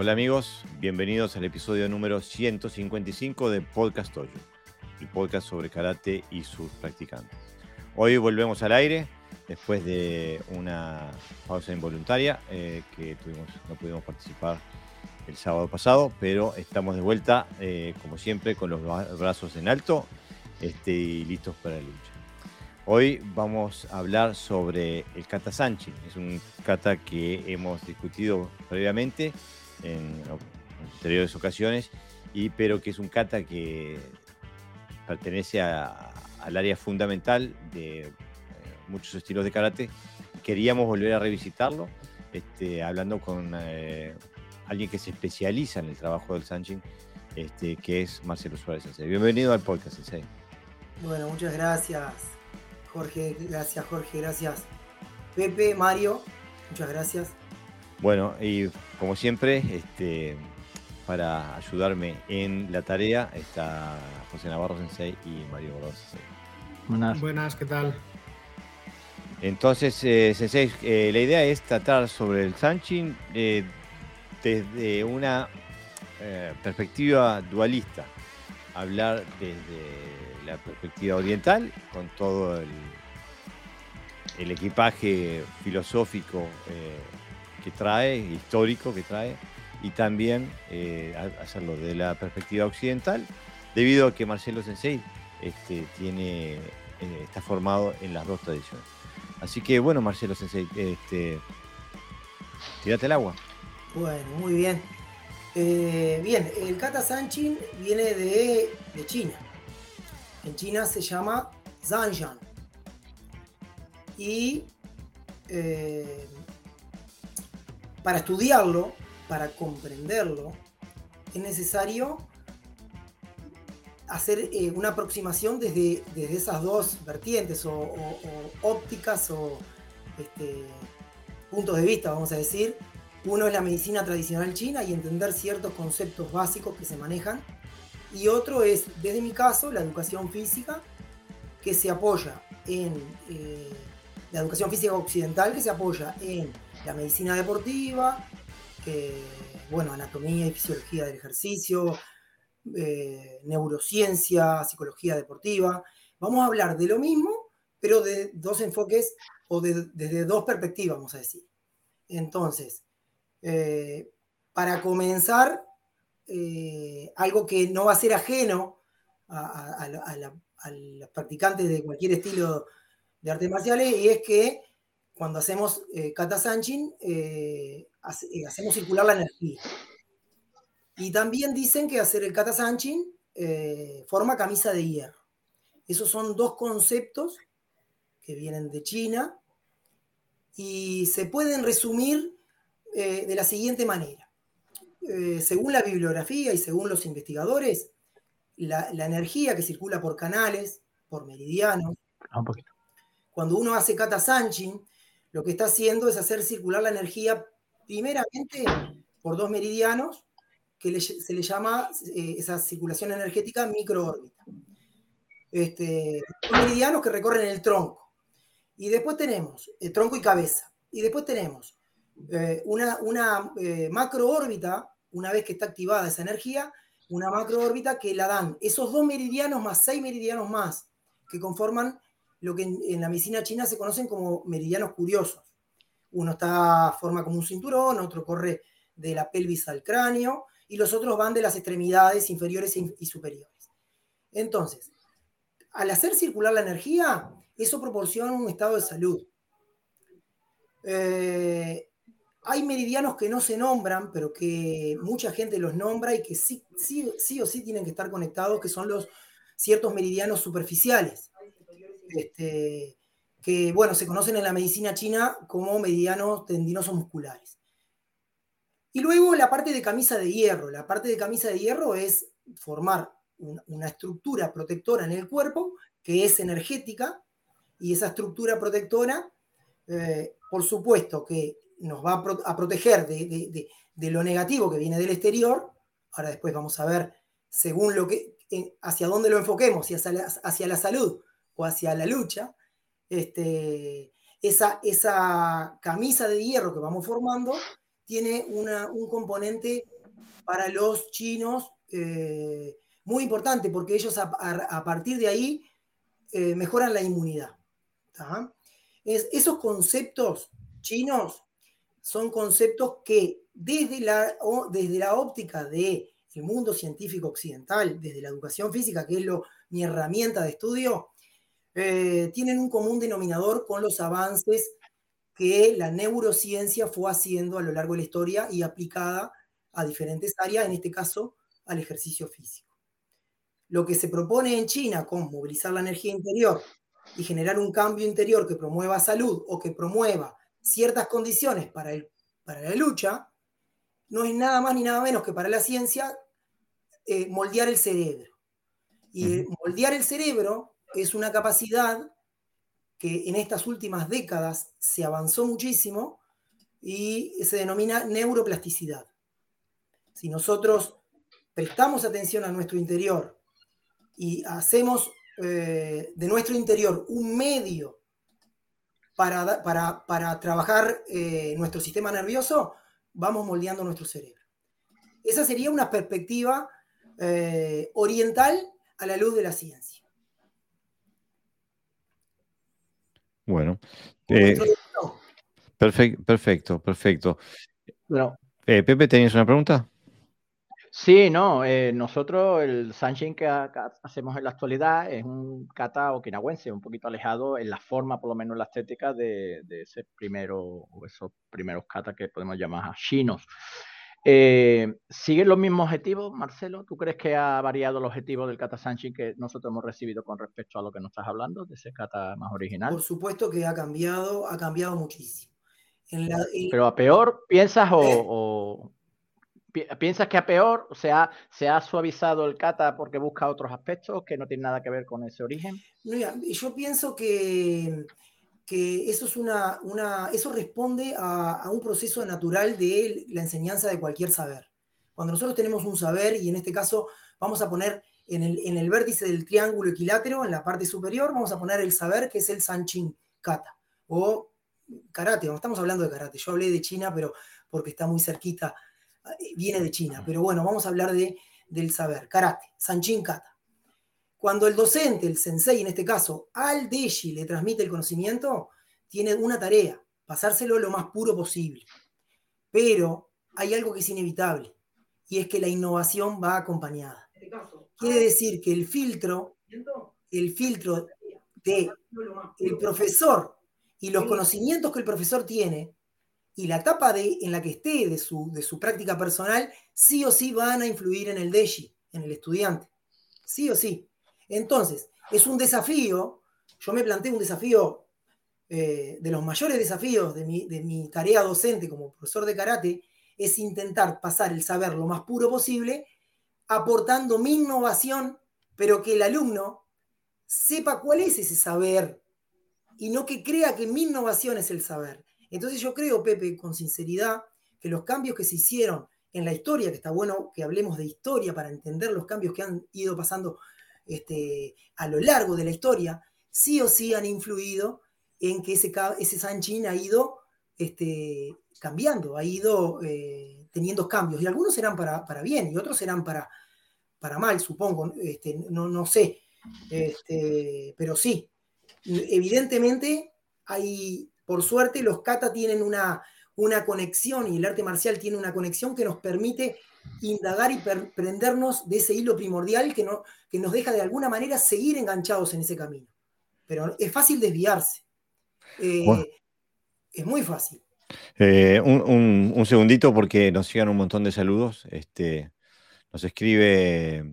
Hola amigos, bienvenidos al episodio número 155 de Podcast Toyo, el podcast sobre karate y sus practicantes. Hoy volvemos al aire después de una pausa involuntaria eh, que tuvimos, no pudimos participar el sábado pasado, pero estamos de vuelta, eh, como siempre, con los brazos en alto este, y listos para la lucha. Hoy vamos a hablar sobre el kata Sanchi. Es un kata que hemos discutido previamente en anteriores ocasiones, y, pero que es un kata que pertenece al área fundamental de eh, muchos estilos de karate. Queríamos volver a revisitarlo, este, hablando con eh, alguien que se especializa en el trabajo del Sanchin, este, que es Marcelo Suárez Sensei. Bienvenido al podcast, Sensei. Bueno, muchas gracias, Jorge. Gracias, Jorge. Gracias, Pepe, Mario. Muchas gracias. Bueno, y como siempre, este, para ayudarme en la tarea está José Navarro Sensei y Mario Gordón Sensei. Buenas. Buenas, ¿qué tal? Entonces, eh, Sensei, eh, la idea es tratar sobre el Sanchin eh, desde una perspectiva dualista. Hablar desde la perspectiva oriental, con todo el, el equipaje filosófico que trae, histórico que trae, y también eh, hacerlo de la perspectiva occidental, debido a que Marcelo Sensei este, tiene, eh, está formado en las dos tradiciones. Así que bueno, Marcelo Sensei, este, tírate el agua. Bueno, muy bien. Eh, bien, el kata sanchin viene de, de, China. En China se llama Zanjian. Y para estudiarlo, para comprenderlo, es necesario hacer eh, una aproximación desde, desde, esas dos vertientes o, ópticas o este, puntos de vista, vamos a decir. Uno es la medicina tradicional china y entender ciertos conceptos básicos que se manejan. Y otro es, desde mi caso, la educación física, que se apoya en eh, la educación física occidental, que se apoya en la medicina deportiva, bueno, anatomía y fisiología del ejercicio, eh, neurociencia, psicología deportiva. Vamos a hablar de lo mismo, pero de dos enfoques o desde dos perspectivas, vamos a decir. Entonces, eh, para comenzar, eh, algo que no va a ser ajeno a, a los practicantes de cualquier estilo de artes marciales, y es que cuando hacemos eh, kata sanchin, eh, eh, hacemos circular la energía. Y también dicen que hacer el kata sanchin forma camisa de hierro. Esos son dos conceptos que vienen de China y se pueden resumir de la siguiente manera. según la bibliografía y según los investigadores, la, la energía que circula por canales, por meridianos, cuando uno hace kata sanchin, lo que está haciendo es hacer circular la energía primeramente por dos meridianos, que se le llama eh, esa circulación energética microórbita. Este, meridianos que recorren el tronco. Y después tenemos el tronco y cabeza. Y después tenemos eh, una, una eh, macroórbita, una vez que está activada esa energía, una macroórbita que la dan esos dos meridianos más seis meridianos más, que conforman lo que en, la medicina china se conocen como meridianos curiosos. Uno está forma como un cinturón, otro corre de la pelvis al cráneo y los otros van de las extremidades inferiores y superiores. Entonces, al hacer circular la energía, eso proporciona un estado de salud. Eh, hay meridianos que no se nombran, pero que mucha gente los nombra y que sí, sí, sí o sí tienen que estar conectados, que son los ciertos meridianos superficiales este, que bueno, se conocen en la medicina china como medianos tendinosos musculares. Y luego la parte de camisa de hierro. La parte de camisa de hierro es formar una, estructura protectora en el cuerpo que es energética y esa estructura protectora, eh, por supuesto que nos va a, proteger de, lo negativo que viene del exterior. Ahora después vamos a ver según lo que, hacia dónde lo enfoquemos, si hacia hacia la salud hacia la lucha, este, esa, esa camisa de hierro que vamos formando tiene un componente para los chinos eh, muy importante, porque ellos a, partir de ahí eh, mejoran la inmunidad. esos conceptos chinos son conceptos que desde la, desde la óptica del mundo científico occidental, desde la educación física, que es lo, mi herramienta de estudio, eh, tienen un común denominador con los avances que la neurociencia fue haciendo a lo largo de la historia y aplicada a diferentes áreas, en este caso al ejercicio físico. Lo que se propone en China con movilizar la energía interior y generar un cambio interior que promueva salud o que promueva ciertas condiciones para, el, para la lucha, no es nada más ni nada menos que para la ciencia eh, moldear el cerebro. Y moldear el cerebro es una capacidad que en estas últimas décadas se avanzó muchísimo y se denomina neuroplasticidad. Si nosotros prestamos atención a nuestro interior y hacemos eh, de nuestro interior un medio para, para, trabajar eh, nuestro sistema nervioso, vamos moldeando nuestro cerebro. Esa sería una perspectiva eh, oriental a la luz de la ciencia. Bueno, perfecto, perfecto, perfecto. Pepe, ¿tenías una pregunta? Sí, no, eh, nosotros el Sanshin que hacemos en la actualidad es un kata okinawense, un poquito alejado en la forma, por lo menos en la estética de, ese primero, o esos primeros kata que podemos llamar chinos. Eh, ¿Siguen los mismos objetivos, Marcelo? ¿Tú crees que ha variado el objetivo del kata Sanshin que nosotros hemos recibido con respecto a lo que nos estás hablando, de ese kata más original? Por supuesto que ha cambiado, ha cambiado muchísimo. Pero a peor, ¿piensas o, ¿Piensas que a peor se ha, se ha suavizado el kata porque busca otros aspectos que no tienen nada que ver con ese origen? yo pienso que, que eso, es una, una, eso responde a, un proceso natural de la enseñanza de cualquier saber. Cuando nosotros tenemos un saber, y en este caso vamos a poner en el, en el vértice del triángulo equilátero, en la parte superior, vamos a poner el saber que es el Sanchin Kata, o karate, no estamos hablando de karate, yo hablé de China, pero porque está muy cerquita viene de China, pero bueno, vamos a hablar de, del saber, karate, Sanchin Kata. Cuando el docente, el sensei en este caso, al Deshi le transmite el conocimiento, tiene una tarea, pasárselo lo más puro posible. Pero hay algo que es inevitable, y es que la innovación va acompañada. Quiere decir que el filtro, el filtro de el profesor y los conocimientos que el profesor tiene y la etapa de, en la que esté de su, de su práctica personal, sí o sí van a influir en el Deji, en el estudiante. Sí o sí. Entonces, es un desafío, yo me planteé un desafío eh, de los mayores desafíos de mi, de mi tarea docente como profesor de karate, es intentar pasar el saber lo más puro posible, aportando mi innovación, pero que el alumno sepa cuál es ese saber y no que crea que mi innovación es el saber. Entonces yo creo, Pepe, con sinceridad, que los cambios que se hicieron en la historia, que está bueno que hablemos de historia para entender los cambios que han ido pasando este, a lo largo de la historia, sí o sí han influido en que ese, ese Sanchin ha ido este, cambiando, ha ido eh, teniendo cambios. Y algunos serán para, bien y otros serán para, para mal, supongo. Este, no, no sé. Pero sí, evidentemente hay, por suerte, los kata tienen una, una conexión y el arte marcial tiene una conexión que nos permite indagar y prendernos de ese hilo primordial que, no, que nos deja de alguna manera seguir enganchados en ese camino. Pero es fácil desviarse. Eh, es muy fácil. Eh, un, segundito porque nos llegan un montón de saludos. Este, nos escribe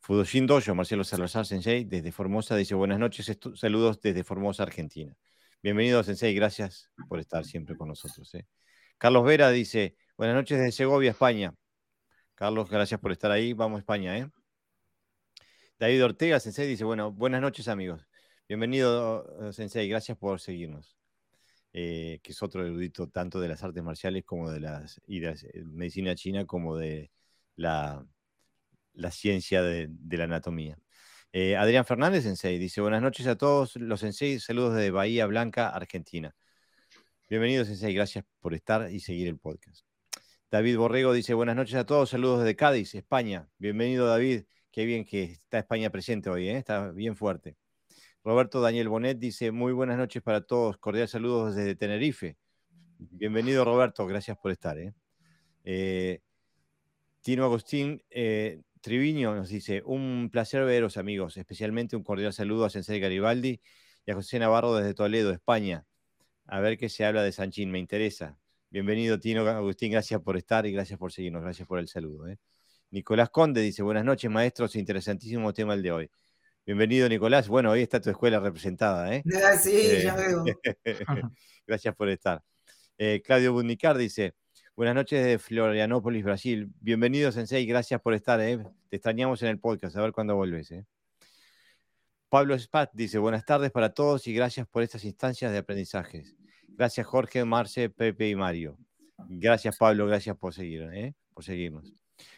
Fudoshin Dojo, Marcelo Salazar Sensei, desde Formosa, dice buenas noches, saludos desde Formosa, Argentina. Bienvenido, Sensei, gracias por estar siempre con nosotros. ¿eh? Carlos Vera dice, buenas noches desde Segovia, España. Carlos, gracias por estar ahí. Vamos a España, ¿eh? David Ortega, Sensei, dice, bueno, buenas noches, amigos. Bienvenido, eh, Sensei, gracias por seguirnos. Eh, que es otro erudito tanto de las artes marciales como de las y de medicina china como de la, la ciencia de la anatomía. Eh, Adrián Fernández, Sensei, dice buenas noches a todos los Sensei, saludos desde Bahía Blanca, Argentina. Bienvenido, Sensei, gracias por estar y seguir el podcast. David Borrego dice buenas noches a todos, saludos desde Cádiz, España. Bienvenido David, qué bien que está España presente hoy, ¿eh? está bien fuerte. Roberto Daniel Bonet dice muy buenas noches para todos, cordial saludos desde Tenerife. Bienvenido Roberto, gracias por estar. ¿eh? Eh, Tino Agustín Triviño nos dice un placer veros amigos, especialmente un cordial saludo a Sensei Garibaldi y a José Navarro desde Toledo, España. A ver qué se habla de Sanchín, me interesa. Bienvenido, Tino Agustín, gracias por estar y gracias por seguirnos, gracias por el saludo. ¿eh? Nicolás Conde dice, buenas noches, maestros, interesantísimo tema el de hoy. Bienvenido, Nicolás. Bueno, hoy está tu escuela representada. ¿eh? Ah, sí, eh, ya veo. gracias por estar. Eh, Claudio Bundicar dice, buenas noches de Florianópolis, Brasil. Bienvenido, Sensei, gracias por estar. Te extrañamos en el podcast, a ver cuándo vuelves. Pablo Spat dice, buenas tardes para todos y gracias por estas instancias de aprendizajes. Gracias Jorge, Marce, Pepe y Mario. Gracias Pablo, gracias por, seguir, ¿eh? por seguirnos.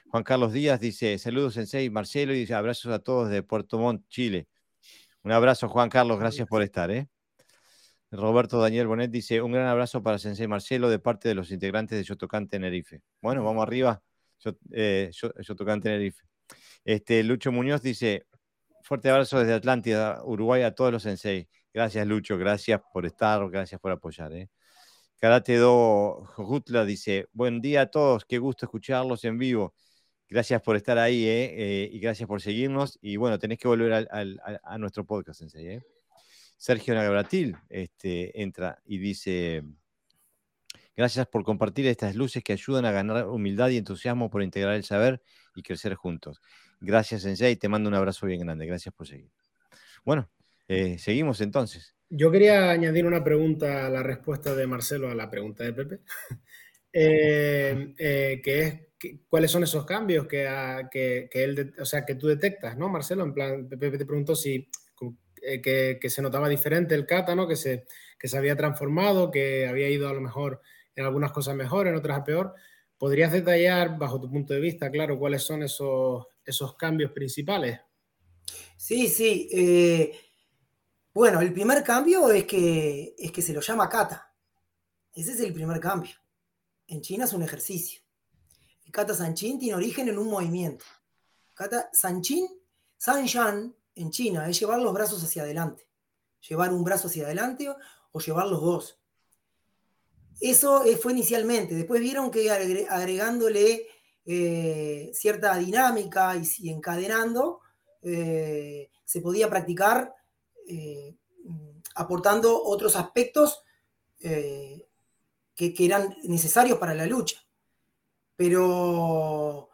Juan Carlos Díaz dice, saludos Sensei, Marcelo y dice, abrazos a todos de Puerto Montt, Chile. Un abrazo Juan Carlos, gracias por estar. ¿eh? Roberto Daniel Bonet dice, un gran abrazo para Sensei Marcelo de parte de los integrantes de Yotocán Tenerife. Bueno, vamos arriba, eh, Yotocán Tenerife. Este, Lucho Muñoz dice, Fuerte abrazo desde Atlántida, Uruguay, a todos los sensei. Gracias, Lucho. Gracias por estar, gracias por apoyar. ¿eh? Karate Do Jujutla dice: Buen día a todos, qué gusto escucharlos en vivo. Gracias por estar ahí ¿eh? Eh, y gracias por seguirnos. Y bueno, tenés que volver a nuestro podcast, Sensei. ¿eh? Sergio Nagabratil este, entra y dice: Gracias por compartir estas luces que ayudan a ganar humildad y entusiasmo por integrar el saber y crecer juntos. Gracias, Sensei. Te mando un abrazo bien grande. Gracias por seguir. Bueno, eh, seguimos entonces. Yo quería añadir una pregunta a la respuesta de Marcelo a la pregunta de Pepe, eh, eh, que es cuáles son esos cambios que, que, él, o sea, que tú detectas, ¿no, Marcelo? En plan, Pepe te preguntó si que, que, se notaba diferente el kata, ¿no? Que se, que se había transformado, que había ido a lo mejor en algunas cosas mejor, en otras a peor. ¿Podrías detallar, bajo tu punto de vista, claro, cuáles son esos, esos cambios principales. Sí, sí. Eh, bueno, el primer cambio es que, es que se lo llama kata. Ese es el primer cambio. En China es un ejercicio. Kata sanchin tiene origen en un movimiento. Kata sanchin, sanshan en China es llevar los brazos hacia adelante. Llevar un brazo hacia adelante o llevar los dos. Eso eh, fue inicialmente. Después vieron que agregándole eh, cierta dinámica y, encadenando, eh, se podía practicar eh, aportando otros aspectos que, eran necesarios para la lucha. Pero,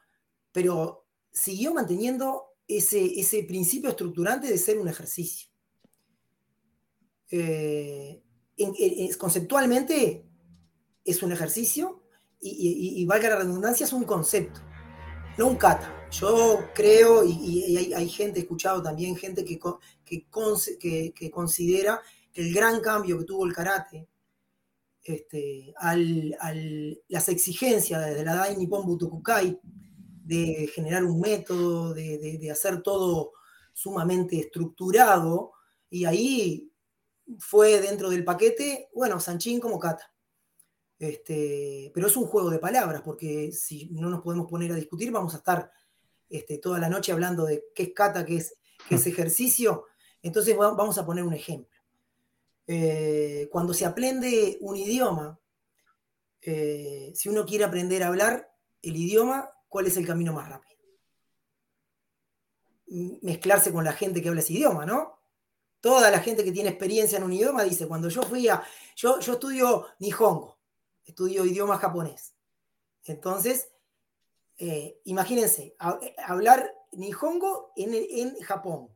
pero siguió manteniendo ese, ese principio estructurante de ser un ejercicio. conceptualmente es un ejercicio y, valga la redundancia, es un concepto, no un kata. Yo creo, y, hay, gente, escuchado también gente que, que, considera que el gran cambio que tuvo el karate este, al, las exigencias desde la Dai Nippon Butokukai de generar un método, de, hacer todo sumamente estructurado, y ahí fue dentro del paquete, bueno, Sanchín como kata. Este, pero es un juego de palabras, porque si no nos podemos poner a discutir, vamos a estar este, toda la noche hablando de qué es kata, qué es, qué es ejercicio. Entonces vamos a poner un ejemplo. Eh, cuando se aprende un idioma, eh, si uno quiere aprender a hablar el idioma, ¿cuál es el camino más rápido? Mezclarse con la gente que habla ese idioma, ¿no? Toda la gente que tiene experiencia en un idioma dice, cuando yo fui a, yo, yo estudio Nihongo, estudio idioma japonés. Entonces, eh, imagínense, eh, hablar Nihongo en, Japón.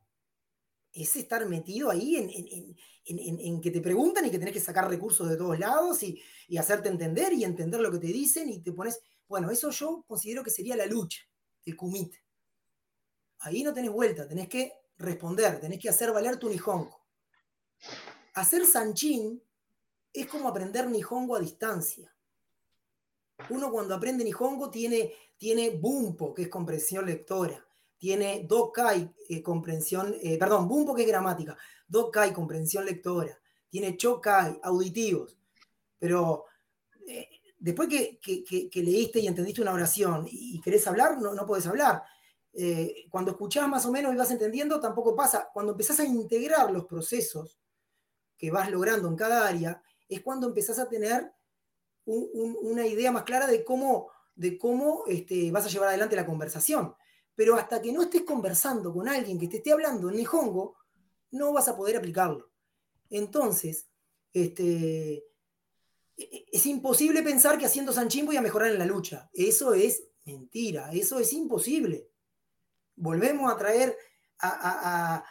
Es estar metido ahí en, que te preguntan y que tenés que sacar recursos de todos lados y, hacerte entender y entender lo que te dicen y te pones. Bueno, eso yo considero que sería la lucha, el kumite. Ahí no tenés vuelta, tenés que responder, tenés que hacer valer tu Nihongo. Hacer Sanchin es como aprender Nihongo a distancia. Uno cuando aprende Nihongo tiene, tiene Bumpo, que es comprensión lectora, tiene Dokai, eh, comprensión, eh, perdón, Bumpo que es gramática, Dokai, comprensión lectora, tiene Chokai, auditivos, pero eh, después que, leíste y entendiste una oración y, querés hablar, no, no podés hablar. Eh, cuando escuchás más o menos y vas entendiendo, tampoco pasa. Cuando empezás a integrar los procesos que vas logrando en cada área, es cuando empezás a tener una idea más clara de cómo, de cómo este, vas a llevar adelante la conversación. Pero hasta que no estés conversando con alguien que te esté hablando en Nihongo, no vas a poder aplicarlo. Entonces, este, e, e, es imposible pensar que haciendo Sanchín voy a mejorar en la lucha. Eso es mentira, eso es imposible. Volvemos a traer a,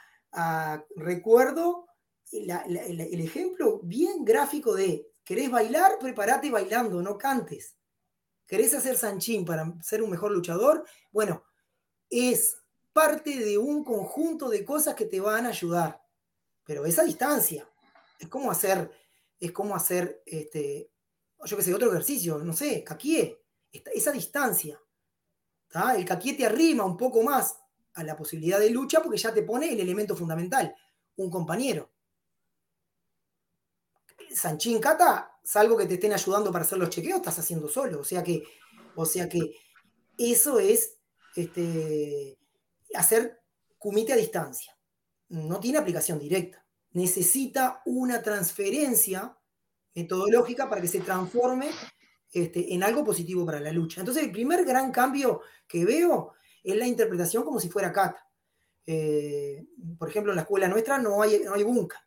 recuerdo el ejemplo bien gráfico de ¿querés bailar? Prepárate bailando, no cantes. ¿Querés hacer Sanchín para ser un mejor luchador? Bueno, es parte de un conjunto de cosas que te van a ayudar. Pero esa distancia es como hacer, es como hacer, este, yo qué sé, otro ejercicio, no sé, caquié, esa distancia. El caquié te arrima un poco más a la posibilidad de lucha porque ya te pone el elemento fundamental, un compañero. Sanchín Cata, salvo que te estén ayudando para hacer los chequeos, estás haciendo solo. O sea que, o sea que eso es este, hacer kumite a distancia. No tiene aplicación directa. Necesita una transferencia metodológica para que se transforme este, en algo positivo para la lucha. Entonces, el primer gran cambio que veo es la interpretación como si fuera kata. Eh, por ejemplo, en la escuela nuestra no hay, no hay bunka.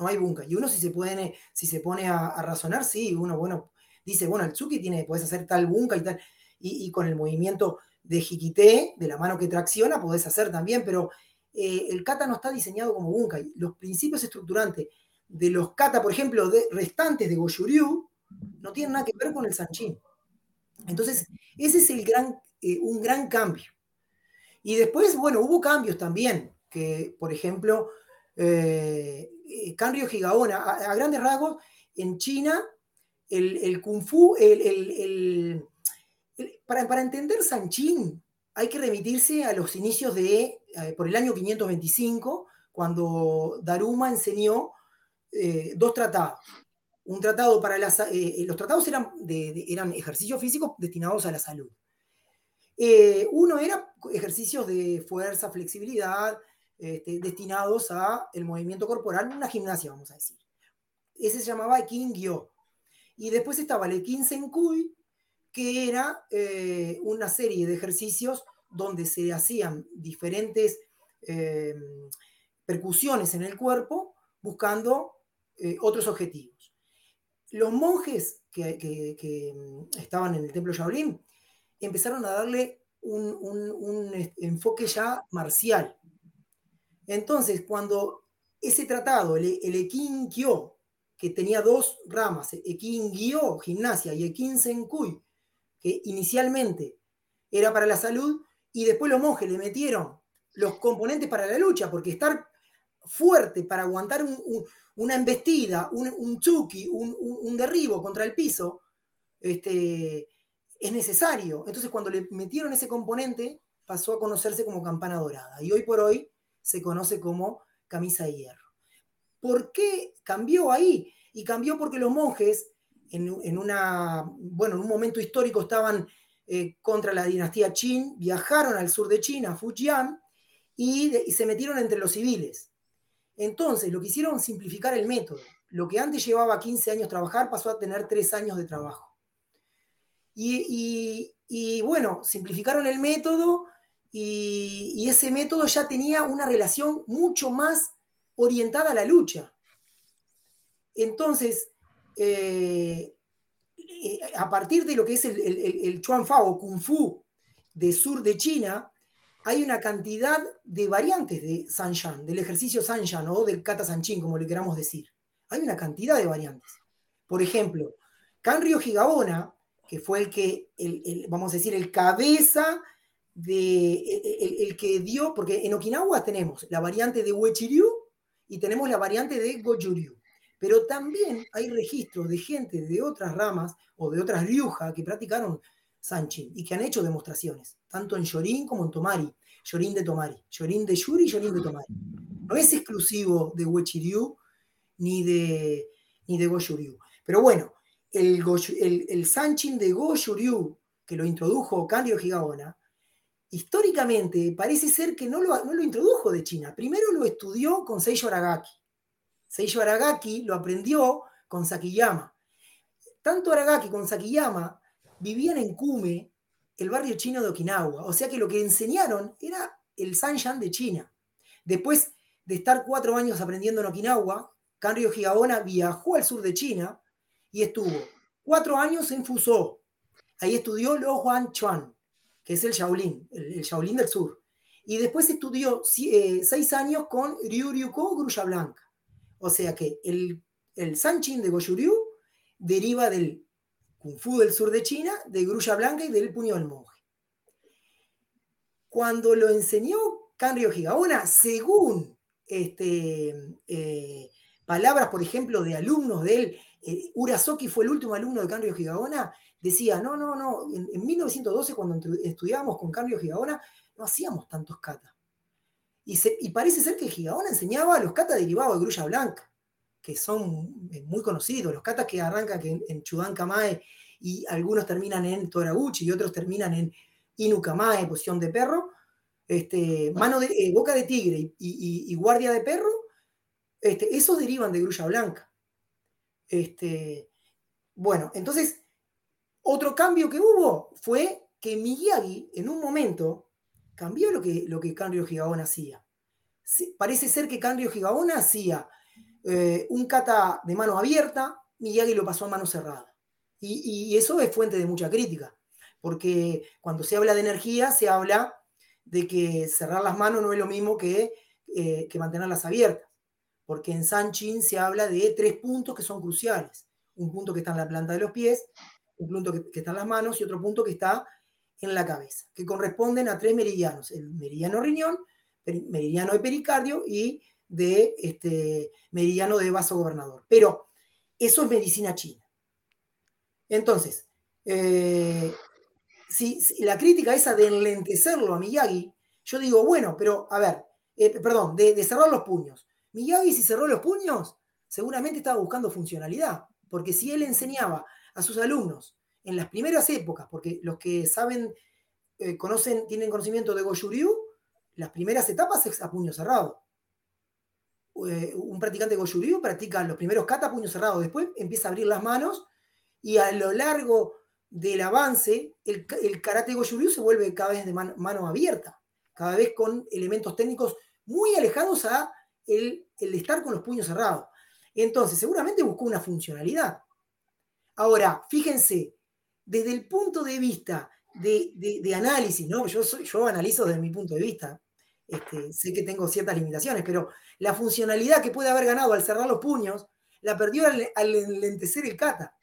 No hay bunka. Y uno si se, puede, si se pone a, razonar, sí, uno, bueno, dice, bueno, el Tsuki tiene, puedes hacer tal bunka y tal. y con el movimiento de jiquité, de la mano que tracciona, podés hacer también, pero eh, el kata no está diseñado como bunkai. Los principios estructurantes de los kata, por ejemplo, de, restantes de Goshuryu, no tienen nada que ver con el sanchin. Entonces, ese es el gran, eh, un gran cambio. Y después, bueno, hubo cambios también, que, por ejemplo, eh, Kanryo Higaona, a, grandes rasgos, en China, el, Kung Fu, el para, entender Sanchín hay que remitirse a los inicios de, eh, por el año 525, cuando Daruma enseñó eh, dos tratados. Un tratado para las... Eh, los tratados eran, eran ejercicios físicos destinados a la salud. uno era ejercicios de fuerza, flexibilidad, este, destinados a el movimiento corporal, una gimnasia, vamos a decir. Ese se llamaba Kingyo. Y después estaba el Kinsenkui, que era eh, una serie de ejercicios donde se hacían diferentes eh, percusiones en el cuerpo buscando eh, otros objetivos. Los monjes que, mm, estaban en el templo Shaolin empezaron a darle un, enfoque ya marcial. Entonces, cuando ese tratado, el, el Kyo, que tenía dos ramas, Ekin Gyo, gimnasia, y Ekin Senkui, que inicialmente era para la salud, y después los monjes le metieron los componentes para la lucha, porque estar fuerte para aguantar una embestida, un, un un, derribo contra el piso, este, es necesario. Entonces cuando le metieron ese componente, pasó a conocerse como campana dorada, y hoy por hoy se conoce como camisa de hierro. ¿Por qué cambió ahí? Y cambió porque los monjes en, una, bueno, en un momento histórico estaban eh, contra la dinastía Qin, viajaron al sur de China, Fujian, y, y se metieron entre los civiles. Entonces, lo que hicieron simplificar el método. Lo que antes llevaba 15 años trabajar pasó a tener 3 años de trabajo. Y, bueno, simplificaron el método y, ese método ya tenía una relación mucho más orientada a la lucha. Entonces, eh, eh, a partir de lo que es el, el, Chuan Fa o Kung Fu de sur de China, hay una cantidad de variantes de Sanshan, del ejercicio Sanshan o del Kata Sanchin, como le queramos decir. Hay una cantidad de variantes. Por ejemplo, Kanryo Higaona, que fue el que, el, vamos a decir, el cabeza de, el, que dio, porque en Okinawa tenemos la variante de Uechiryu y tenemos la variante de Gojuryu. Pero también hay registros de gente de otras ramas o de otras ryuja que practicaron Sanchin y que han hecho demostraciones, tanto en Yorin como en Tomari. Yorin de Tomari, Yorin de Yuri y Yorin de Tomari. No es exclusivo de Uechiryu ni de, ni de Goshuryu. Pero bueno, el, el, Sanchin de Go Shuryu, que lo introdujo Kanryo Higaona, históricamente parece ser que no lo, no lo, introdujo de China. Primero lo estudió con Seijo Aragaki. Seijo Aragaki lo aprendió con Sakiyama. Tanto Aragaki como Sakiyama vivían en Kume, el barrio chino de Okinawa. O sea que lo que enseñaron era el Sanshan de China. Después de estar cuatro años aprendiendo en Okinawa, Kanryo Higaona viajó al sur de China y estuvo cuatro años en Fuzhou. Ahí estudió Lo Huan Chuan, que es el Shaolin, el, Shaolin del sur. Y después estudió eh, seis años con Ryu Ryuko Grulla Blanca. O sea que el, el Sanchin de Goju-Ryu deriva del Kung Fu del sur de China, de Grulla Blanca y del puño del monje. Cuando lo enseñó Kanryo Higaona, según este, eh, palabras, por ejemplo, de alumnos de él, eh, Urasoki fue el último alumno de Kanryo Higaona, decía, no, no, no, en, 1912 cuando estudiábamos con Kanryo Higaona, no hacíamos tantos kata. Y, parece ser que Higaona enseñaba los kata derivados de grulla blanca, que son eh, muy conocidos, los katas que arrancan en Chudan Kamae y algunos terminan en Toraguchi y otros terminan en Inu Kamae, posición de perro, este, mano eh, boca de tigre y, guardia de perro, este, esos derivan de grulla blanca. Este, bueno, entonces, otro cambio que hubo fue que Miyagi en un momento cambió lo que, lo que Kanryo Higaona hacía. parece ser que Kanryo Higaona hacía eh, un kata de mano abierta, Miyagi lo pasó a mano cerrada. Y, eso es fuente de mucha crítica, porque cuando se habla de energía, se habla de que cerrar las manos no es lo mismo que, eh, que mantenerlas abiertas, porque en Sanchin se habla de tres puntos que son cruciales. Un punto que está en la planta de los pies, un punto que, está en las manos y otro punto que está en la cabeza, que corresponden a tres meridianos, el meridiano riñón, meridiano de pericardio y de este, meridiano de vaso gobernador. Pero eso es medicina china. Entonces, eh, si, la crítica esa de enlentecerlo a Miyagi, yo digo, bueno, pero a ver, eh, perdón, de, de, cerrar los puños. Miyagi si cerró los puños, seguramente estaba buscando funcionalidad, porque si él enseñaba a sus alumnos en las primeras épocas, porque los que saben, eh, conocen, tienen conocimiento de Goju-Ryu, las primeras etapas es a puño cerrado. Eh, un practicante de Goju-Ryu practica los primeros kata a puño cerrado, después empieza a abrir las manos y a lo largo del avance, el, karate Goju-Ryu se vuelve cada vez de mano abierta, cada vez con elementos técnicos muy alejados a el, el estar con los puños cerrados. Entonces, seguramente buscó una funcionalidad. Ahora, fíjense, desde el punto de vista de, análisis, ¿no? Yo, soy, yo analizo desde mi punto de vista. Este, sé que tengo ciertas limitaciones, pero la funcionalidad que puede haber ganado al cerrar los puños, la perdió al, enlentecer el kata.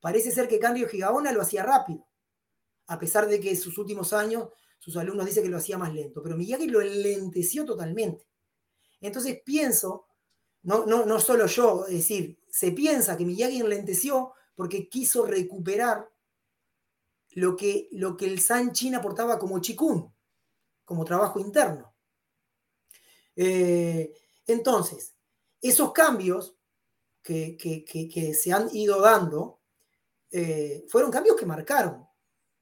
Parece ser que Candio Gigaona lo hacía rápido, a pesar de que en sus últimos años sus alumnos dicen que lo hacía más lento, pero Miyagi lo enlenteció totalmente. Entonces pienso, no, no, no solo yo, es decir, se piensa que Miyagi enlenteció porque quiso recuperar lo que, lo que el San Chin aportaba como chikun, como trabajo interno. Eh, entonces, esos cambios que, se han ido dando eh, fueron cambios que marcaron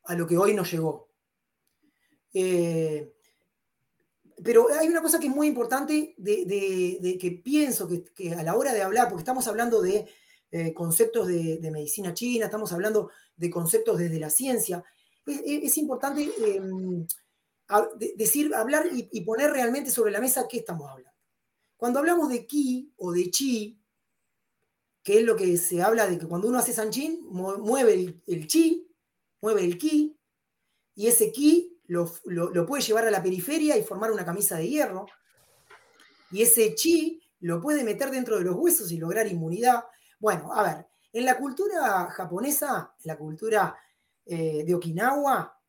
a lo que hoy nos llegó. Eh, pero hay una cosa que es muy importante de, que pienso que, a la hora de hablar, porque estamos hablando de conceptos de, medicina china, estamos hablando de conceptos desde la ciencia, es, importante em, decir, hablar y, poner realmente sobre la mesa qué estamos hablando. Cuando hablamos de ki o de chi, que es lo que se habla de que cuando uno hace sanchin, mueve el, chi, mueve el ki, y ese ki lo, lo, puede llevar a la periferia y formar una camisa de hierro, y ese chi lo puede meter dentro de los huesos y lograr inmunidad. Bueno, a ver, en la cultura japonesa, en la cultura eh, de Okinawa,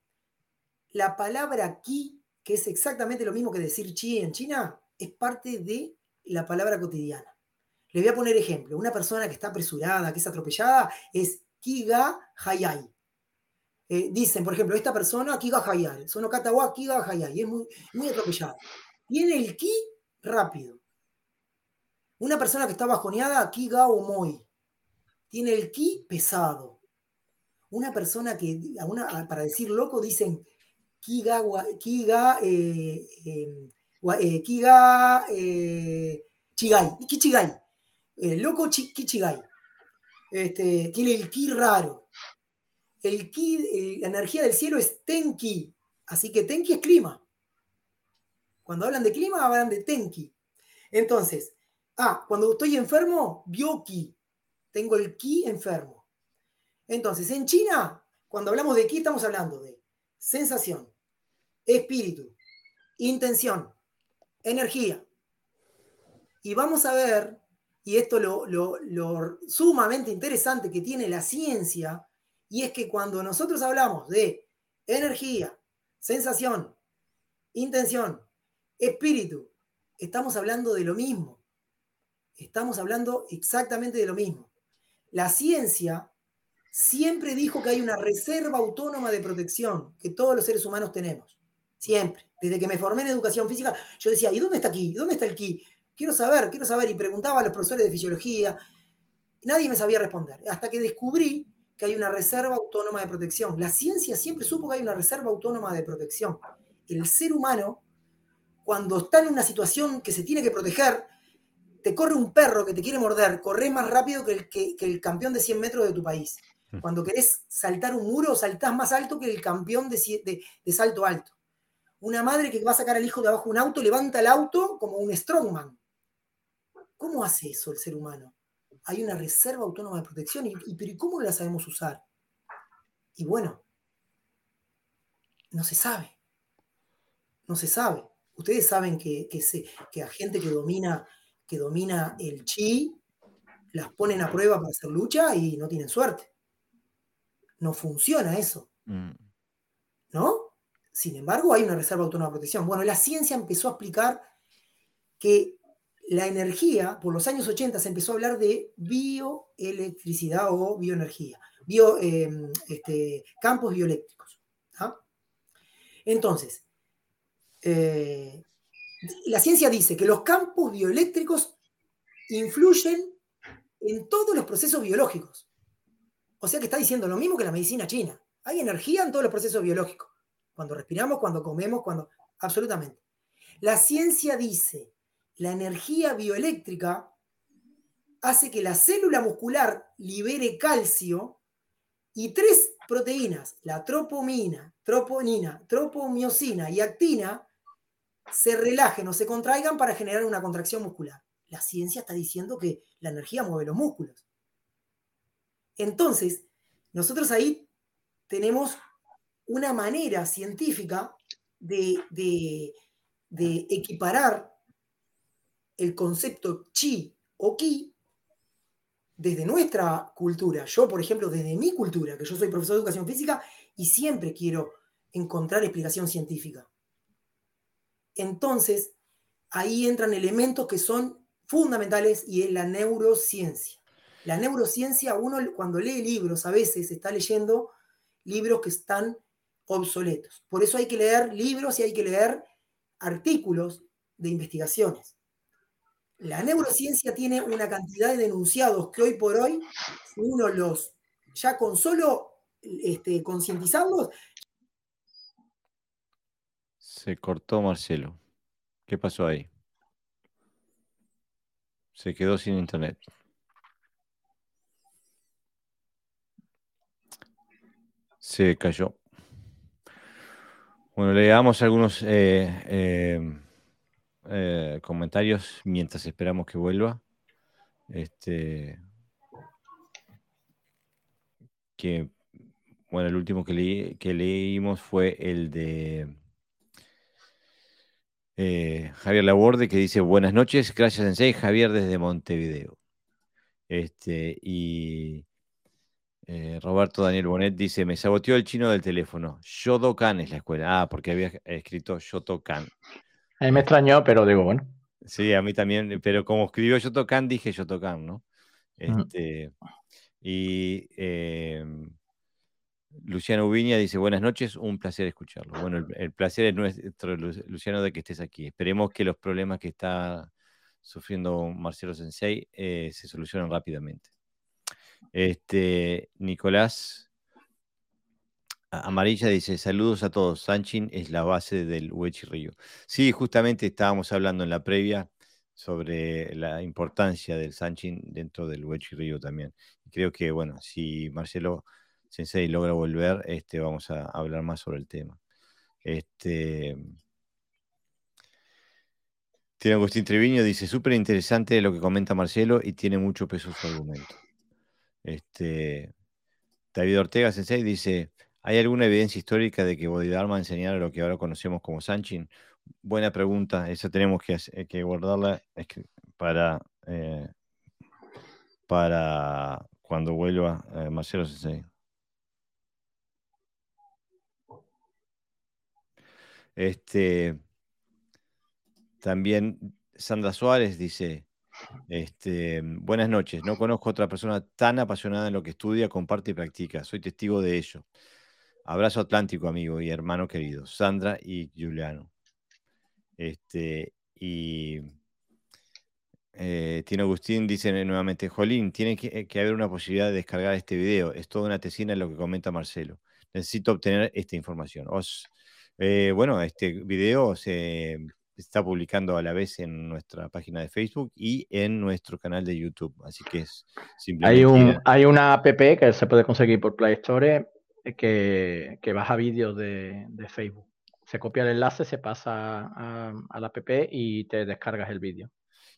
la palabra ki, que es exactamente lo mismo que decir chi en China, es parte de la palabra cotidiana. Le voy a poner ejemplo. Una persona que está apresurada, que es atropellada, es kiga hayai. Eh, dicen, por ejemplo, esta persona kiga hayai, sono katawa kiga hayai, es muy, muy atropellada. Tiene el ki rápido. Una persona que está bajoneada, kiga omoi tiene el ki pesado. Una persona que, para decir loco, dicen eh, kiga, eh, chigai, kichigai. Loco. Este, tiene el ki raro. El ki, la energía del cielo es tenki. Así que tenki es clima. Cuando hablan de clima, hablan de tenki. Entonces, ah, cuando estoy enfermo, bioki. Tengo el ki enfermo. Entonces, en China, cuando hablamos de ki, estamos hablando de sensación, espíritu, intención, energía. Y vamos a ver, y esto lo, lo sumamente interesante que tiene la ciencia, y es que cuando nosotros hablamos de energía, sensación, intención, espíritu, estamos hablando de lo mismo. Estamos hablando exactamente de lo mismo. La ciencia siempre dijo que hay una reserva autónoma de protección que todos los seres humanos tenemos. Siempre. Desde que me formé en educación física, yo decía, ¿y dónde está aquí? ¿Dónde está el ki? Quiero saber, quiero saber. Y preguntaba a los profesores de fisiología. Nadie me sabía responder. Hasta que descubrí que hay una reserva autónoma de protección. La ciencia siempre supo que hay una reserva autónoma de protección. El ser humano, cuando está en una situación que se tiene que proteger, te corre un perro que te quiere morder, corre más rápido que el, que, el campeón de 100 metros de tu país. Mm. Cuando querés saltar un muro, saltás más alto que el campeón de, de, salto alto. Una madre que va a sacar al hijo de abajo un auto, levanta el auto como un strongman. ¿Cómo hace eso el ser humano? Hay una reserva autónoma de protección, y, pero ¿y cómo la sabemos usar? Y bueno, no se sabe. No se sabe. Ustedes saben que, que, se, que a gente que domina que domina el chi, las ponen a prueba para hacer lucha y no tienen suerte. No funciona eso. Mm. ¿No? Sin embargo, hay una reserva autónoma de protección. Bueno, la ciencia empezó a explicar que la energía, por los años 80 se empezó a hablar de bioelectricidad o bioenergía, bio, em, este, campos bioeléctricos. Entonces, eh, la ciencia dice que los campos bioeléctricos influyen en todos los procesos biológicos. O sea que está diciendo lo mismo que la medicina china. Hay energía en todos los procesos biológicos. Cuando respiramos, cuando comemos, cuando... Absolutamente. La ciencia dice, la energía bioeléctrica hace que la célula muscular libere calcio y tres proteínas, la tropomina, troponina, tropomiosina y actina, se relajen o se contraigan para generar una contracción muscular. La ciencia está diciendo que la energía mueve los músculos. Entonces, nosotros ahí tenemos una manera científica de, de equiparar el concepto chi o ki desde nuestra cultura. Yo, por ejemplo, desde mi cultura, que yo soy profesor de educación física y siempre quiero encontrar explicación científica. Entonces, ahí entran elementos que son fundamentales y es la neurociencia. La neurociencia, uno cuando lee libros a veces está leyendo libros que están obsoletos. Por eso hay que leer libros y hay que leer artículos de investigaciones. La neurociencia tiene una cantidad de denunciados que hoy por hoy, uno los, ya con solo este, concientizarlos, se cortó Marcelo. ¿Qué pasó ahí? Se quedó sin internet. Se cayó. Bueno, leamos algunos eh, eh, eh, comentarios mientras esperamos que vuelva. Este, que, bueno, el último que, leí, que leímos fue el de eh, Javier Laborde que dice buenas noches, gracias Sensei, Javier desde Montevideo. Este, y eh, Roberto Daniel Bonet dice, me saboteó el chino del teléfono. Shodokan es la escuela. Ah, porque había escrito Shotokan. A mí me extrañó, pero digo, bueno. Sí, a mí también, pero como escribió Shotokan, dije Shotokan, ¿no? Este, Y em, Luciano Ubiña dice, buenas noches, un placer escucharlo. Bueno, el, placer es nuestro, Luciano, de que estés aquí. Esperemos que los problemas que está sufriendo Marcelo Sensei eh, se solucionen rápidamente. Este, Nicolás Amarilla dice, saludos a todos, Sanchin es la base del Río. Sí, justamente estábamos hablando en la previa sobre la importancia del Sanchin dentro del Río también. Creo que, bueno, si Marcelo Sensei logra volver, este, vamos a hablar más sobre el tema. Este, tiene Agustín Treviño, dice, súper interesante lo que comenta Marcelo y tiene mucho peso su argumento. Este, David Ortega Sensei dice, ¿hay alguna evidencia histórica de que Bodhidharma enseñara lo que ahora conocemos como Sanchin? Buena pregunta, esa tenemos que, guardarla para, eh, para cuando vuelva eh, Marcelo Sensei. Este, también Sandra Suárez dice, este, buenas noches, no conozco otra persona tan apasionada en lo que estudia, comparte y practica. Soy testigo de ello. Abrazo atlántico, amigo y hermano querido, Sandra y Juliano. Este, y eh, Tino Agustín dice nuevamente, Jolín, tiene que, haber una posibilidad de descargar este video. Es toda una tesina lo que comenta Marcelo. Necesito obtener esta información. Os, eh, bueno, este video se está publicando a la vez en nuestra página de Facebook y en nuestro canal de YouTube. Así que es simplemente. Hay, un, hay una app que se puede conseguir por Play Store eh, que, que baja vídeos de, Facebook. Se copia el enlace, se pasa a, la app y te descargas el vídeo.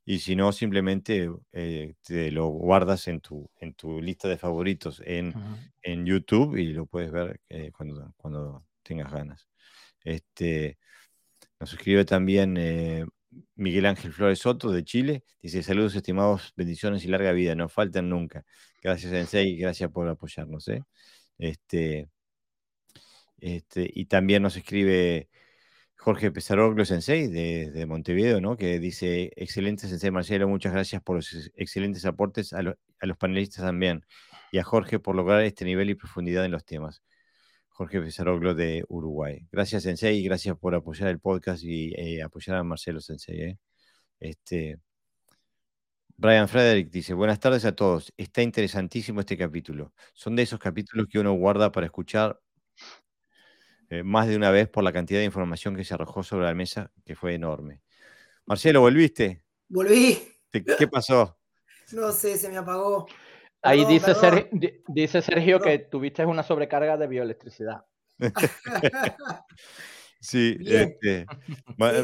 Y si no, simplemente eh, te lo guardas en tu, en tu lista de favoritos en, en YouTube y lo puedes ver eh, cuando, cuando tengas ganas. Este, nos escribe también eh, Miguel Ángel Flores Soto de Chile. Dice, saludos estimados, bendiciones y larga vida, no faltan nunca. Gracias Sensei, gracias por apoyarnos. ¿eh? Este, este, y también nos escribe Jorge Pesaroglo Sensei de, de, Montevideo, ¿no? que dice, excelente Sensei Marcelo, muchas gracias por los excelentes aportes a, a los panelistas también y a Jorge por lograr este nivel y profundidad en los temas. Jorge Pesaroglo de Uruguay. Gracias, Sensei, y gracias por apoyar el podcast y eh, apoyar a Marcelo Sensei. Eh. Este, Brian Frederick dice, buenas tardes a todos. Está interesantísimo este capítulo. Son de esos capítulos que uno guarda para escuchar eh, más de una vez por la cantidad de información que se arrojó sobre la mesa, que fue enorme. Marcelo, ¿volviste? Volví. ¿Qué pasó? No sé, se me apagó. Ahí dice, Sergio, dice Sergio que tuviste una sobrecarga de bioelectricidad. Este,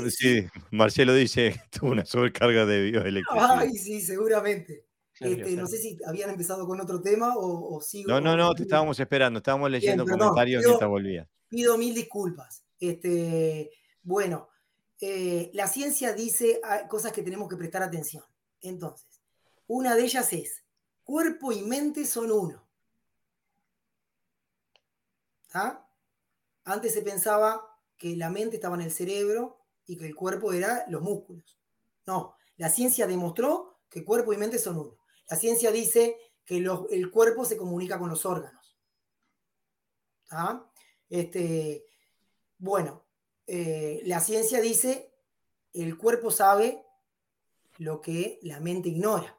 sí, sí, Marcelo dice que tuvo una sobrecarga de bioelectricidad. Ay, sí, seguramente. Este, no sé si habían empezado con otro tema o, sigo. No, no, no, te estábamos esperando, estábamos leyendo comentarios mientras volvías. Pido mil disculpas. Este, bueno, eh, la ciencia dice ah, cosas que tenemos que prestar atención. Entonces, una de ellas es Cuerpo y mente son uno. Antes se pensaba que la mente estaba en el cerebro y que el cuerpo era los músculos. No, la ciencia demostró que cuerpo y mente son uno. La ciencia dice que el cuerpo se comunica con los órganos. Este, bueno, eh, la ciencia dice el cuerpo sabe lo que la mente ignora.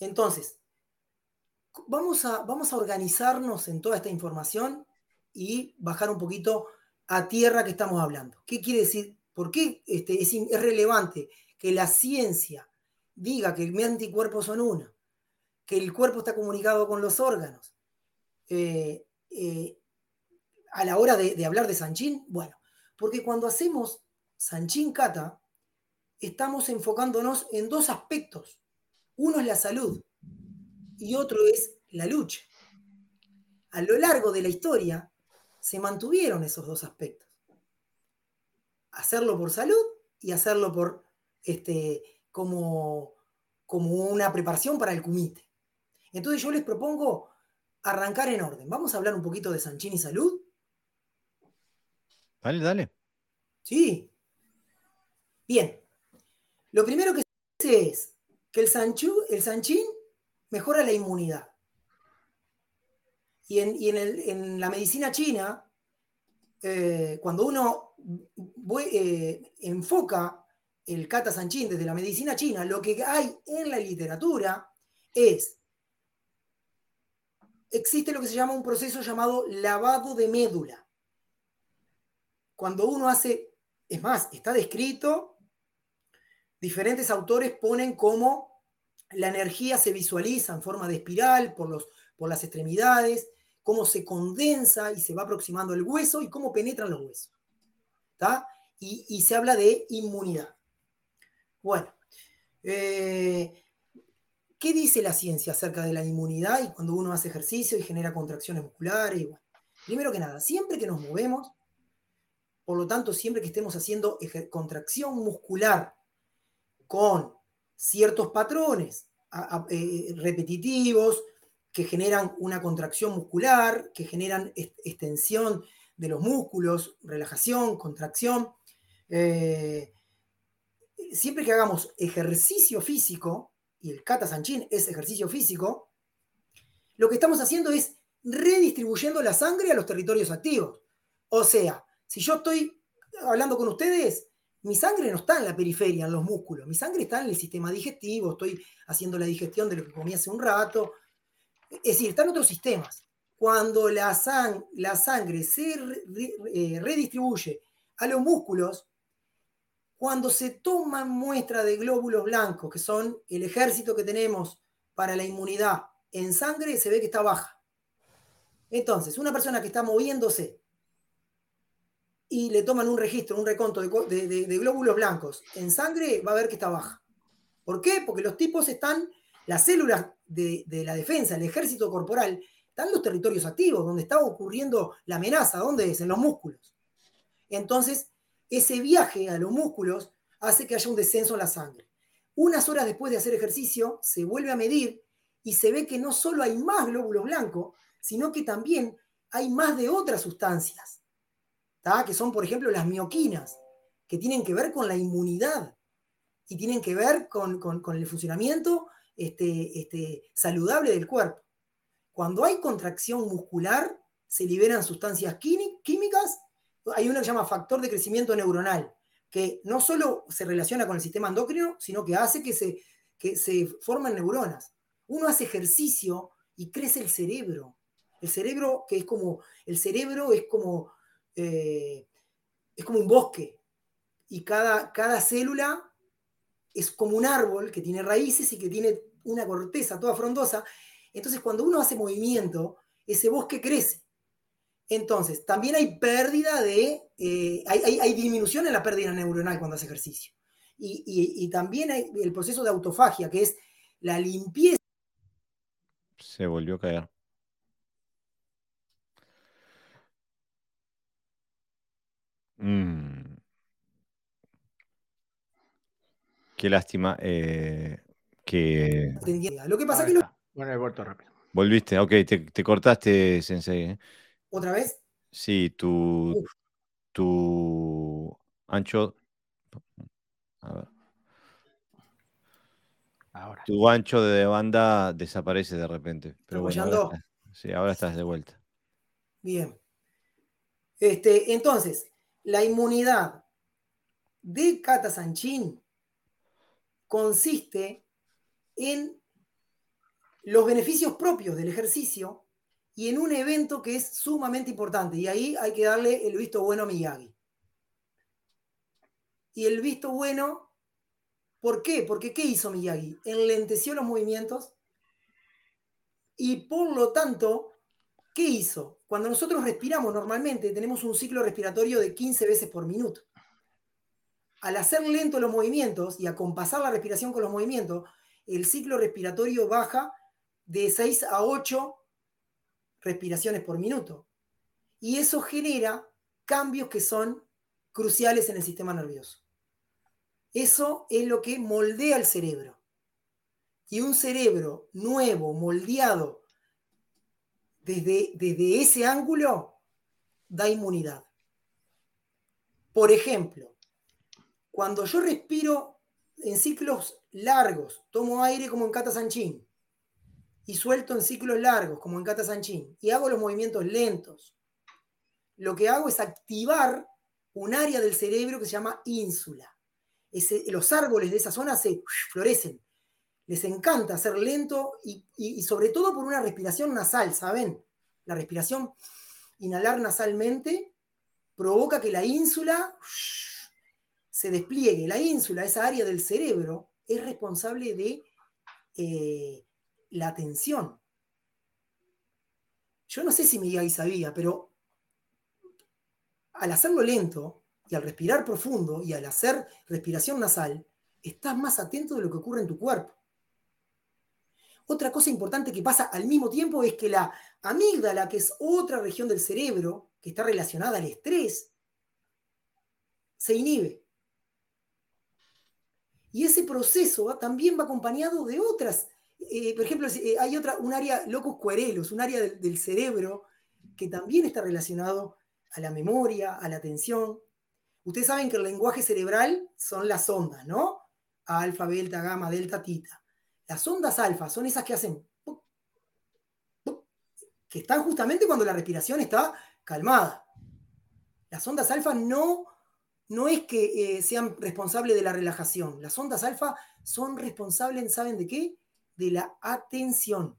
Entonces, vamos a, vamos a organizarnos en toda esta información y bajar un poquito a tierra que estamos hablando. ¿Qué quiere decir? ¿Por qué este, es, relevante que la ciencia diga que y cuerpo son uno? Que el cuerpo está comunicado con los órganos. Eh, eh, a la hora de, de, hablar de Sanchín, bueno, porque cuando hacemos Sanchín Kata, estamos enfocándonos en dos aspectos uno es la salud y otro es la lucha. A lo largo de la historia se mantuvieron esos dos aspectos. Hacerlo por salud y hacerlo por este, como, como una preparación para el comité. Entonces yo les propongo arrancar en orden. Vamos a hablar un poquito de Sanchín y salud. Dale, dale. Sí. Bien. Lo primero que se dice es que el, el sanchín mejora la inmunidad. Y en, la medicina china, eh, cuando uno eh, enfoca el kata sanchín desde la medicina china, lo que hay en la literatura es, existe lo que se llama un proceso llamado lavado de médula. Cuando uno hace, es más, está descrito, diferentes autores ponen cómo la energía se visualiza en forma de espiral por, los, por las extremidades, cómo se condensa y se va aproximando el hueso y cómo penetran los huesos. Y, se habla de inmunidad. Bueno, eh, ¿qué dice la ciencia acerca de la inmunidad y cuando uno hace ejercicio y genera contracciones musculares? primero que nada, siempre que nos movemos, por lo tanto, siempre que estemos haciendo contracción muscular con ciertos patrones eh, repetitivos, que generan una contracción muscular, que generan extensión de los músculos, relajación, contracción. Eh, siempre que hagamos ejercicio físico, y el kata sanchin es ejercicio físico, lo que estamos haciendo es redistribuyendo la sangre a los territorios activos. O sea, si yo estoy hablando con ustedes, mi sangre no está en la periferia, en los músculos, mi sangre está en el sistema digestivo, estoy haciendo la digestión de lo que comí hace un rato, es decir, están otros sistemas. Cuando la, sangre se eh, redistribuye a los músculos, cuando se toman muestras de glóbulos blancos, que son el ejército que tenemos para la inmunidad en sangre, se ve que está baja. Entonces, una persona que está moviéndose y le toman un registro, un reconto de, de, glóbulos blancos en sangre, va a ver que está baja. ¿Por qué? Porque los tipos están, las células de, la defensa, el ejército corporal, están los territorios activos, donde está ocurriendo la amenaza, ¿dónde es? En los músculos. Entonces, ese viaje a los músculos hace que haya un descenso en la sangre. Unas horas después de hacer ejercicio, se vuelve a medir y se ve que no solo hay más glóbulos blancos, sino que también hay más de otras sustancias, que son, por ejemplo, las mioquinas, que tienen que ver con la inmunidad y tienen que ver con, el funcionamiento este, este, saludable del cuerpo. Cuando hay contracción muscular, se liberan sustancias químicas. Hay una que se llama factor de crecimiento neuronal, que no solo se relaciona con el sistema endocrino, sino que hace que se, que se formen neuronas. Uno hace ejercicio y crece el cerebro. El cerebro, que es como, el cerebro es como, eh, es como un bosque. Y cada, cada célula es como un árbol que tiene raíces y que tiene una corteza toda frondosa. Entonces, cuando uno hace movimiento, ese bosque crece. Entonces, también hay pérdida de, eh, hay, disminución en la pérdida neuronal cuando hace ejercicio. Y, también hay el proceso de autofagia, que es la limpieza. Se volvió a caer. Mm. Qué lástima. Eh, que... Lo que pasa es que... Lo... Bueno, he vuelto rápido. Volviste, ok, te, cortaste, Sensei. ¿eh? ¿Otra vez? Sí, tu, tu ancho... A ver. Ahora. Tu ancho de banda desaparece de repente. Pero bueno, ahora sí, ahora estás de vuelta. Bien. Este, entonces, la inmunidad de Kata Sanchin consiste en los beneficios propios del ejercicio y en un evento que es sumamente importante. Y ahí hay que darle el visto bueno a Miyagi. Y el visto bueno, ¿por qué? Porque ¿qué hizo Miyagi? Enlenteció los movimientos y por lo tanto, ¿qué hizo? Cuando nosotros respiramos normalmente tenemos un ciclo respiratorio de 15 veces por minuto. Al hacer lento los movimientos y acompasar la respiración con los movimientos, el ciclo respiratorio baja de 6 a 8 respiraciones por minuto. Y eso genera cambios que son cruciales en el sistema nervioso. Eso es lo que moldea el cerebro. Y un cerebro nuevo, moldeado desde, desde ese ángulo, da inmunidad. Por ejemplo, cuando yo respiro en ciclos largos, tomo aire como en Kata Sanchin y suelto en ciclos largos como en Kata Sanchin y hago los movimientos lentos, lo que hago es activar un área del cerebro que se llama ínsula. los árboles de esa zona se florecen. Les encanta hacer lento y, sobre todo por una respiración nasal, ¿saben? La respiración inhalar nasalmente provoca que la ínsula se despliegue. La ínsula, esa área del cerebro, es responsable de eh, la atención. Yo no sé si Miguel sabía, pero al hacerlo lento y al respirar profundo y al hacer respiración nasal, estás más atento de lo que ocurre en tu cuerpo. Otra cosa importante que pasa al mismo tiempo es que la amígdala, que es otra región del cerebro que está relacionada al estrés, se inhibe. Y ese proceso también va acompañado de otras. Eh, por ejemplo, eh, hay otra, un área locus coerelos, un área del, del cerebro que también está relacionado a la memoria, a la atención. Ustedes saben que el lenguaje cerebral son las ondas, ¿no? Alfa, beta, gamma, delta, tita. Las ondas alfa son esas que hacen, que están justamente cuando la respiración está calmada. Las ondas alfa no, no es que eh, sean responsables de la relajación. Las ondas alfa son responsables, ¿saben de qué? De la atención.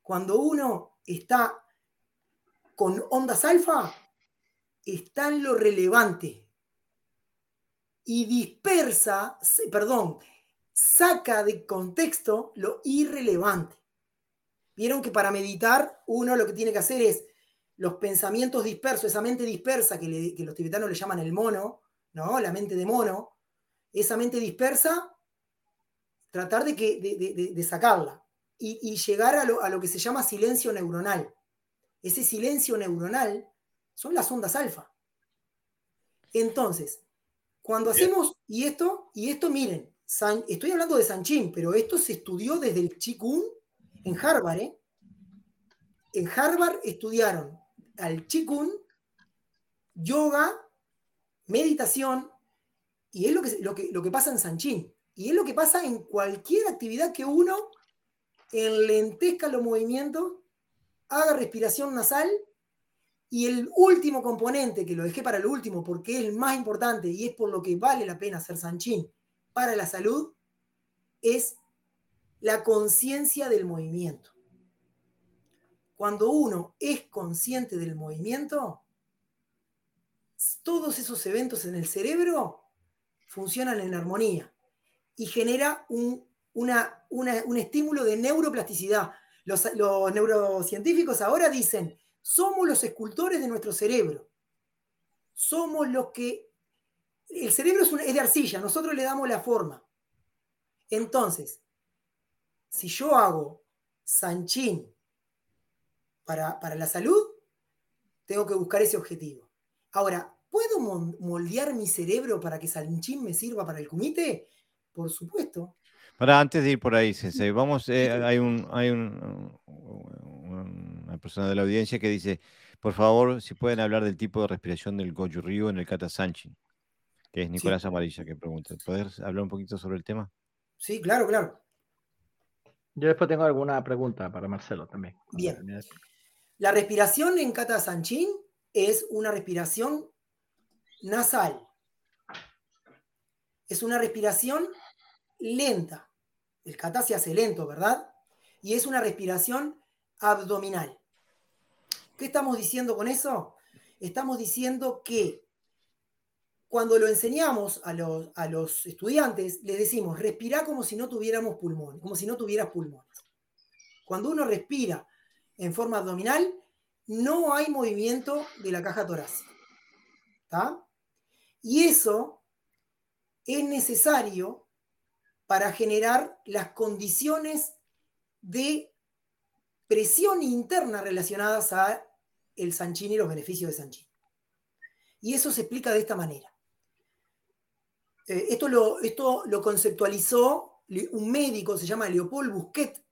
Cuando uno está con ondas alfa, está en lo relevante y dispersa, perdón, saca de contexto lo irrelevante. Vieron que para meditar uno lo que tiene que hacer es los pensamientos dispersos, esa mente dispersa que, los tibetanos le llaman el mono, ¿no? La mente de mono, esa mente dispersa, tratar de, que, de, sacarla y, llegar a lo, a lo que se llama silencio neuronal. Ese silencio neuronal son las ondas alfa. Entonces, cuando hacemos, y esto, y esto miren, estoy hablando de Sanchín, pero esto se estudió desde el Qigong en Harvard. ¿eh? En Harvard estudiaron al Qigong, yoga, meditación, y es lo que, lo que, lo que pasa en Sanchín. Y es lo que pasa en cualquier actividad que uno enlentezca los movimientos, haga respiración nasal y el último componente, que lo dejé para el último porque es el más importante y es por lo que vale la pena hacer Sanchín, para la salud es la conciencia del movimiento. Cuando uno es consciente del movimiento, todos esos eventos en el cerebro funcionan en armonía y genera un, un estímulo de neuroplasticidad. Los, los, neurocientíficos ahora dicen, somos los escultores de nuestro cerebro. Somos los que el cerebro es, de arcilla, nosotros le damos la forma. Entonces, si yo hago sanchín para, para la salud, tengo que buscar ese objetivo. Ahora, ¿puedo moldear mi cerebro para que sanchín me sirva para el comité? Por supuesto. Para antes de ir por ahí, Sensei, vamos, eh, hay, un, hay un, una persona de la audiencia que dice, por favor, si pueden hablar del tipo de respiración del Goju Ryu en el Kata Sanchin que es Nicolás Amarilla que pregunta. ¿Puedes hablar un poquito sobre el tema? Sí, claro, claro. Yo después tengo alguna pregunta para Marcelo también. Bien. La respiración en Kata Sanchin es una respiración nasal. Es una respiración lenta. El kata se hace lento, ¿verdad? Y es una respiración abdominal. ¿Qué estamos diciendo con eso? Estamos diciendo que cuando lo enseñamos a los, estudiantes, les decimos, respira como si no tuviéramos pulmón, como si no tuvieras pulmones. Cuando uno respira en forma abdominal, no hay movimiento de la caja torácica. Y eso es necesario para generar las condiciones de presión interna relacionadas a el Sanchín y los beneficios de Sanchín. Y eso se explica de esta manera. Eh, esto, lo, esto lo conceptualizó un médico, se llama Leopold Busquet,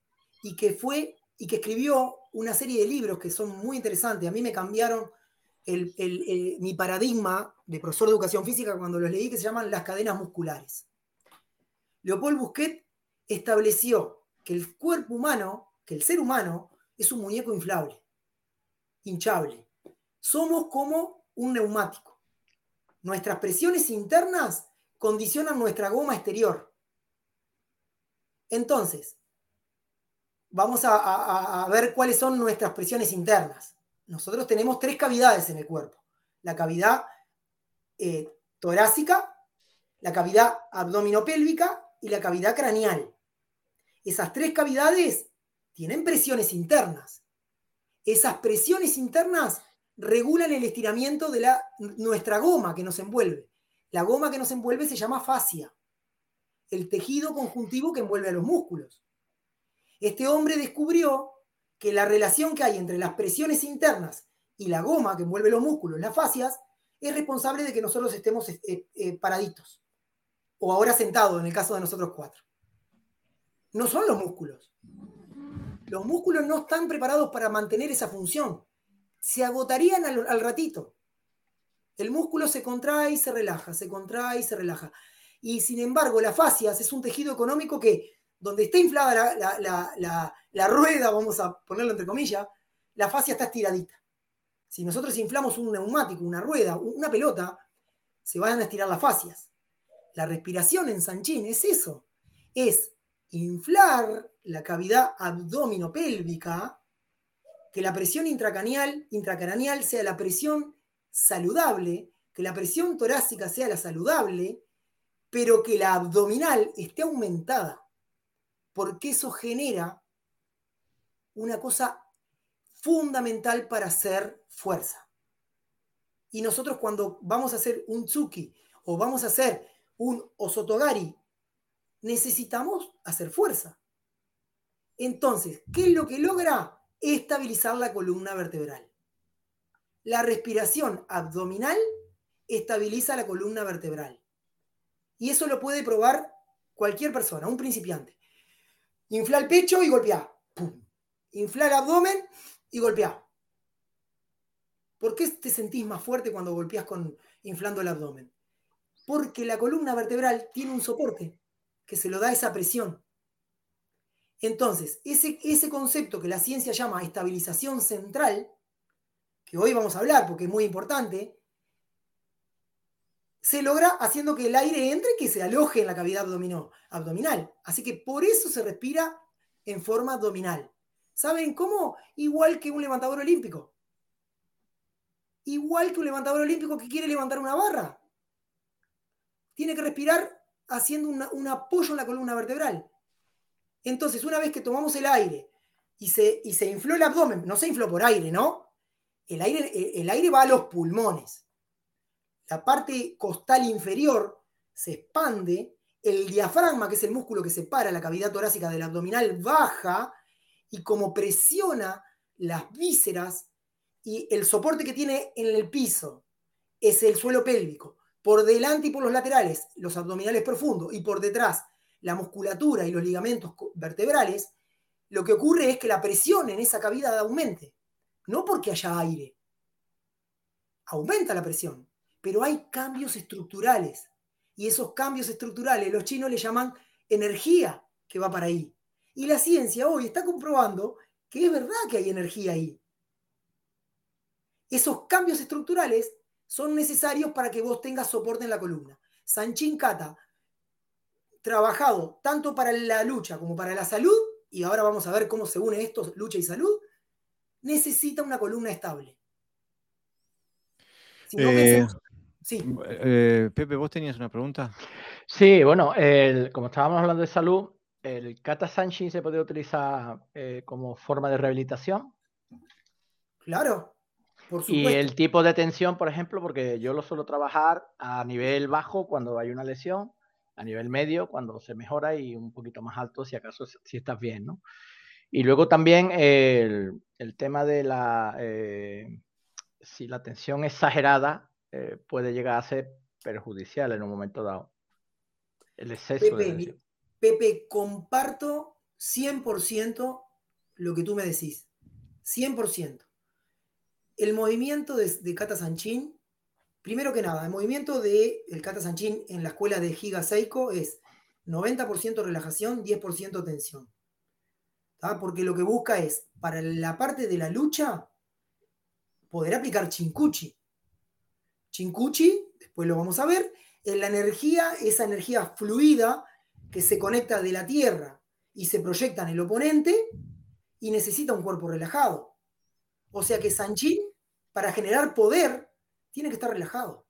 y que fue y que escribió una serie de libros que son muy interesantes. A mí me cambiaron mi paradigma de profesor de educación física cuando los leí, que se llaman las cadenas musculares. Leopold Busquet estableció que el cuerpo humano, que el ser humano, es un muñeco inflable, hinchable. Somos como un neumático. Nuestras presiones internas condicionan nuestra goma exterior. Entonces, vamos a, ver cuáles son nuestras presiones internas. Nosotros tenemos tres cavidades en el cuerpo. La cavidad eh, torácica, la cavidad abdominopélvica y la cavidad craneal. Esas tres cavidades tienen presiones internas. Esas presiones internas regulan el estiramiento de la, nuestra goma que nos envuelve. La goma que nos envuelve se llama fascia, el tejido conjuntivo que envuelve a los músculos. Este hombre descubrió que la relación que hay entre las presiones internas y la goma que envuelve los músculos, las fascias, es responsable de que nosotros estemos eh, eh, paraditos. O ahora sentados, en el caso de nosotros cuatro. No son los músculos. Los músculos no están preparados para mantener esa función. Se agotarían al, ratito. El músculo se contrae y se relaja, se contrae y se relaja. Y sin embargo, las fascias es un tejido económico que, donde está inflada la, rueda, vamos a ponerlo entre comillas, la fascia está estiradita. Si nosotros inflamos un neumático, una rueda, una pelota, se van a estirar las fascias. La respiración en Sanchín es eso, es inflar la cavidad abdominopélvica, que la presión intracranial, intracraneal sea la presión saludable, que la presión torácica sea la saludable, pero que la abdominal esté aumentada, porque eso genera una cosa fundamental para hacer fuerza. Y nosotros cuando vamos a hacer un tsuki o vamos a hacer un osotogari, necesitamos hacer fuerza. Entonces, ¿qué es lo que logra? Estabilizar la columna vertebral. La respiración abdominal estabiliza la columna vertebral. Y eso lo puede probar cualquier persona, un principiante. Infla el pecho y golpea. Infla el abdomen y golpea. ¿Por qué te sentís más fuerte cuando golpeas con inflando el abdomen? Porque la columna vertebral tiene un soporte que se lo da esa presión. Entonces, ese, ese concepto que la ciencia llama estabilización central, que hoy vamos a hablar porque es muy importante, se logra haciendo que el aire entre y que se aloje en la cavidad abdominal. Así que por eso se respira en forma abdominal. ¿Saben cómo? Igual que un levantador olímpico. Igual que un levantador olímpico que quiere levantar una barra. Tiene que respirar haciendo un apoyo en la columna vertebral. Entonces, una vez que tomamos el aire y se, y se infló el abdomen, no se infló por aire, ¿no? El aire, el aire va a los pulmones. La parte costal inferior se expande, el diafragma, que es el músculo que separa la cavidad torácica del abdominal, baja y como presiona las vísceras y el soporte que tiene en el piso es el suelo pélvico, por delante y por los laterales, los abdominales profundos, y por detrás, la musculatura y los ligamentos vertebrales, lo que ocurre es que la presión en esa cavidad aumente. No porque haya aire. Aumenta la presión. Pero hay cambios estructurales. Y esos cambios estructurales los chinos le llaman energía que va para ahí. Y la ciencia hoy está comprobando que es verdad que hay energía ahí. Esos cambios estructurales son necesarios para que vos tengas soporte en la columna. Sanchín Cata, trabajado tanto para la lucha como para la salud, y ahora vamos a ver cómo se une esto, lucha y salud, necesita una columna estable. Eh, sí. Eh, Pepe, ¿vos tenías una pregunta? Sí, bueno, como estábamos hablando de salud, el Kata Sanchin se puede utilizar eh, como forma de rehabilitación. Claro, y el tipo de tensión, por ejemplo, porque yo lo suelo trabajar a nivel bajo cuando hay una lesión, a nivel medio cuando se mejora y un poquito más alto si acaso si estás bien, ¿no? Y luego también el, tema de la, eh, si la tensión exagerada eh, puede llegar a ser perjudicial en un momento dado. El exceso Pepe, de Pepe, comparto 100% lo que tú me decís. 100% el movimiento de, de Kata Sanchin, primero que nada, el movimiento de el Kata Sanchin en la escuela de Giga Seiko es 90% relajación, 10% tensión. Porque lo que busca es, para la parte de la lucha, poder aplicar Chinkuchi. Chinkuchi, después lo vamos a ver, es la energía, esa energía fluida que se conecta de la tierra y se proyecta en el oponente y necesita un cuerpo relajado. O sea que Sanchín, para generar poder, tiene que estar relajado.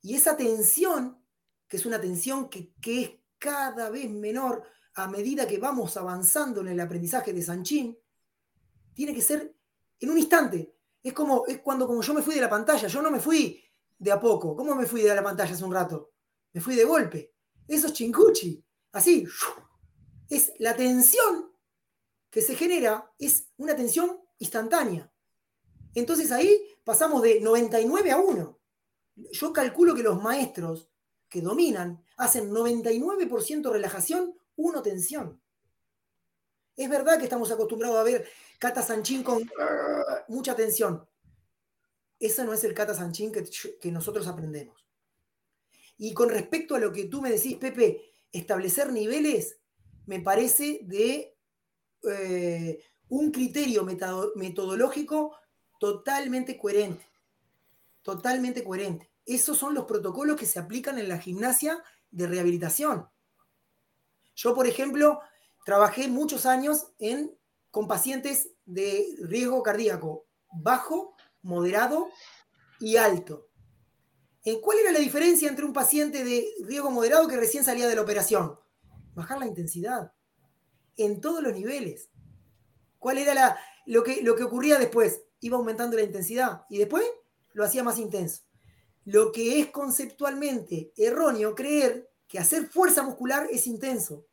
Y esa tensión, que es una tensión que, que es cada vez menor a medida que vamos avanzando en el aprendizaje de Sanchín, tiene que ser en un instante. Es como es cuando como yo me fui de la pantalla, yo no me fui de a poco. ¿Cómo me fui de la pantalla hace un rato? Me fui de golpe. Eso es chincuchi. Así. Es la tensión que se genera, es una tensión instantánea. Entonces ahí pasamos de 99 a 1. Yo calculo que los maestros que dominan hacen 99% relajación, 1 tensión. Es verdad que estamos acostumbrados a ver Kata Sanchín con uh, mucha tensión. Ese no es el Kata Sanchín que, que nosotros aprendemos. Y con respecto a lo que tú me decís, Pepe, establecer niveles me parece de eh, un criterio metodológico totalmente coherente. Totalmente coherente. Esos son los protocolos que se aplican en la gimnasia de rehabilitación. Yo, por ejemplo, trabajé muchos años con pacientes de riesgo cardíaco bajo, moderado y alto. ¿En cuál era la diferencia entre un paciente de riesgo moderado que recién salía de la operación? Bajar la intensidad en todos los niveles. ¿Cuál era lo que ocurría después? Iba aumentando la intensidad y después lo hacía más intenso. Lo que es conceptualmente erróneo creer que hacer fuerza muscular es intenso.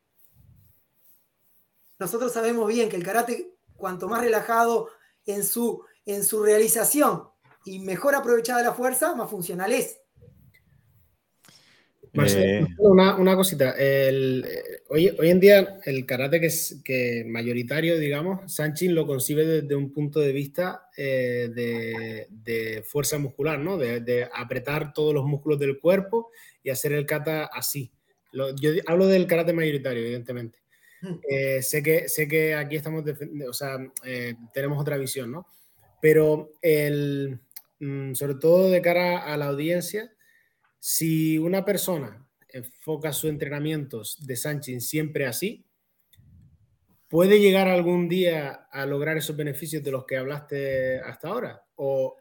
Nosotros sabemos bien que el karate, cuanto más relajado en su, en su realización y mejor aprovechada la fuerza, más funcional es. Eh, una, cosita. hoy, hoy, en día el karate que es que mayoritario, digamos, Sanchin lo concibe desde un punto de vista eh, de, fuerza muscular, ¿no? De, apretar todos los músculos del cuerpo y hacer el kata así. yo hablo del karate mayoritario, evidentemente. Eh, sé, que, sé que aquí estamos, o sea, tenemos otra visión, ¿no? Pero el, mm, sobre todo de cara a la audiencia, si una persona enfoca sus entrenamientos de Sanchin siempre así, ¿puede llegar algún día a lograr esos beneficios de los que hablaste hasta ahora? ¿O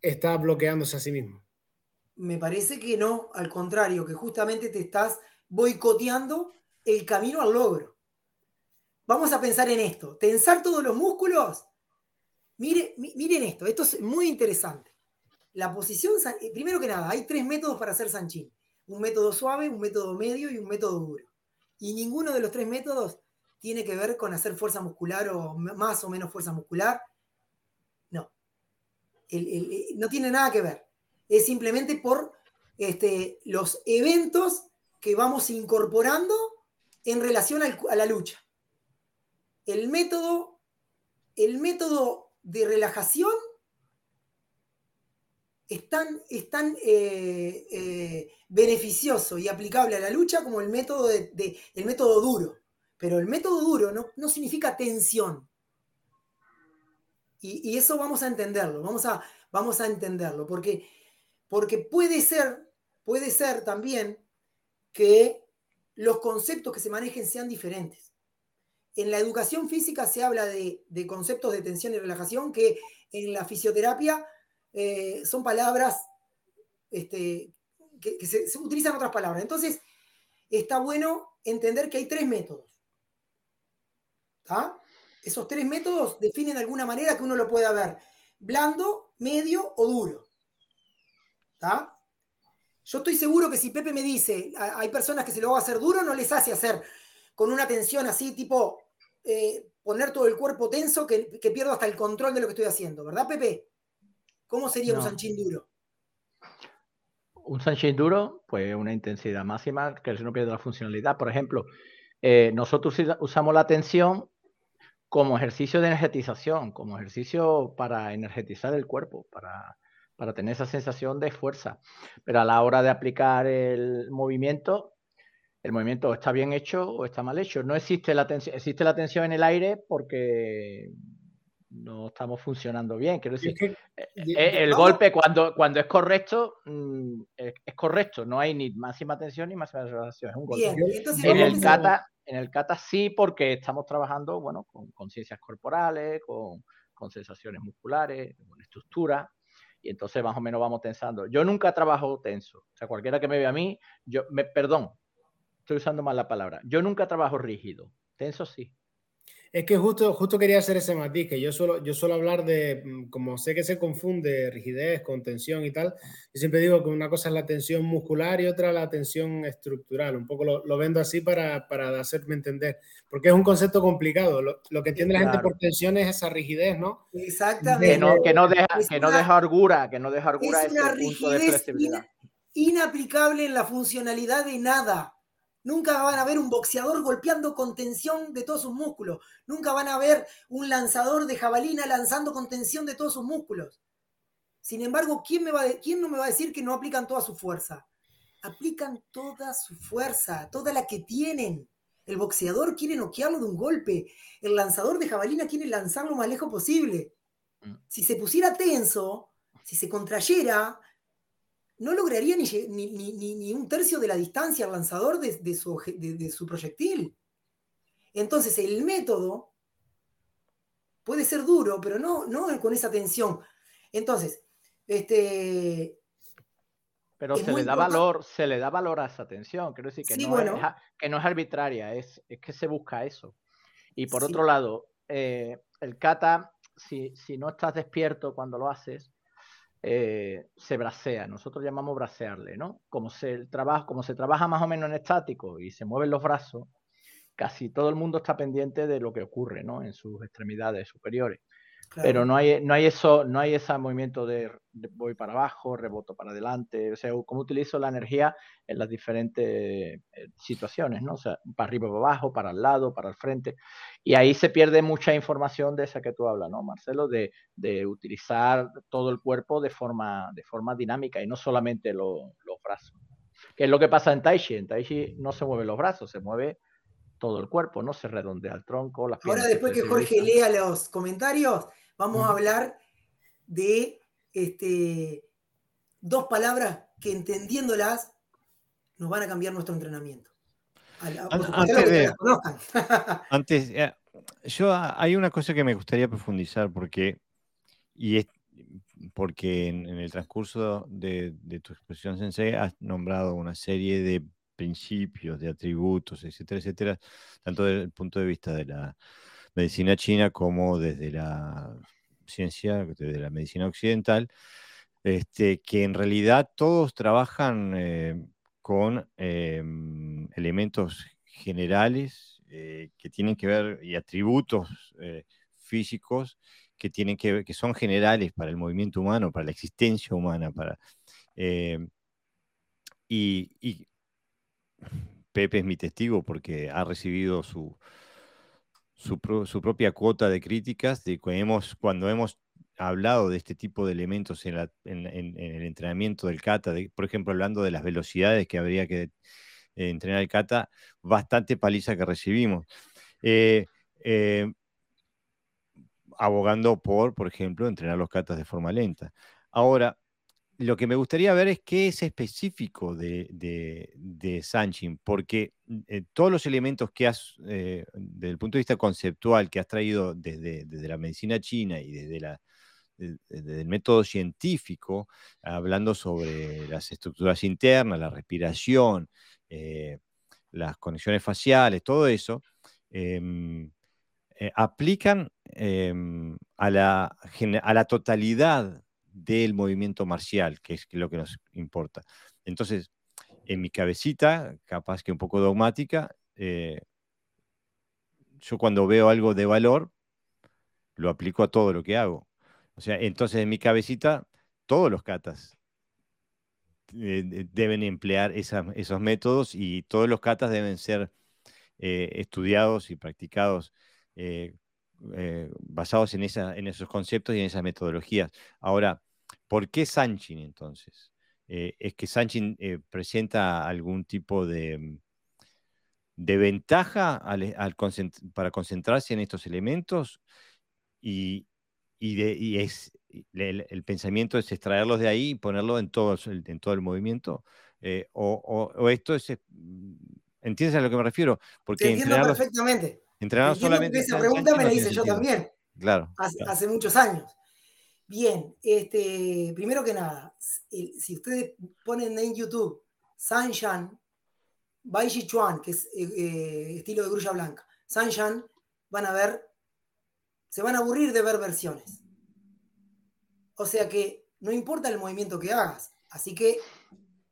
está bloqueándose a sí mismo? Me parece que no, al contrario, que justamente te estás boicoteando el camino al logro. Vamos a pensar en esto. Tensar todos los músculos. miren esto, esto es muy interesante. La posición, eh, primero que nada, hay tres métodos para hacer Sanchín. Un método suave, un método medio y un método duro. Y ninguno de los tres métodos tiene que ver con hacer fuerza muscular o más o menos fuerza muscular. No. no tiene nada que ver. Es simplemente por este, los eventos que vamos incorporando en relación a la lucha. El método, el método de relajación es tan, eh, eh, beneficioso y aplicable a la lucha como el método, de, el método duro. Pero el método duro no, significa tensión. Y, eso vamos a entenderlo, vamos a, vamos a entenderlo, porque, porque puede, ser, puede ser también que los conceptos que se manejen sean diferentes. En la educación física se habla de, conceptos de tensión y relajación que en la fisioterapia eh, son palabras este, que, se, utilizan otras palabras. Entonces, está bueno entender que hay tres métodos. Esos tres métodos definen de alguna manera que uno lo pueda ver blando, medio o duro. Yo estoy seguro que si Pepe me dice, hay personas que se lo va a hacer duro, no les hace hacer con una tensión así, tipo eh, poner todo el cuerpo tenso, que, que pierdo hasta el control de lo que estoy haciendo, ¿verdad, Pepe? ¿Cómo sería un Sanchín duro? Un Sanchín duro, pues una intensidad máxima que no pierde la funcionalidad. Por ejemplo, eh, nosotros usamos la tensión como ejercicio de energetización, como ejercicio para energetizar el cuerpo, para, para tener esa sensación de fuerza. Pero a la hora de aplicar el movimiento, el movimiento está bien hecho o está mal hecho. No existe la tensión, existe la tensión en el aire porque no estamos funcionando bien. Quiero decir, eh, eh, el golpe cuando, cuando es correcto, mm, es, correcto. No hay ni máxima tensión ni máxima relajación. Es un golpe. en, el kata, en el kata sí, porque estamos trabajando, bueno, con conciencias corporales, con, sensaciones musculares, con estructura, y entonces más o menos vamos tensando. Yo nunca trabajo tenso. O sea, cualquiera que me vea a mí, yo, me, perdón, estoy usando mal la palabra. Yo nunca trabajo rígido. Tenso sí. Es que justo, justo quería hacer ese matiz, que yo suelo, yo suelo hablar de, mm, como sé que se confunde rigidez con tensión y tal, yo siempre digo que una cosa es la tensión muscular y otra la tensión estructural. Un poco lo, vendo así para, para, hacerme entender, porque es un concepto complicado. Lo, que entiende la gente por tensión es esa rigidez, ¿no? Exactamente. Que no, que no deja, que no deja argura, que no deja argura es una punto de flexibilidad. inaplicable en la funcionalidad de nada. Nunca van a ver un boxeador golpeando con tensión de todos sus músculos. Nunca van a ver un lanzador de jabalina lanzando con tensión de todos sus músculos. Sin embargo, ¿quién, me va ¿quién no me va a decir que no aplican toda su fuerza? Aplican toda su fuerza, toda la que tienen. El boxeador quiere noquearlo de un golpe. El lanzador de jabalina quiere lanzarlo lo más lejos posible. Mm. Si se pusiera tenso, si se contrayera, no lograría ni, un tercio de la distancia al lanzador de, su, proyectil. Entonces, el método puede ser duro, pero no, no con esa tensión. Entonces, este. Pero se le da valor, se le da valor a esa tensión. Quiero decir que, no, es, que no es arbitraria, es, que se busca eso. Y por otro lado, eh, el kata, si, si, no estás despierto cuando lo haces, eh, se brasea. Nosotros llamamos brasearle, ¿no? Como se, trabaja, como se trabaja más o menos en estático y se mueven los brazos, casi todo el mundo está pendiente de lo que ocurre, ¿no? En sus extremidades superiores. Pero no hay, no hay eso, no hay ese movimiento de, voy para abajo, reboto para adelante, o sea, cómo utilizo la energía en las diferentes eh, situaciones, ¿no? O sea, para arriba, para abajo, para el lado, para el frente. Y ahí se pierde mucha información de esa que tú hablas, ¿no, Marcelo? De, utilizar todo el cuerpo de forma, de forma dinámica y no solamente los brazos. Que es lo que pasa en Tai Chi. En Tai Chi no se mueven los brazos, se mueve todo el cuerpo, ¿no? Se redondea el tronco, las Ahora, después que Jorge lea los comentarios, Vamos a hablar de este, dos palabras que entendiéndolas nos van a cambiar nuestro entrenamiento. Antes, eh, yo hay una cosa que me gustaría profundizar porque, y porque en, el transcurso de, tu exposición Sensei has nombrado una serie de principios, de atributos, etcétera, etcétera, tanto desde el punto de vista de la medicina china como desde la ciencia, desde la medicina occidental, este, que en realidad todos trabajan eh, con em, elementos generales eh, que tienen que ver y atributos eh, físicos que tienen que que son generales para el movimiento humano, para la existencia humana, para em, y Pepe es mi testigo porque ha recibido su, su, propia cuota de críticas de cuando hemos hablado de este tipo de elementos en, el entrenamiento del kata, por ejemplo, hablando de las velocidades que habría que eh, entrenar el kata, bastante paliza que recibimos. Eh, eh, abogando por, por ejemplo, entrenar los katas de forma lenta. Ahora, lo que me gustaría ver es qué es específico de, de, Sanchin, porque eh, todos los elementos que has, eh, desde el punto de vista conceptual, que has traído desde, la medicina china y desde, la, el método científico, hablando sobre las estructuras internas, la respiración, eh, las conexiones faciales, todo eso, em, aplican em, a, la, a la totalidad del movimiento marcial, que es lo que nos importa. Entonces, en mi cabecita, capaz que un poco dogmática, eh, yo cuando veo algo de valor, lo aplico a todo lo que hago. O sea, entonces en mi cabecita, todos los katas eh, deben emplear esos métodos y todos los katas deben ser eh, estudiados y practicados basados en, esa, en esos conceptos y en esas metodologías. Ahora, ¿por qué Sanchin entonces? Eh, ¿Es que Sanchin eh, presenta algún tipo de, mm, de ventaja para concentrarse en estos elementos? Y, es, el, pensamiento es extraerlos de ahí y ponerlo en todo, en todo el movimiento. O, esto es, ¿Entiendes a lo que me refiero? Porque Te entiendo perfectamente. Entrenar solamente. Esa pregunta me la hice yo también. Claro hace, muchos años. Bien, este, primero que nada, si ustedes ponen en YouTube Sanshan, Bai Chuan, que es eh, eh, estilo de grulla blanca, Sanshan, van a ver, se van a aburrir de ver versiones. O sea que no importa el movimiento que hagas, así que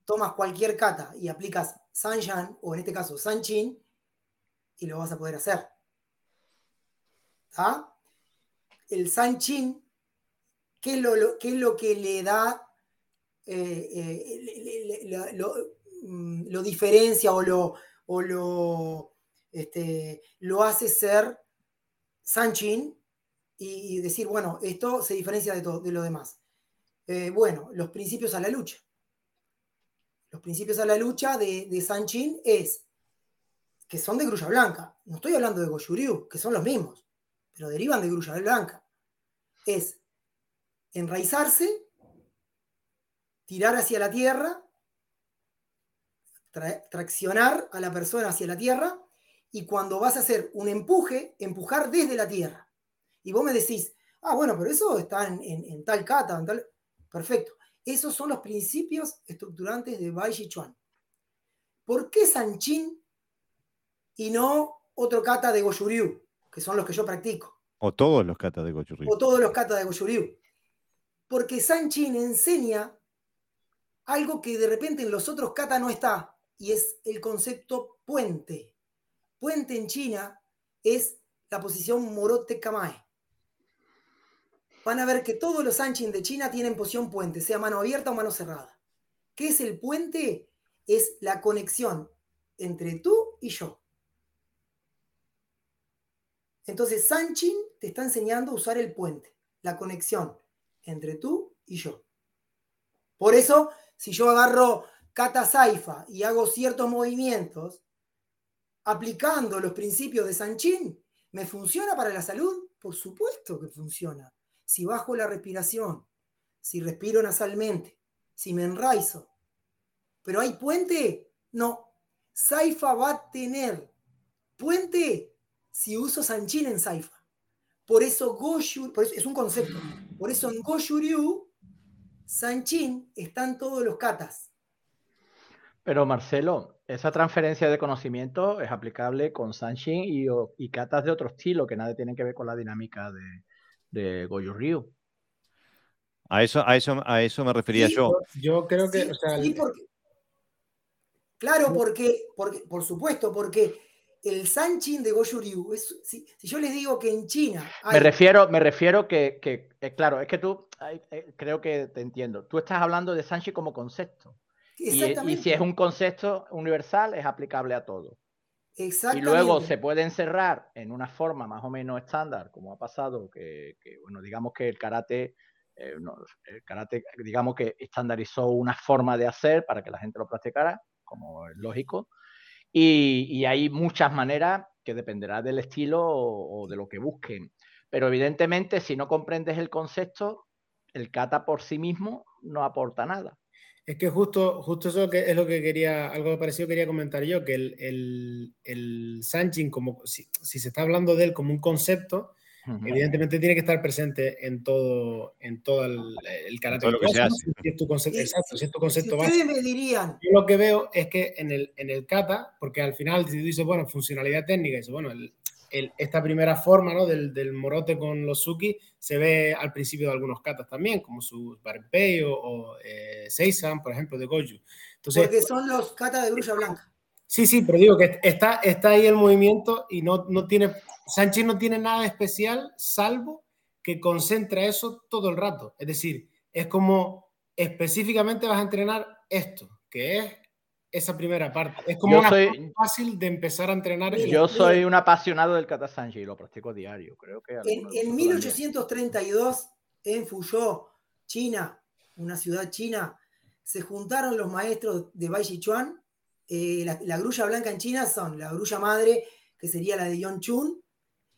tomas cualquier kata y aplicas Sanshan, o en este caso Sanchin, y lo vas a poder hacer. ¿Ah? El Sanchin ¿Qué es lo, es lo que le da, eh, eh, mm, lo, diferencia o lo, o lo, este, lo hace ser Sanchin y, decir, bueno, esto se diferencia de, todo, de lo demás? Eh, bueno, los principios a la lucha. Los principios a la lucha de, de Sanchin es que son de grulla blanca. No estoy hablando de Goyuriu, que son los mismos, pero derivan de grulla blanca. Es enraizarse, tirar hacia la tierra, traccionar a la persona hacia la tierra y cuando vas a hacer un empuje, empujar desde la tierra. Y vos me decís, ah, bueno, pero eso está en, tal kata, en tal... Perfecto. Esos son los principios estructurantes de Bai Chuan. ¿Por qué Sanchin y no otro kata de Goyuryu, que son los que yo practico? O todos los katas de Goyuryu. O todos los katas de Goyuryu porque Sanchin enseña algo que de repente en los otros kata no está, y es el concepto puente. Puente en China es la posición Morote Kamae. Van a ver que todos los Sanchin de China tienen posición puente, sea mano abierta o mano cerrada. ¿Qué es el puente? Es la conexión entre tú y yo. Entonces, Sanchin te está enseñando a usar el puente, la conexión entre tú y yo. Por eso, si yo agarro Kata Saifa y hago ciertos movimientos aplicando los principios de Sanchin, ¿me funciona para la salud? Por supuesto que funciona. Si bajo la respiración, si respiro nasalmente, si me enraizo. ¿Pero hay puente? No. Saifa va a tener puente si uso Sanchin en Saifa. Por eso Goshur, por eso, es un concepto. Por eso en Goshuryu, Sanchin están todos los katas. Pero Marcelo, esa transferencia de conocimiento es aplicable con Sanchin y, y katas de otro estilo que nada tienen que ver con la dinámica de, de Goju A eso, a, eso, a eso me refería yo. Yo creo que. claro, porque, porque, por supuesto, porque el Sanchin de Goju si, yo les digo que en China. Me refiero, me refiero que, que claro, es que tú, eh, creo que te entiendo. Tú estás hablando de Sanchin como concepto. Y, y, si es un concepto universal, es aplicable a todo. Y luego se puede encerrar en una forma más o menos estándar, como ha pasado, que, bueno, digamos que el karate, eh, el karate, digamos que estandarizó una forma de hacer para que la gente lo practicara, como es lógico, y, hay muchas maneras que dependerá del estilo o, de lo que busquen. Pero evidentemente, si no comprendes el concepto, el kata por sí mismo no aporta nada. Es que justo, justo eso que es lo que quería, algo parecido quería comentar yo, que el, el, el Sanchin, como si, se está hablando de él como un concepto, Evidentemente tiene que estar presente en todo, en todo el, el carácter. Si es tu concepto, exacto, si es tu concepto básico. me dirían. Yo lo que veo es que en el, en el kata, porque al final si tú dices, bueno, funcionalidad técnica, dices, bueno, el, esta primera forma ¿no? del, del, morote con los suki se ve al principio de algunos katas también, como su Barpei o, o eh, Seisan, por ejemplo, de Goju. Entonces, porque son los katas de grulla blanca. Sí, sí, pero digo que está, está ahí el movimiento y no, no tiene, Sánchez no tiene nada especial salvo que concentra eso todo el rato. Es decir, es como específicamente vas a entrenar esto, que es esa primera parte. Es como una fácil de empezar a entrenar. Yo soy un apasionado del kata Sanji y lo practico diario. Creo que en, en 1832, en Fuzhou, China, una ciudad china, se juntaron los maestros de Bai Chuan eh, la, grulla blanca en China son la grulla madre, que sería la de Yonchun,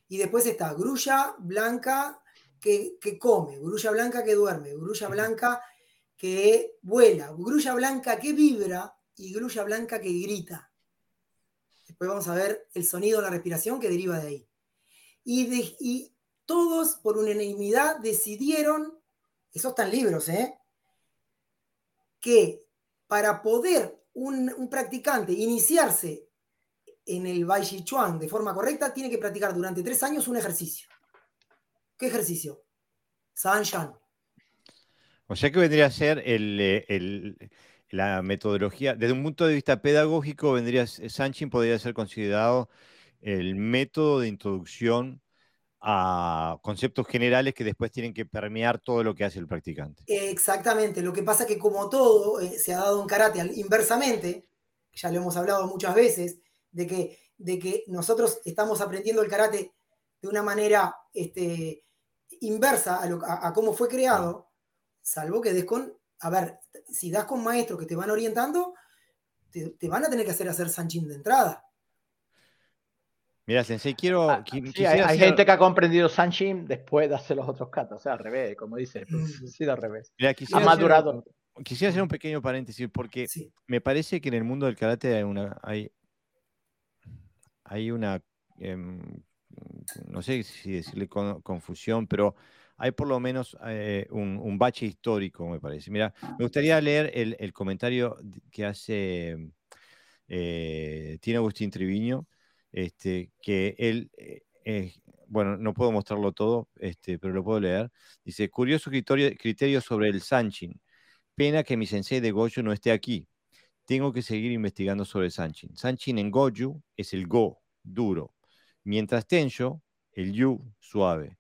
y después está grulla blanca que, come, grulla blanca que duerme, grulla blanca que vuela, grulla blanca que vibra y grulla blanca que grita. Después vamos a ver el sonido de la respiración que deriva de ahí. Y, y todos por unanimidad decidieron, eso está en libros, ¿eh? que para poder un, practicante iniciarse en el Bai Chuan de forma correcta, tiene que practicar durante tres años un ejercicio. ¿Qué ejercicio? San Shan. O sea que vendría a ser el, la metodología, desde un punto de vista pedagógico, vendría, Sanchin podría ser considerado el método de introducción a conceptos generales que después tienen que permear todo lo que hace el practicante. Exactamente, lo que pasa es que como todo eh, se ha dado en karate inversamente, ya lo hemos hablado muchas veces, de que, de que nosotros estamos aprendiendo el karate de una manera este, inversa a, cómo fue creado, salvo que des con, a ver, si das con maestros que te van orientando, te, van a tener que hacer hacer de entrada. Mira, Sensei, quiero. Ah, hay, gente que ha comprendido Sanshin después de hacer los otros katas, o sea, al revés, como dice, mm. sí, al revés. ha madurado. quisiera hacer un pequeño paréntesis porque me parece que en el mundo del karate hay una. Hay, hay una. Em, no sé si decirle confusión, pero hay por lo menos eh, un, bache histórico, me parece. Mira, me gustaría leer el, comentario que hace eh, Tiene Agustín Triviño este, que él, eh, bueno, no puedo mostrarlo todo, este, pero lo puedo leer. Dice, curioso criterio, sobre el Sanchin. Pena que mi sensei de Goju no esté aquí. Tengo que seguir investigando sobre Sanchin. Sanchin en Goju es el Go, duro, mientras Tensho, el Yu, suave.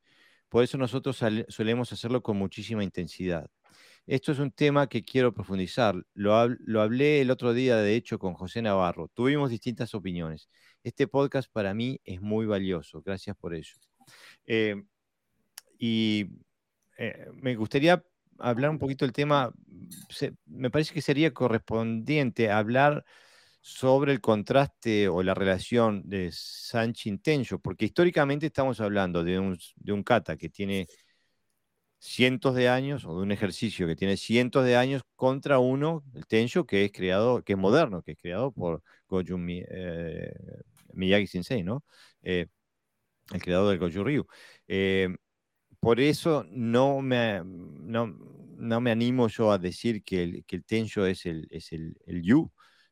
Por eso nosotros solemos hacerlo con muchísima intensidad. Esto es un tema que quiero profundizar. Lo, hablé el otro día, de hecho, con José Navarro. Tuvimos distintas opiniones. Este podcast para mí es muy valioso. Gracias por eso. Eh, y eh, me gustaría hablar un poquito del tema. me parece que sería correspondiente hablar sobre el contraste o la relación de Sanchin Tenjo, porque históricamente estamos hablando de un, de un kata que tiene cientos de años o de un ejercicio que tiene cientos de años contra uno, el Tensho, que es creado, que es moderno, que es creado por Goju eh, Miyagi Sensei, ¿no? Eh, el creador del Goju Ryu. Eh, por eso no me, no, me animo yo a decir que el, que el Tensho es el, es el, el Yu,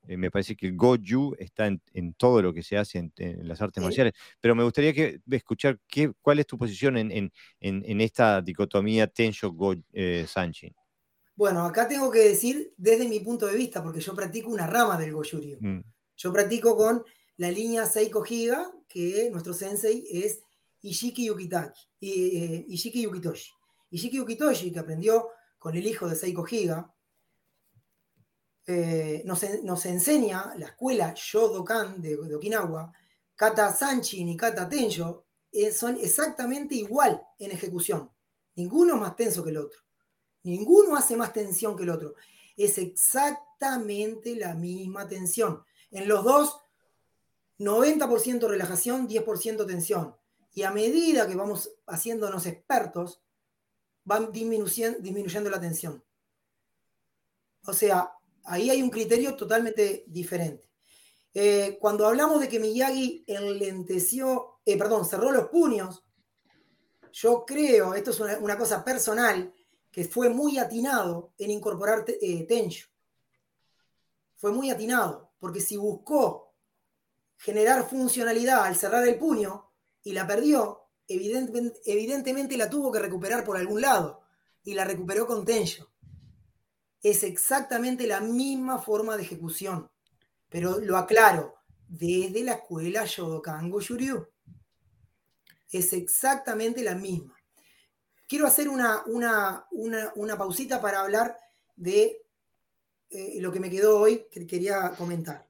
eh, me parece que el Goju está en, todo lo que se hace en, las artes marciales. Pero me gustaría que, escuchar qué, cuál es tu posición en, esta dicotomía Tensho-Go Sanchin. Bueno, acá tengo que decir desde mi punto de vista, porque yo practico una rama del Goju-Ryu. Mm. Yo practico con la línea Seiko Higa, que nuestro sensei es Ishiki Yukitaki, eh, Ishiki Yukitoshi. Ishiki Yukitoshi, que aprendió con el hijo de Seiko Higa, eh, nos, enseña la escuela Shodokan de, de Okinawa, Kata Sanchin y Kata Tenjo eh, son exactamente igual en ejecución. Ninguno más tenso que el otro. Ninguno hace más tensión que el otro. Es exactamente la misma tensión. En los dos, 90% relajación, 10% tensión. Y a medida que vamos haciéndonos expertos, van disminuyendo, la tensión. O sea, Ahí hay un criterio totalmente diferente. Eh, cuando hablamos de que Miyagi enlenteció, eh, perdón, cerró los puños, yo creo, esto es una, cosa personal, que fue muy atinado en incorporar eh. Fue muy atinado, porque si buscó generar funcionalidad al cerrar el puño y la perdió, evidentemente, la tuvo que recuperar por algún lado y la recuperó con Tencho es exactamente la misma forma de ejecución. Pero lo aclaro, desde la escuela Shodokan Shuryu. Es exactamente la misma. Quiero hacer una, una, pausita para hablar de eh, lo que me quedó hoy, que quería comentar.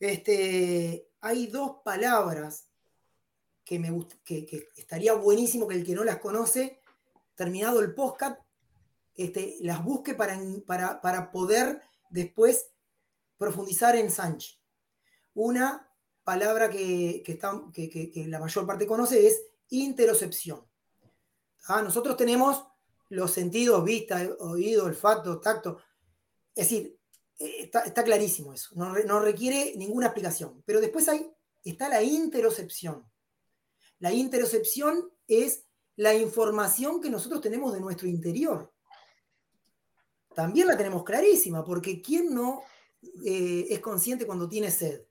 Este, hay dos palabras que, me que, que estaría buenísimo que el que no las conoce, terminado el podcast, este, las busque para, para, poder después profundizar en Sanchi. Una palabra que, que, la mayor parte conoce es interocepción. Ah, nosotros tenemos los sentidos, vista, oído, olfato, tacto. Es decir, eh, está, clarísimo eso, no, requiere ninguna explicación. Pero después hay, está la interocepción. La interocepción es la información que nosotros tenemos de nuestro interior. También la tenemos clarísima, porque ¿quién no eh, es consciente cuando tiene sed?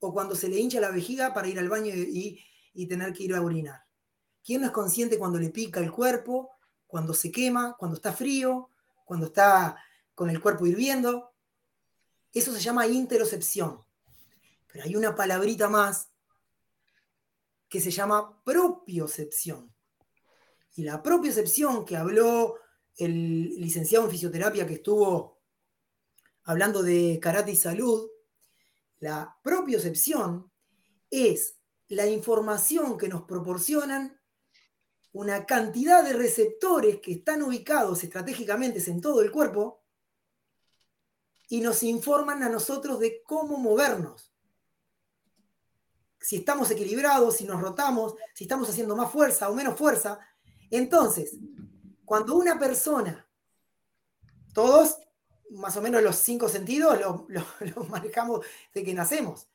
O cuando se le hincha la vejiga para ir al baño y, y tener que ir a orinar. ¿Quién no es consciente cuando le pica el cuerpo, cuando se quema, cuando está frío, cuando está con el cuerpo hirviendo? Eso se llama interocepción. Pero hay una palabrita más que se llama propiocepción. Y la propiocepción que habló el licenciado en fisioterapia que estuvo hablando de karate y salud, la propiocepción es la información que nos proporcionan una cantidad de receptores que están ubicados estratégicamente en todo el cuerpo y nos informan a nosotros de cómo movernos. Si estamos equilibrados, si nos rotamos, si estamos haciendo más fuerza o menos fuerza. Entonces, cuando una persona, todos, más o menos los cinco sentidos, los manejamos de que nacemos.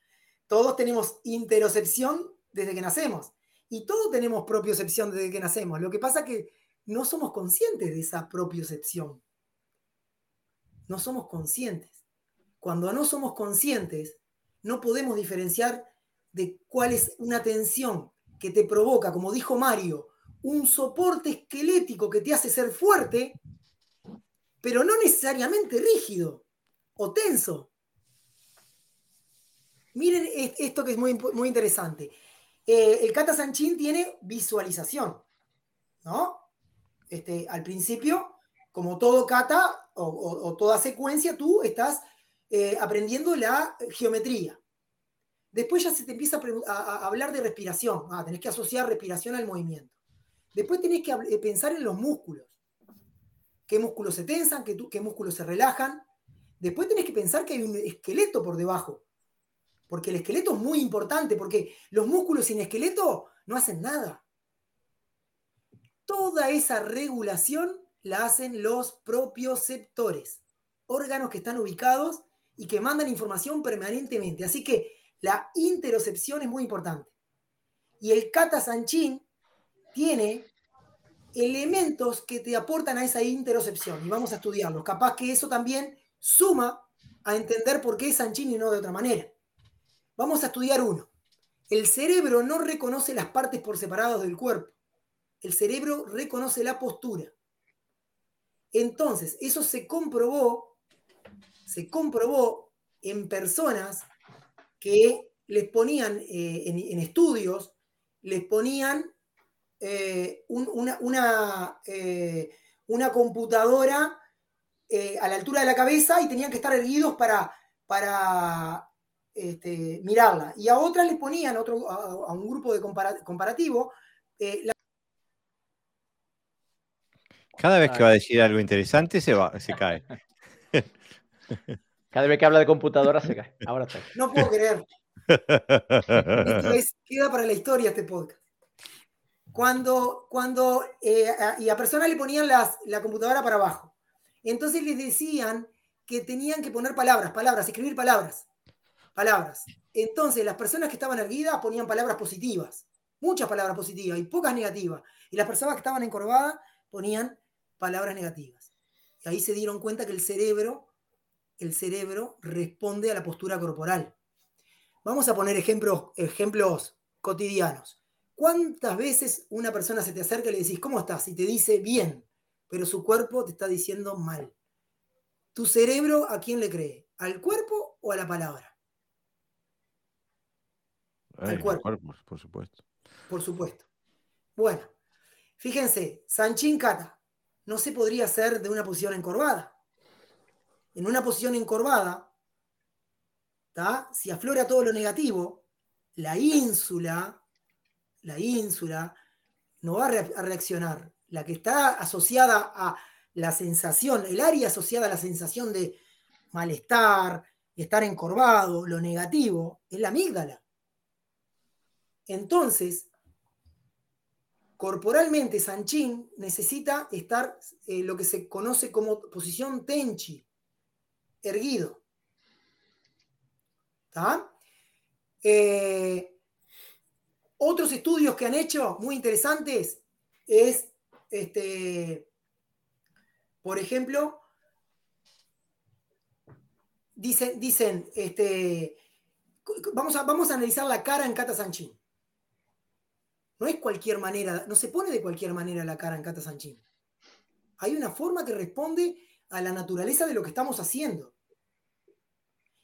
Todos tenemos interocepción desde que nacemos. Y todos tenemos propiocepción desde que nacemos. Lo que pasa es que no somos conscientes de esa propiocepción. No somos conscientes. Cuando no somos conscientes, no podemos diferenciar de cuál es una tensión que te provoca, como dijo Mario, un soporte esquelético que te hace ser fuerte, pero no necesariamente rígido o tenso. Miren esto que es muy, muy interesante. Eh, el kata sanchin tiene visualización, ¿no? Este, al principio, como todo kata o, toda secuencia, tú estás eh, aprendiendo la geometría. Después ya se te empieza a, hablar de respiración. Ah, tenés que asociar respiración al movimiento. Después tenés que eh, pensar en los músculos. ¿Qué músculos se tensan? qué músculos se relajan? Después tenés que pensar que hay un esqueleto por debajo porque el esqueleto es muy importante, porque los músculos sin esqueleto no hacen nada. Toda esa regulación la hacen los propioceptores, órganos que están ubicados y que mandan información permanentemente. Así que la interocepción es muy importante. Y el kata sanchin tiene elementos que te aportan a esa interocepción y vamos a estudiarlos. Capaz que eso también suma a entender por qué es sanchin y no de otra manera. Vamos a estudiar uno. El cerebro no reconoce las partes por separados del cuerpo. El cerebro reconoce la postura. Entonces, eso se comprobó, se comprobó en personas que les ponían eh, en, estudios, les ponían eh, una, eh, una, computadora a la altura de la cabeza y tenían que estar erguidos para, para este, mirarla. Y a otras le ponían, otro, a, un grupo de comparativo, eh, Cada vez que va a decir algo interesante se, va, se cae. Cada vez que habla de computadora se cae. Ahora está. No puedo creer. queda para la historia este podcast. Cuando, cuando eh, y a personas le ponían las, la computadora para abajo. Entonces les decían que tenían que poner palabras, palabras, escribir palabras palabras. Entonces, las personas que estaban erguidas ponían palabras positivas, muchas palabras positivas y pocas negativas. Y las personas que estaban encorvadas ponían palabras negativas. Y ahí se dieron cuenta que el cerebro, el cerebro responde a la postura corporal. Vamos a poner ejemplos, ejemplos cotidianos. ¿Cuántas veces una persona se te acerca y le decís, ¿cómo estás? Y te dice bien, pero su cuerpo te está diciendo mal. ¿Tu cerebro a quién le cree? ¿Al cuerpo o a la palabra? al cuerpo. por supuesto. Por supuesto. Bueno, fíjense, Sanchin Kata no se podría hacer de una posición encorvada. En una posición encorvada, si aflora todo lo negativo, la ínsula, la ínsula no va a reaccionar. La que está asociada a la sensación, el área asociada a la sensación de malestar, estar encorvado, lo negativo, es la amígdala. Entonces, corporalmente Sanchín necesita estar eh, lo que se conoce como posición tenchi. erguido. Eh, otros estudios que han hecho muy interesantes es, este, por ejemplo, dicen, dicen este, vamos, a, vamos a analizar la cara en Kata Sanchín. No es cualquier manera, no se pone de cualquier manera la cara en Kata Sanchín. Hay una forma que responde a la naturaleza de lo que estamos haciendo.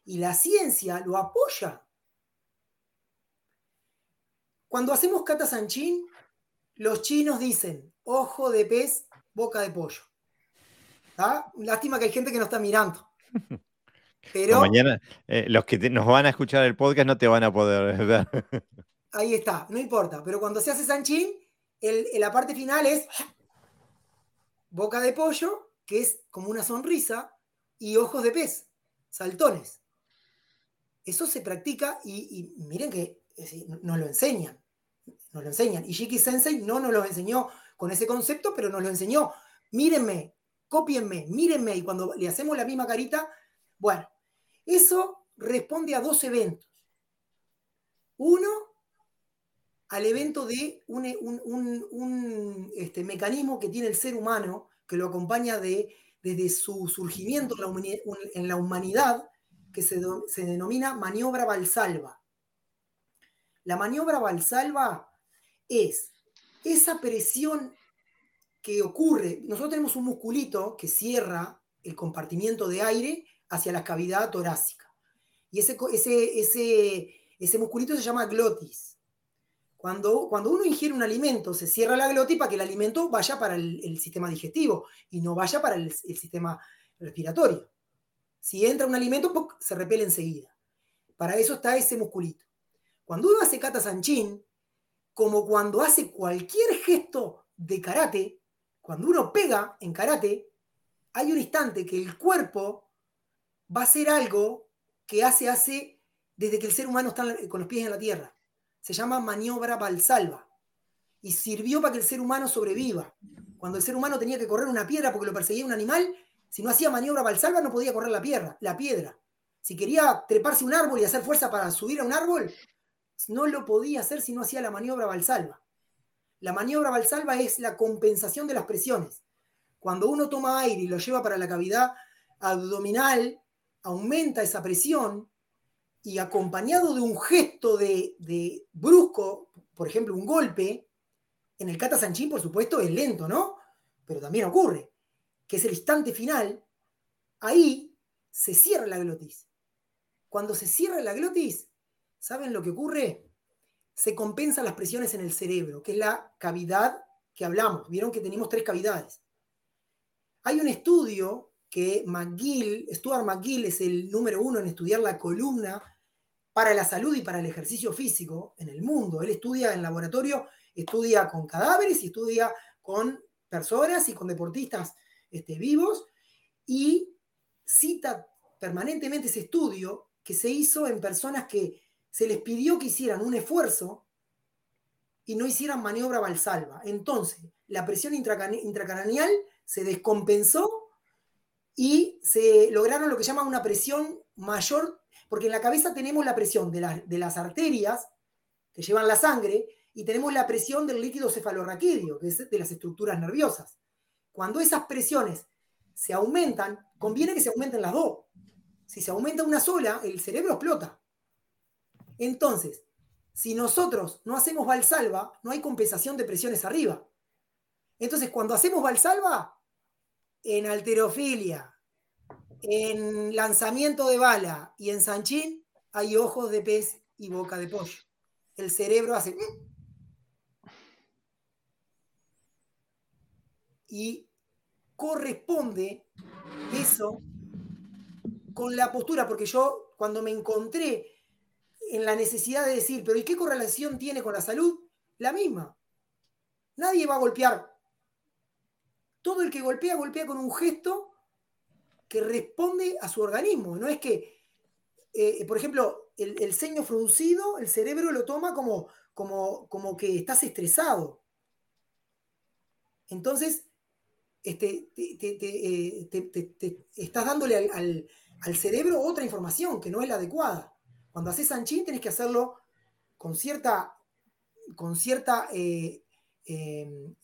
Y la ciencia lo apoya. Cuando hacemos Kata Sanchín, los chinos dicen ojo de pez, boca de pollo. Lástima que hay gente que no está mirando. Pero mañana eh, los que nos van a escuchar el podcast no te van a poder ver. Ahí está, no importa. Pero cuando se hace Sanchín, la parte final es boca de pollo, que es como una sonrisa, y ojos de pez, saltones. Eso se practica y, miren que nos lo enseñan. Nos lo enseñan. Y Shiki Sensei no nos lo enseñó con ese concepto, pero nos lo enseñó. Mírenme, cópienme, mírenme. Y cuando le hacemos la misma carita, bueno, eso responde a dos eventos. Uno, al evento de un, este, mecanismo que tiene el ser humano, que lo acompaña de, desde su surgimiento en la humanidad, que se, denomina maniobra Valsalva. La maniobra Valsalva es esa presión que ocurre. Nosotros tenemos un musculito que cierra el compartimiento de aire hacia la cavidad torácica. Y ese, ese, ese, ese musculito se llama glotis. Cuando, uno ingiere un alimento, se cierra la glotis para que el alimento vaya para el, sistema digestivo y no vaya para el, sistema respiratorio. Si entra un alimento, se repele enseguida. Para eso está ese musculito. Cuando uno hace kata sanchín, como cuando hace cualquier gesto de karate, cuando uno pega en karate, hay un instante que el cuerpo va a hacer algo que hace, hace desde que el ser humano está con los pies en la tierra se llama maniobra Valsalva y sirvió para que el ser humano sobreviva. Cuando el ser humano tenía que correr una piedra porque lo perseguía un animal, si no hacía maniobra Valsalva no podía correr la piedra, la piedra. Si quería treparse un árbol y hacer fuerza para subir a un árbol, no lo podía hacer si no hacía la maniobra Valsalva. La maniobra Valsalva es la compensación de las presiones. Cuando uno toma aire y lo lleva para la cavidad abdominal, aumenta esa presión y acompañado de un gesto de, brusco, por ejemplo, un golpe, en el Kata Sanchín, por supuesto, es lento, ¿no? Pero también ocurre, que es el instante final, ahí se cierra la glotis. Cuando se cierra la glotis, ¿saben lo que ocurre? Se compensan las presiones en el cerebro, que es la cavidad que hablamos. Vieron que tenemos tres cavidades. Hay un estudio que McGill, Stuart McGill es el número uno en estudiar la columna para la salud y para el ejercicio físico en el mundo. Él estudia en laboratorio, estudia con cadáveres y estudia con personas y con deportistas este, vivos y cita permanentemente ese estudio que se hizo en personas que se les pidió que hicieran un esfuerzo y no hicieran maniobra valsalva. Entonces, la presión intracraneal se descompensó y se lograron lo que llaman una presión mayor porque en la cabeza tenemos la presión de, las arterias que llevan la sangre y tenemos la presión del líquido cefalorraquídeo, que es de las estructuras nerviosas. Cuando esas presiones se aumentan, conviene que se aumenten las dos. Si se aumenta una sola, el cerebro explota. Entonces, si nosotros no hacemos valsalva, no hay compensación de presiones arriba. Entonces, cuando hacemos valsalva, en alterofilia, en lanzamiento de bala y en Sanchín hay ojos de pez y boca de pollo. El cerebro hace... Y corresponde eso con la postura, porque yo cuando me encontré en la necesidad de decir, pero ¿y qué correlación tiene con la salud? La misma. Nadie va a golpear. Todo el que golpea, golpea con un gesto responde a su organismo. No es que, eh, por ejemplo, el, ceño fruncido, el cerebro lo toma como, como, como que estás estresado. Entonces, este, te, eh, estás dándole al cerebro otra información que no es la adecuada. Cuando haces Sanchin tenés que hacerlo con cierta, con cierta eh,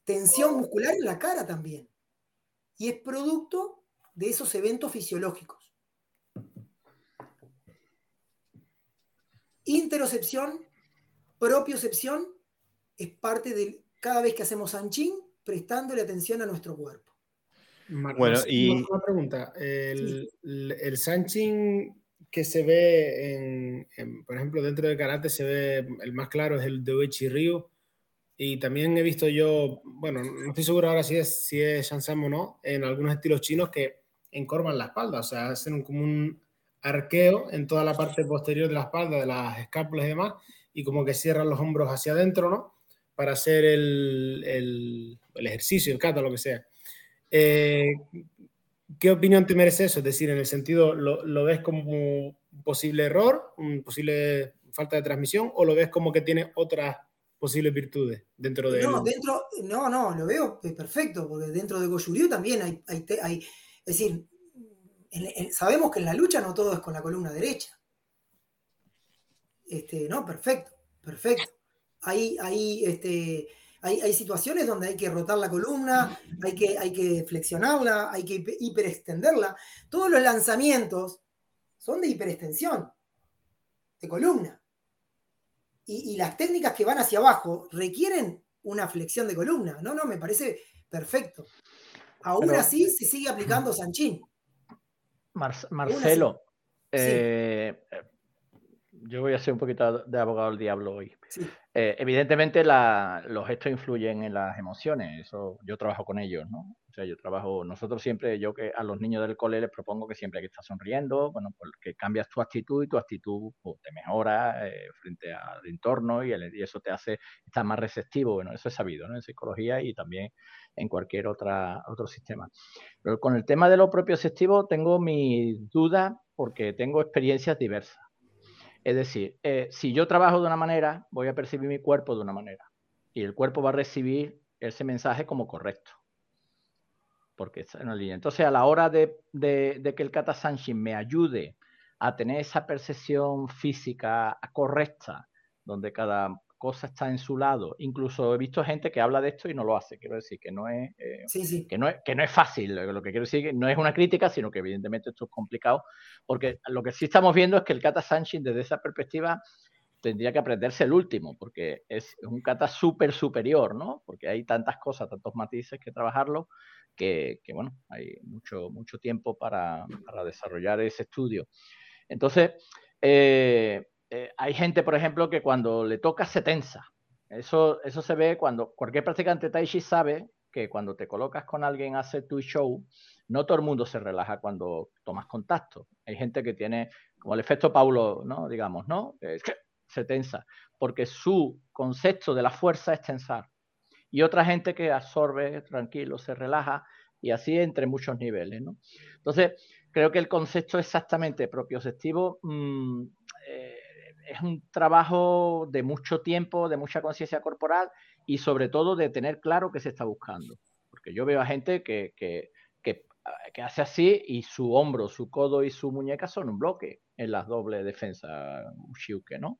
tensión muscular en la cara también. Y es producto de esos eventos fisiológicos. Interocepción, propiocepción, es parte de cada vez que hacemos Sanchin, prestándole atención a nuestro cuerpo. bueno, y una pregunta. El, el Sanchin que se ve, en, por ejemplo, dentro del karate se ve, el más claro es el de Uechi Ryu. Y también he visto yo, bueno, no estoy seguro ahora si es, si es Shansam o no, en algunos estilos chinos que encorvan la espalda, o sea, hacen como un arqueo en toda la parte posterior de la espalda, de las escápulas y demás, y como que cierran los hombros hacia adentro, ¿no? Para hacer el, el, el ejercicio, el kata, lo que sea. Eh, ¿Qué opinión te merece eso? Es decir, en el sentido, ¿lo, ves como un posible error, un posible falta de transmisión, o lo ves como que tiene otras posibles virtudes dentro de no, Dentro, no, no, lo veo perfecto, porque dentro de Goyuriu también hay, hay, es decir, sabemos que en la lucha no todo es con la columna derecha. Este, no, perfecto, perfecto. Ahí, este, hay, situaciones donde hay que rotar la columna, hay que, hay que flexionarla, hay que hiperextenderla. Todos los lanzamientos son de hiperextensión, de columna. Y, las técnicas que van hacia abajo requieren una flexión de columna. No, no, me parece perfecto. Aún así se sigue aplicando Sanchín. Marcelo, eh, yo voy a ser un poquito de abogado del diablo hoy. Eh, evidentemente los gestos influyen en las emociones, eso yo trabajo con ellos, ¿no? O sea, yo trabajo, nosotros siempre, yo que a los niños del cole les propongo que siempre hay que estar sonriendo, bueno, porque cambias tu actitud y tu actitud pues, te mejora eh, frente al entorno y, eso te hace estar más receptivo, bueno, eso es sabido, ¿no? En psicología y también en cualquier otra, otro sistema. Pero con el tema de lo propio receptivo tengo mi duda porque tengo experiencias diversas. Es decir, eh, si yo trabajo de una manera, voy a percibir mi cuerpo de una manera. Y el cuerpo va a recibir ese mensaje como correcto. Porque está en la línea. Entonces, a la hora de, de que el Kata Sanshin me ayude a tener esa percepción física correcta, donde cada cosa está en su lado. Incluso he visto gente que habla de esto y no lo hace. Quiero decir que no es, eh, Que no es, que no es fácil. Lo que quiero decir que no es una crítica, sino que evidentemente esto es complicado. Porque lo que sí estamos viendo es que el kata Sanshin, desde esa perspectiva, tendría que aprenderse el último, porque es un kata súper superior, ¿no? Porque hay tantas cosas, tantos matices que trabajarlo, que, bueno, hay mucho, mucho tiempo para, para desarrollar ese estudio. Entonces, eh, eh, hay gente, por ejemplo, que cuando le toca se tensa. Eso, eso se ve cuando cualquier practicante Tai Chi sabe que cuando te colocas con alguien a hacer tu show, no todo el mundo se relaja cuando tomas contacto. Hay gente que tiene, como el efecto Paulo, ¿no? Digamos, ¿no? Es que se tensa, porque su concepto de la fuerza es tensar. Y otra gente que absorbe tranquilo, se relaja, y así entre muchos niveles, ¿no? Entonces, creo que el concepto exactamente propioceptivo mmm, es un trabajo de mucho tiempo, de mucha conciencia corporal y sobre todo de tener claro qué se está buscando. Porque yo veo a gente que, que, que, hace así y su hombro, su codo y su muñeca son un bloque en las doble defensa Ushiuke, ¿no?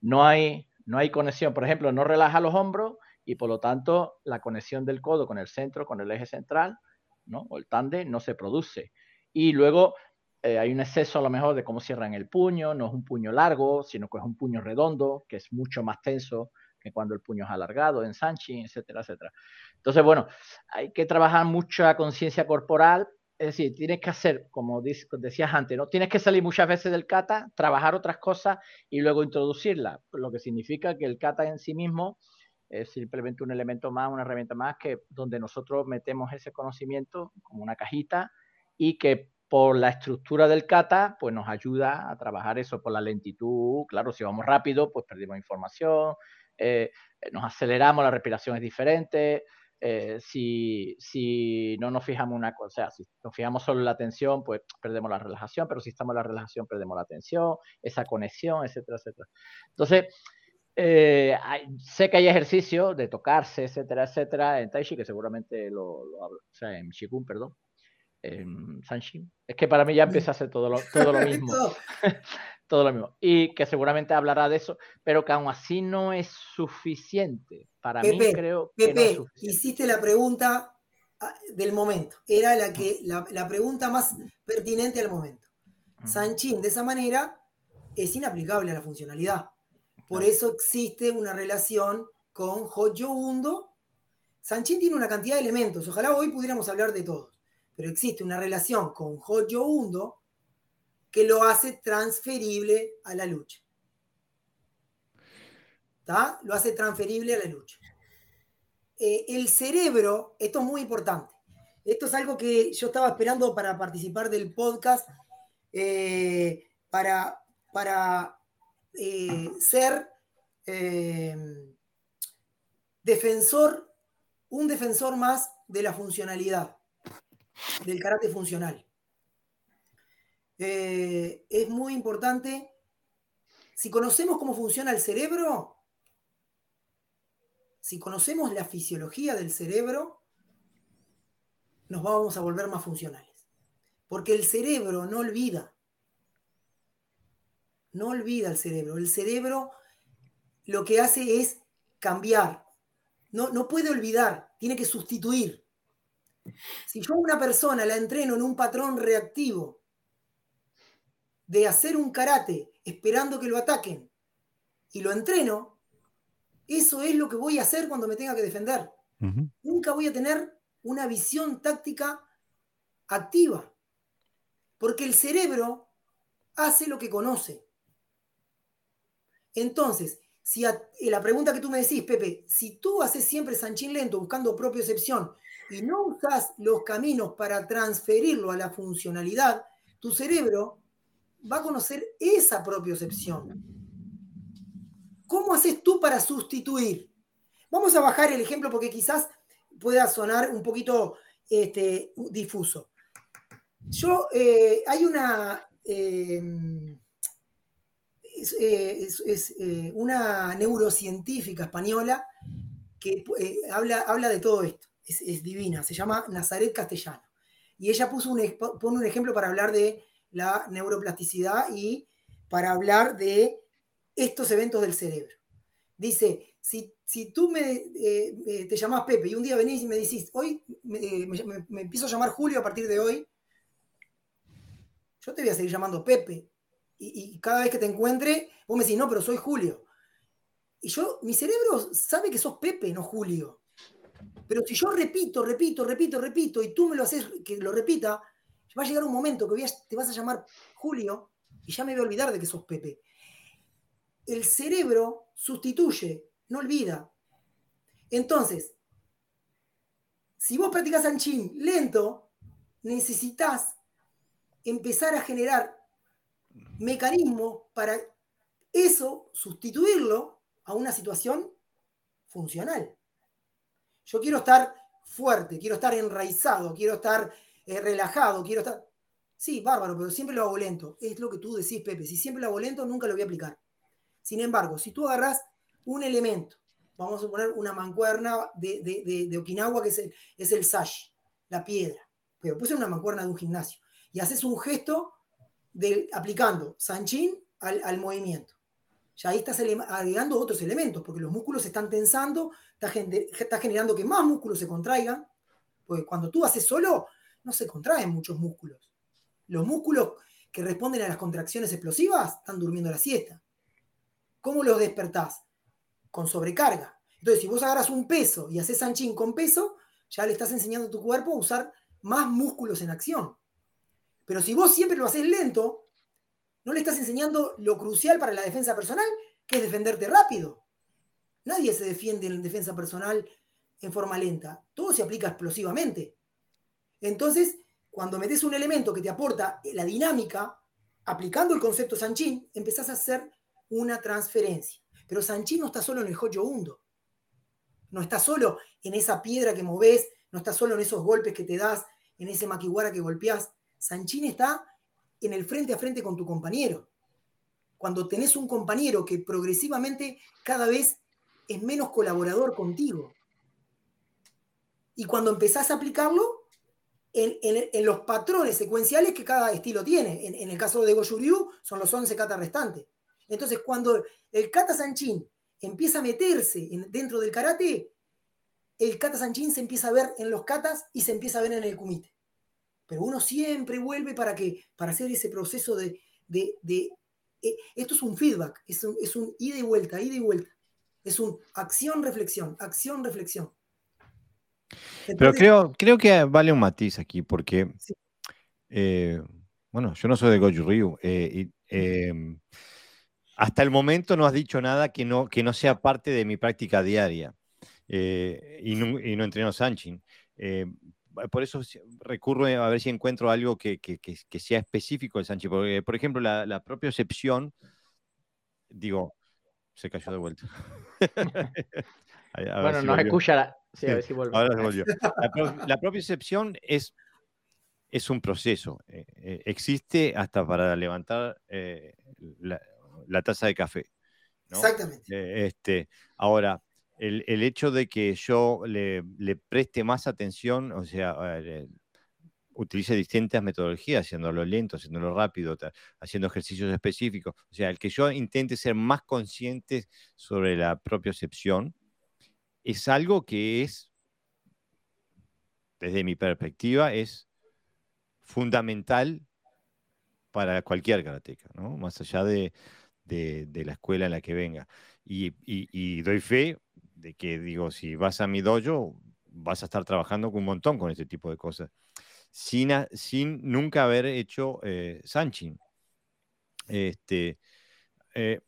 No hay, no hay conexión, por ejemplo, no relaja los hombros y por lo tanto la conexión del codo con el centro, con el eje central, ¿no? O el tande no se produce. Y luego eh, hay un exceso a lo mejor de cómo cierran el puño, no es un puño largo, sino que es un puño redondo, que es mucho más tenso que cuando el puño es alargado en Sanchin, etcétera, etcétera. Entonces, bueno, hay que trabajar mucha conciencia corporal, es decir, tienes que hacer, como decías antes, ¿no? Tienes que salir muchas veces del kata, trabajar otras cosas y luego introducirla, lo que significa que el kata en sí mismo es simplemente un elemento más, una herramienta más que donde nosotros metemos ese conocimiento como una cajita y que por la estructura del kata, pues nos ayuda a trabajar eso por la lentitud. Claro, si vamos rápido, pues perdimos información, eh, nos aceleramos, la respiración es diferente. Eh, si, si, no nos fijamos una cosa, si nos fijamos solo en la atención, pues perdemos la relajación, pero si estamos en la relajación, perdemos la atención, esa conexión, etcétera, etcétera. Entonces, eh, sé que hay ejercicios de tocarse, etcétera, etcétera, en Tai Chi, que seguramente lo, hablo, o sea, en Qigong, perdón, Sanshin. Es que para mí ya empieza a ser todo lo, todo lo mismo. todo lo mismo. Y que seguramente hablará de eso, pero que aún así no es suficiente. Para mí creo que no hiciste la pregunta ah, del momento. Era la, que, la, pregunta más pertinente al momento. Sanchin, de esa manera, es inaplicable a la funcionalidad. Por eso existe una relación con Hoyo Undo. Sanchin tiene una cantidad de elementos. Ojalá hoy pudiéramos hablar de todos. Pero existe una relación con Hoyo Undo que lo hace transferible a la lucha. ¿Está? Lo hace transferible a la lucha. Eh, el cerebro, esto es muy importante. Esto es algo que yo estaba esperando para participar del podcast, eh, para, para eh, ser defensor, un defensor más de la funcionalidad, del carácter funcional. Eh, es muy importante. Si conocemos cómo funciona el cerebro, si conocemos la fisiología del cerebro, nos vamos a volver más funcionales. Porque el cerebro no olvida. No olvida el cerebro. El cerebro lo que hace es cambiar. No, no puede olvidar, tiene que sustituir. Si yo a una persona la entreno en un patrón reactivo, de hacer un karate esperando que lo ataquen y lo entreno, eso es lo que voy a hacer cuando me tenga que defender. Nunca voy a tener una visión táctica activa, porque el cerebro hace lo que conoce. Entonces, si eh, la pregunta que tú me decís, Pepe, si tú haces siempre Sanchín lento buscando propia excepción y no usas los caminos para transferirlo a la funcionalidad, tu cerebro va a conocer esa propiocepción. ¿Cómo haces tú para sustituir? Vamos a bajar el ejemplo porque quizás pueda sonar un poquito este, difuso. Yo, eh, hay una, eh, es, eh, una neurocientífica española que habla, habla de todo esto, es, divina, se llama Nazaret Castellano. Y ella puso un, pone un ejemplo para hablar de la neuroplasticidad y para hablar de estos eventos del cerebro. Dice, si, si tú me, eh, eh, te llamas Pepe y un día venís y me decís, hoy eh, me, empiezo a llamar Julio a partir de hoy, yo te voy a seguir llamando Pepe. Y, y, cada vez que te encuentre, vos me decís, no, pero soy Julio. Y yo, mi cerebro sabe que sos Pepe, no Julio. Pero si yo repito, repito, repito, repito, y tú me lo haces que lo repita, Va a llegar un momento que te vas a llamar Julio y ya me voy a olvidar de que sos Pepe. El cerebro sustituye, no olvida. Entonces, si vos practicas Anchín lento, necesitas empezar a generar mecanismos para eso sustituirlo a una situación funcional. Yo quiero estar fuerte, quiero estar enraizado, quiero estar relajado, quiero estar. Sí, bárbaro, pero siempre lo hago lento. Es lo que tú decís, Pepe. Si siempre lo hago lento, nunca lo voy a aplicar. Sin embargo, si tú agarras un elemento, vamos a poner una mancuerna de, Okinawa, que es el, es el sash, la piedra, pero puse una mancuerna de un gimnasio, y haces un gesto de, aplicando sanchin al, al movimiento. Ya ahí estás agregando otros elementos, porque los músculos se están tensando, estás generando que más músculos se contraigan, porque cuando tú haces solo, no se contraen muchos músculos. Los músculos que responden a las contracciones explosivas están durmiendo la siesta. ¿Cómo los despertás? Con sobrecarga. Entonces, si vos agarras un peso y haces anchín con peso, ya le estás enseñando a tu cuerpo a usar más músculos en acción. Pero si vos siempre lo haces lento, no le estás enseñando lo crucial para la defensa personal, que es defenderte rápido. Nadie se defiende en defensa personal en forma lenta. Todo se aplica explosivamente. Entonces, cuando metes un elemento que te aporta la dinámica, aplicando el concepto Sanchín, empezás a hacer una transferencia. Pero Sanchín no está solo en el joyo hundo. No está solo en esa piedra que moves, no está solo en esos golpes que te das, en ese maquiwara que golpeás. Sanchín está en el frente a frente con tu compañero. Cuando tenés un compañero que progresivamente cada vez es menos colaborador contigo. Y cuando empezás a aplicarlo, en, los patrones secuenciales que cada estilo tiene. En, el caso de Goju son los 11 katas restantes. Entonces, cuando el kata sanchin empieza a meterse dentro del karate, el kata sanchin se empieza a ver en los katas y se empieza a ver en el kumite. Pero uno siempre vuelve para, que, para hacer ese proceso de... de, eh, esto es un feedback, es un, es un ida y vuelta, ida y vuelta. Es un acción-reflexión, acción-reflexión. Pero creo, creo que vale un matiz aquí, porque, eh, bueno, yo no soy de Goju Ryu. Eh, em, hasta el momento no has dicho nada que no, que no sea parte de mi práctica diaria. Eh, y, no, y, no, entreno Sanchin. Por eso recurro a ver si encuentro algo que, que, que sea específico del Sanchin. Porque, por ejemplo, la, la propia excepción, digo, se cayó de vuelta. bueno, nos escucha, La, propia excepción es, es un proceso. Eh, eh, existe hasta para levantar eh, la, taza de café. Exactamente. este, ahora, el, hecho de que yo le, preste más atención, o sea, utilice distintas metodologías, haciéndolo lento, haciéndolo rápido, haciendo ejercicios específicos. O sea, el que yo intente ser más consciente sobre la propia excepción, es algo que es, desde mi perspectiva, es fundamental para cualquier karateca, ¿no? Más allá de, la escuela en la que venga. Y, doy fe que, digo, si vas a mi dojo, vas a estar trabajando un montón con este tipo de cosas, sin, sin nunca haber hecho eh, Sanchin. Este, eh,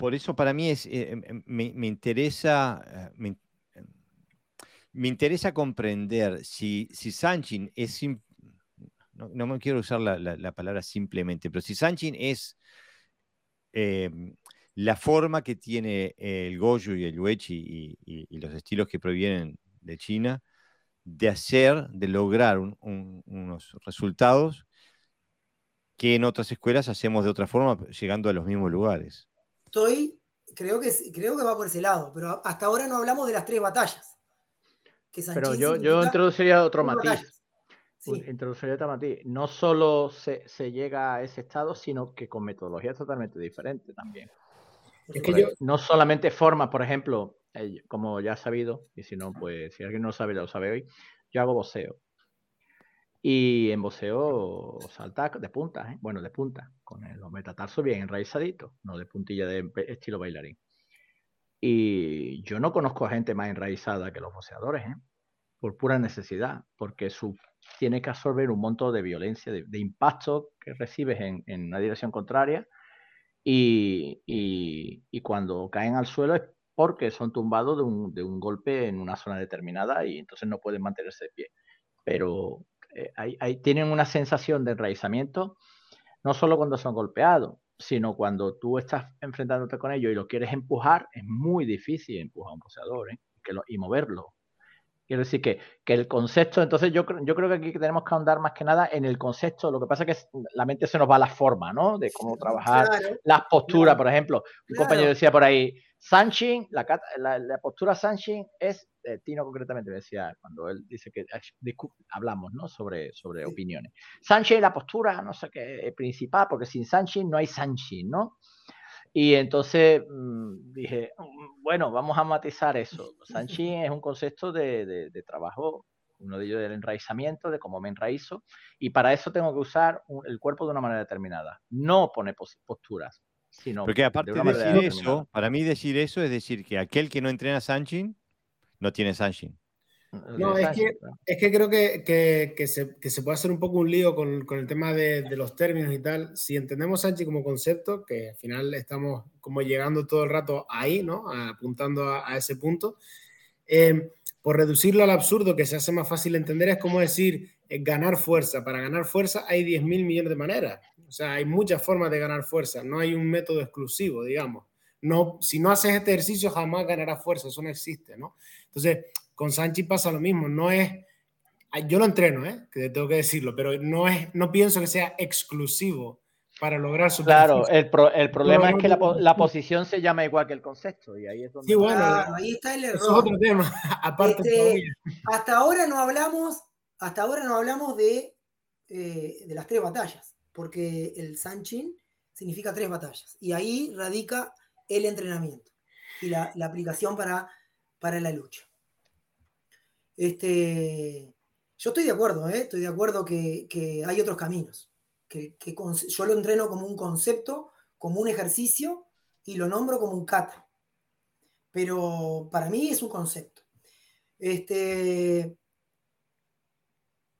por eso para mí es, eh, em, em, me, interesa, eh, me, interesa comprender si, si Sanchin es, no, no me quiero usar la, palabra simplemente, pero si Sanchin es em, la forma que tiene el Goju y el Uechi y, los estilos que provienen de China, de hacer, de lograr unos resultados que en otras escuelas hacemos de otra forma, llegando a los mismos lugares estoy, creo que, creo que va por ese lado, pero hasta ahora no hablamos de las tres batallas. pero yo, yo introduciría otro matiz. Introduciría otro matiz. No solo se, llega a ese estado, sino que con metodologías totalmente diferentes también. Es que yo... No solamente forma, por ejemplo, como ya has sabido, y si no, pues si alguien no lo sabe, lo sabe hoy, yo hago boxeo. Y en boxeo salta de punta, ¿eh? bueno, de punta, con los metatarsos bien enraizaditos, no de puntilla de estilo bailarín. Y yo no conozco a gente más enraizada que los boxeadores, ¿eh? por pura necesidad, porque su, tiene que absorber un montón de violencia, de, impacto que recibes en, en, una dirección contraria, y, cuando caen al suelo es porque son tumbados de un, golpe en una zona determinada y entonces no pueden mantenerse de pie. Pero eh, tienen una sensación de enraizamiento, no solo cuando son golpeados, sino cuando tú estás enfrentándote con ellos y lo quieres empujar, es muy difícil empujar a un poseador ¿eh? y moverlo. Quiero decir que, el concepto, entonces yo, yo creo que aquí tenemos que ahondar más que nada en el concepto. Lo que pasa es que la mente se nos va a la forma, ¿no? De cómo trabajar las posturas, por ejemplo. Un compañero decía por ahí, Sanchin, la, la, postura Sanchin es, eh, Tino concretamente decía, cuando él dice que hablamos ¿no? sobre, sobre opiniones. Sanchin, la postura, no sé qué, principal, porque sin Sanchin no hay Sanchin, ¿no? Y entonces mm, dije, mm, bueno, vamos a matizar eso. Sanchin es un concepto de, de, trabajo, uno de ellos del enraizamiento, de cómo me enraizo, y para eso tengo que usar el cuerpo de una manera determinada. No pone posturas, porque aparte de, decir eso, para mí decir eso es decir que aquel que no entrena Sanchin no tiene Sanchin. No, es que, es que creo que, que, se, que, se, puede hacer un poco un lío con, con el tema de, de, los términos y tal. Si entendemos Sanchin como concepto, que al final estamos como llegando todo el rato ahí, ¿no? Apuntando a, ese punto. Eh, por reducirlo al absurdo, que se hace más fácil entender, es como decir eh, ganar fuerza. Para ganar fuerza hay 10 mil millones de maneras. O sea, hay muchas formas de ganar fuerza, no hay un método exclusivo, digamos. No, si no haces este ejercicio, jamás ganarás fuerza, eso no existe, ¿no? Entonces, con Sanchi pasa lo mismo, no es, yo lo entreno, ¿eh? que tengo que decirlo, pero no, es, no pienso que sea exclusivo para lograr su Claro, el, el, problema es que la, la, posición se llama igual que el concepto y ahí es donde... Sí, bueno, ahí está el error. Es otro tema, aparte este, Hasta ahora no hablamos hasta ahora no hablamos de, eh, de las tres batallas, porque el Sanchin significa tres batallas. Y ahí radica el entrenamiento y la, aplicación para, para la lucha. Este, yo estoy de acuerdo, ¿eh? estoy de acuerdo que, hay otros caminos. Que, yo lo entreno como un concepto, como un ejercicio y lo nombro como un kata. Pero para mí es un concepto. Este,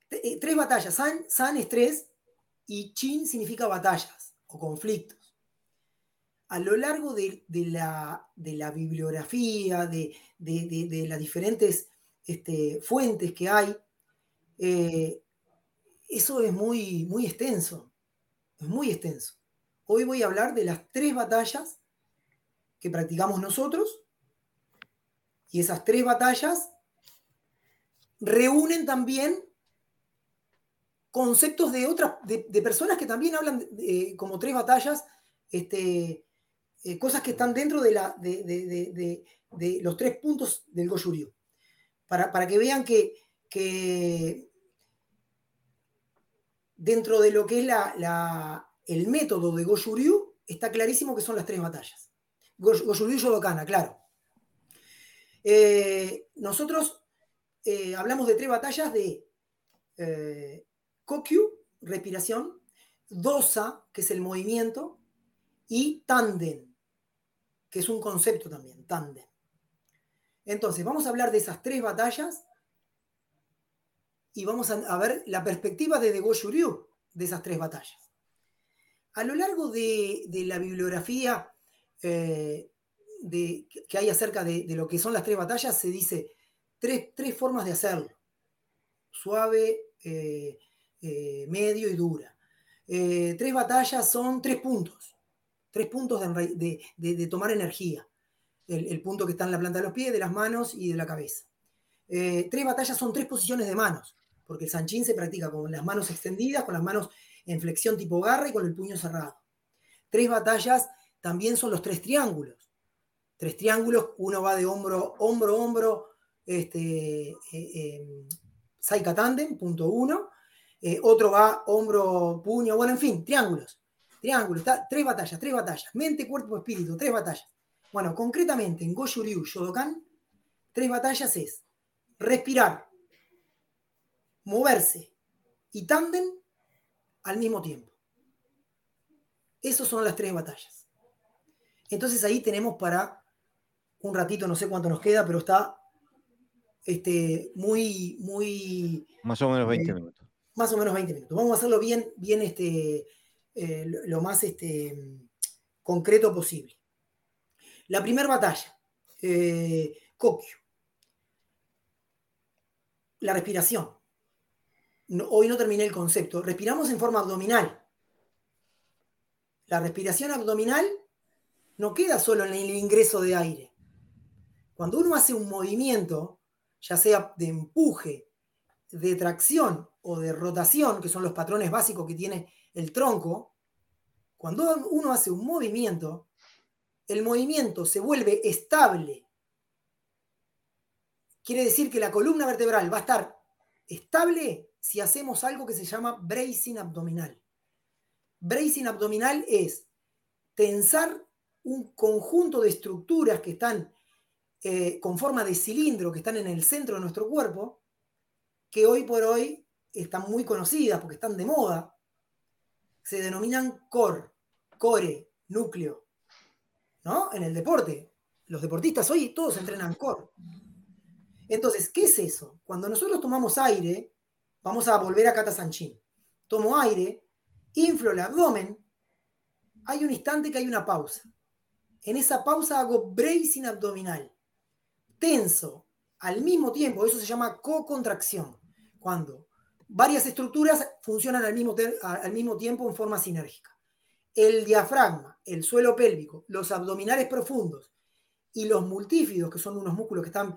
eh, tres batallas. San, san es tres y chin significa batallas o conflictos. A lo largo de, la, bibliografía, de, las diferentes este, fuentes que hay, eh, eso es muy, muy extenso. Es muy extenso. Hoy voy a hablar de las tres batallas que practicamos nosotros y esas tres batallas reúnen también conceptos de otras, de, personas que también hablan como tres batallas, este, eh, cosas que están dentro de, la, de, los tres puntos del Goyuryu. Para, para que vean que, que, dentro de lo que es la, el método de Goyuryu está clarísimo que son las tres batallas. Goyuryu Yodokana, claro. Eh, nosotros eh, hablamos de tres batallas de Kokyu, respiración, Dosa, que es el movimiento, y Tanden, que es un concepto también, Tanden. Entonces, vamos a hablar de esas tres batallas y vamos a, ver la perspectiva de The Shuryu de esas tres batallas. A lo largo de, la bibliografía eh, que hay acerca de, lo que son las tres batallas, se dice tres, formas de hacerlo. Suave, eh, eh, medio y dura. Tres batallas son tres puntos, tres puntos de, tomar energía. El, punto que está en la planta de los pies, de las manos y de la cabeza. Eh, tres batallas son tres posiciones de manos, porque el sanchín se practica con las manos extendidas, con las manos en flexión tipo garra y con el puño cerrado. Tres batallas también son los tres triángulos. Tres triángulos, uno va de hombro, hombro, hombro, este, Saika Tandem, punto uno, eh, otro va hombro, puño, bueno, en fin, triángulos. Triángulos, tres batallas, tres batallas. Mente, cuerpo, espíritu, tres batallas. Bueno, concretamente en Goju-Ryu Shodokan, tres batallas es respirar, moverse y tanden al mismo tiempo. Esas son las tres batallas. Entonces ahí tenemos para un ratito, no sé cuánto nos queda, pero está este, muy, muy... Más o menos 20 eh, minutos más o menos 20 minutos. Vamos a hacerlo bien, bien este, eh, lo más este, concreto posible. La primera batalla, eh. La respiración. hoy no terminé el concepto. Respiramos en forma abdominal. La respiración abdominal no queda solo en el ingreso de aire. Cuando uno hace un movimiento, ya sea de empuje, de tracción o de rotación, que son los patrones básicos que tiene el tronco, cuando uno hace un movimiento, el movimiento se vuelve estable. Quiere decir que la columna vertebral va a estar estable si hacemos algo que se llama bracing abdominal. Bracing abdominal es tensar un conjunto de estructuras que están eh, con forma de cilindro, que están en el centro de nuestro cuerpo, que hoy por hoy están muy conocidas porque están de moda, se denominan core, core, núcleo, ¿no? En el deporte. Los deportistas hoy todos entrenan core. Entonces, ¿qué es eso? Cuando nosotros tomamos aire, vamos a volver a Kata Sanchin. Tomo aire, inflo el abdomen, hay un instante que hay una pausa. En esa pausa hago bracing abdominal. Tenso al mismo tiempo, eso se llama co-contracción. Cuando varias estructuras funcionan al mismo, al mismo tiempo en forma sinérgica. El diafragma, el suelo pélvico, los abdominales profundos y los multífidos, que son unos músculos que están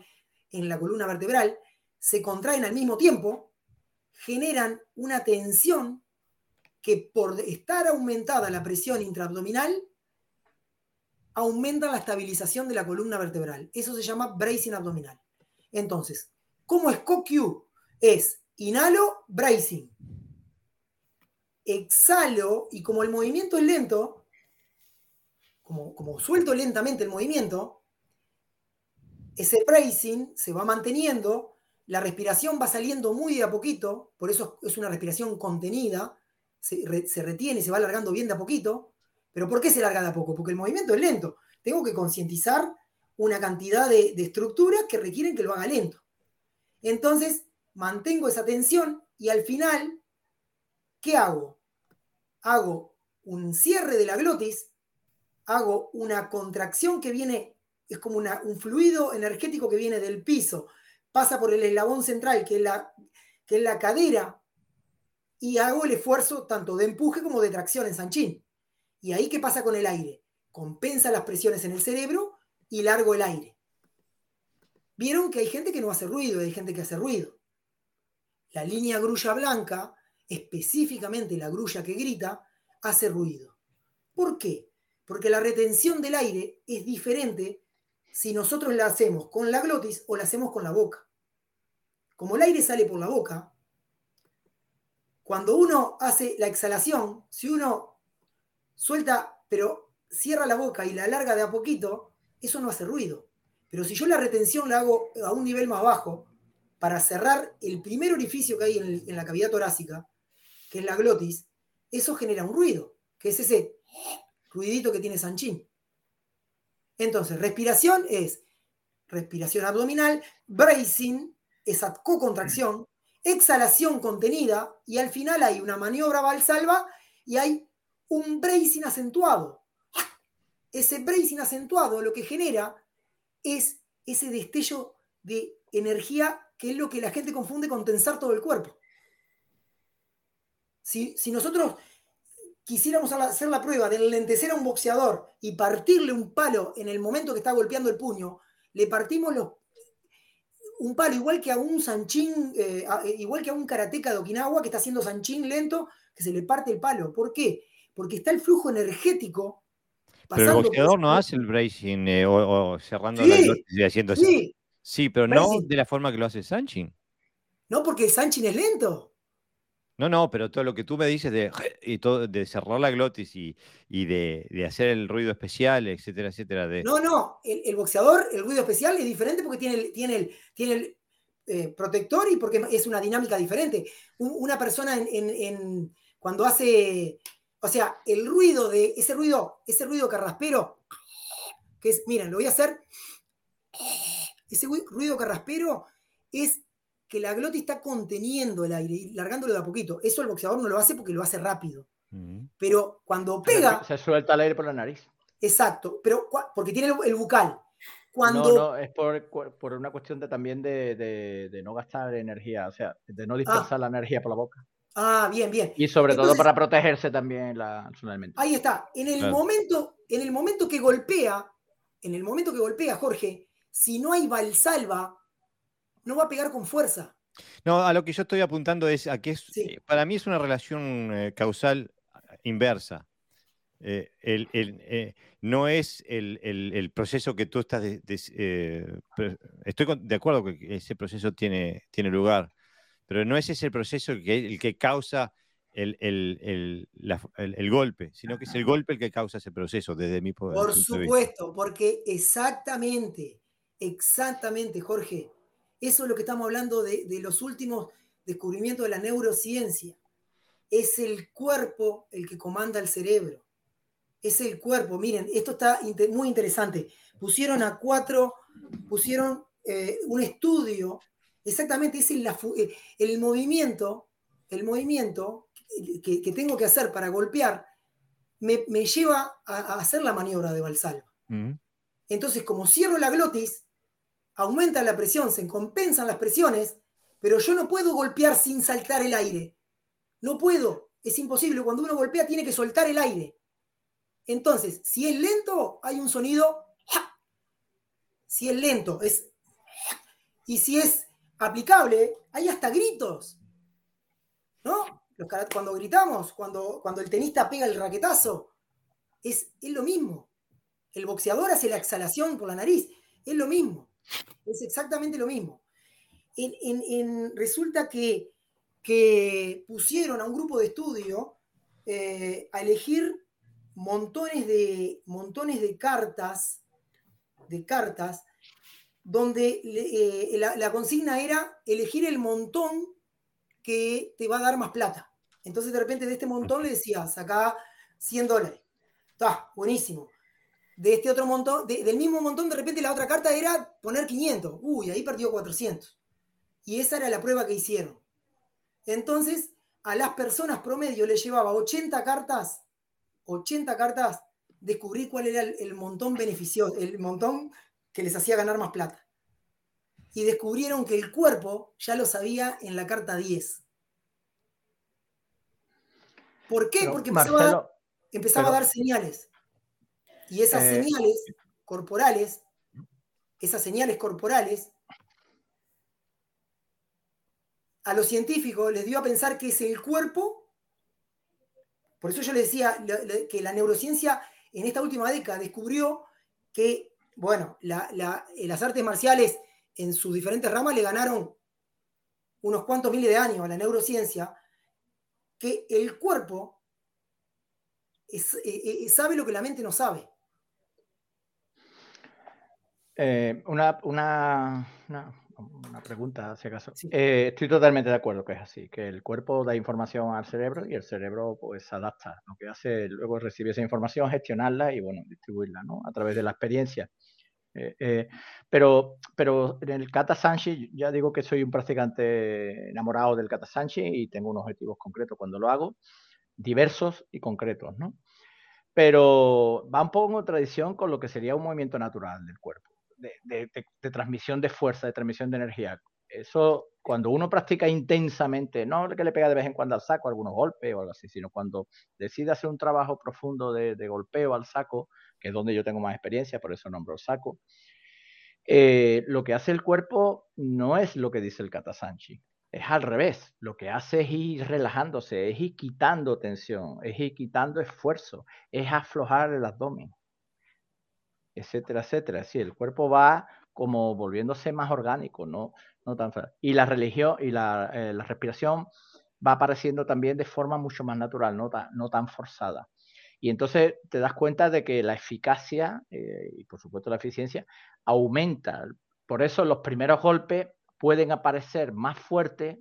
en la columna vertebral, se contraen al mismo tiempo, generan una tensión que por estar aumentada la presión intraabdominal, aumenta la estabilización de la columna vertebral. Eso se llama bracing abdominal. Entonces, ¿cómo es CoQ? Es Inhalo, bracing. Exhalo y como el movimiento es lento, como, suelto lentamente el movimiento, ese bracing se va manteniendo, la respiración va saliendo muy de a poquito, por eso es una respiración contenida, se, retiene, se va alargando bien de a poquito. Pero ¿por qué se larga de a poco? Porque el movimiento es lento. Tengo que concientizar una cantidad de, de estructuras que requieren que lo haga lento. Entonces, mantengo esa tensión y al final, ¿qué hago? Hago un cierre de la glotis, hago una contracción que viene, es como un fluido energético que viene del piso, pasa por el eslabón central, que es la, que es la cadera, y hago el esfuerzo tanto de empuje como de tracción en Sanchín. ¿Y ahí qué pasa con el aire? Compensa las presiones en el cerebro y largo el aire. Vieron que hay gente que no hace ruido hay gente que hace ruido. La línea grulla blanca, específicamente la grulla que grita, hace ruido. ¿Por qué? Porque la retención del aire es diferente si nosotros la hacemos con la glotis o la hacemos con la boca. Como el aire sale por la boca, cuando uno hace la exhalación, si uno suelta, pero cierra la boca y la alarga de a poquito, eso no hace ruido. Pero si yo la retención la hago a un nivel más bajo, para cerrar el primer orificio que hay en, la cavidad torácica, que es la glotis, eso genera un ruido, que es ese ruidito que tiene Sanchín. Entonces, respiración es respiración abdominal, bracing, esa co-contracción, exhalación contenida, y al final hay una maniobra valsalva y hay un bracing acentuado. Ese bracing acentuado lo que genera es ese destello de energía que es lo que la gente confunde con tensar todo el cuerpo. Si, nosotros quisiéramos hacer la prueba de lentecer a un boxeador y partirle un palo en el momento que está golpeando el puño, le partimos los, un palo igual que a un sanchín, eh, eh, igual que a un karateca de Okinawa que está haciendo sanchín lento, que se le parte el palo. ¿Por qué? Porque está el flujo energético. Pero el boxeador no hace el bracing eh, o, cerrando la y haciendo sí. Sí, pero no de la forma que lo hace Sanchin. No, porque Sanchin es lento. No, no, pero todo lo que tú me dices de, y todo, de cerrar la glotis y, de, hacer el ruido especial, etcétera, etcétera. De... No, no, el, boxeador, el ruido especial es diferente porque tiene el, tiene el, tiene el eh, protector y porque es una dinámica diferente. una persona en, cuando hace, o sea, el ruido de ese ruido, ese ruido carraspero, que es, miren, lo voy a hacer ese ruido carraspero es que la glotis está conteniendo el aire y largándolo de a poquito. Eso el boxeador no lo hace porque lo hace rápido. Pero cuando pega. Se suelta el aire por la nariz. Exacto, pero porque tiene el, bucal. Cuando... No, no, es por, una cuestión de, también de, no gastar energía, o sea, de no dispersar ah. la energía por la boca. Ah, bien, bien. Y sobre todo para protegerse también la, Ahí está. En el, momento, en el momento que golpea, en el momento que golpea, Jorge, si no hay Valsalva, no va a pegar con fuerza. No, a lo que yo estoy apuntando es a que es, eh, para mí es una relación eh, causal inversa. Eh, no es el, proceso que tú estás... estoy de acuerdo que ese proceso tiene, tiene lugar, pero no es ese el proceso que, el que causa el, el, golpe, sino que es el golpe el que causa ese proceso desde mi poder. Por supuesto, porque exactamente Exactamente, Jorge. Eso es lo que estamos hablando de, los últimos descubrimientos de la neurociencia. Es el cuerpo el que comanda el cerebro. Es el cuerpo. Miren, esto está muy interesante. Pusieron a cuatro, pusieron eh, un estudio. Exactamente, es el, eh, el movimiento, el movimiento que, tengo que hacer para golpear me, lleva a, hacer la maniobra de Valsalva. Entonces, como cierro la glotis, aumenta la presión, se compensan las presiones, pero yo no puedo golpear sin saltar el aire. No puedo, es imposible. Cuando uno golpea tiene que soltar el aire. Entonces, si es lento, hay un sonido. Si es lento, es. Y si es aplicable, hay hasta gritos. ¿No? Cuando gritamos, cuando, cuando el tenista pega el raquetazo, es, es lo mismo. El boxeador hace la exhalación por la nariz, es lo mismo. Es exactamente lo mismo. Resulta que pusieron a un grupo de estudio eh, a elegir montones de, montones de cartas, de cartas, donde eh, la, consigna era elegir el montón que te va a dar más plata. Entonces de repente de este montón le decía, saca 100 dólares. Está, buenísimo. De este otro montón, del mismo montón, de repente la otra carta era poner 500. Uy, ahí perdió 400. Y esa era la prueba que hicieron. Entonces, a las personas promedio le llevaba 80 cartas, 80 cartas, descubrir cuál era el, montón beneficioso, el montón que les hacía ganar más plata. Y descubrieron que el cuerpo ya lo sabía en la carta 10. ¿Por qué? Porque empezaba, a, dar, señales. Y esas eh, señales corporales, esas señales corporales, a los científicos les dio a pensar que es el cuerpo. Por eso yo les decía que la neurociencia en esta última década descubrió que, bueno, las artes marciales en sus diferentes ramas le ganaron unos cuantos miles de años a la neurociencia, que el cuerpo eh, eh, sabe lo que la mente no sabe. Eh, una, una, una pregunta, si acaso. Eh, estoy totalmente de acuerdo que es así, que el cuerpo da información al cerebro y el cerebro pues se adapta. Lo que hace luego es recibir esa información, gestionarla y bueno, distribuirla, ¿no? A través de la experiencia. Eh, pero, pero en el Kata Sanshi, ya digo que soy un practicante enamorado del Kata Sanshi y tengo unos objetivos concretos cuando lo hago, diversos y concretos, ¿no? Pero va un poco en tradición con lo que sería un movimiento natural del cuerpo de, transmisión de fuerza, de transmisión de energía. Eso, cuando uno practica intensamente, no que le pega de vez en cuando al saco algunos golpes o algo así, sino cuando decide hacer un trabajo profundo de, golpeo al saco, que es donde yo tengo más experiencia, por eso nombro el saco, eh, lo que hace el cuerpo no es lo que dice el Katasanchi, es al revés. Lo que hace es ir relajándose, es ir quitando tensión, es ir quitando esfuerzo, es aflojar el abdomen etcétera, etcétera. Sí, el cuerpo va como volviéndose más orgánico, no, no tan Y la religión y la, eh, la, respiración va apareciendo también de forma mucho más natural, no tan, no tan forzada. Y entonces te das cuenta de que la eficacia eh, y por supuesto la eficiencia aumenta. Por eso los primeros golpes pueden aparecer más fuertes,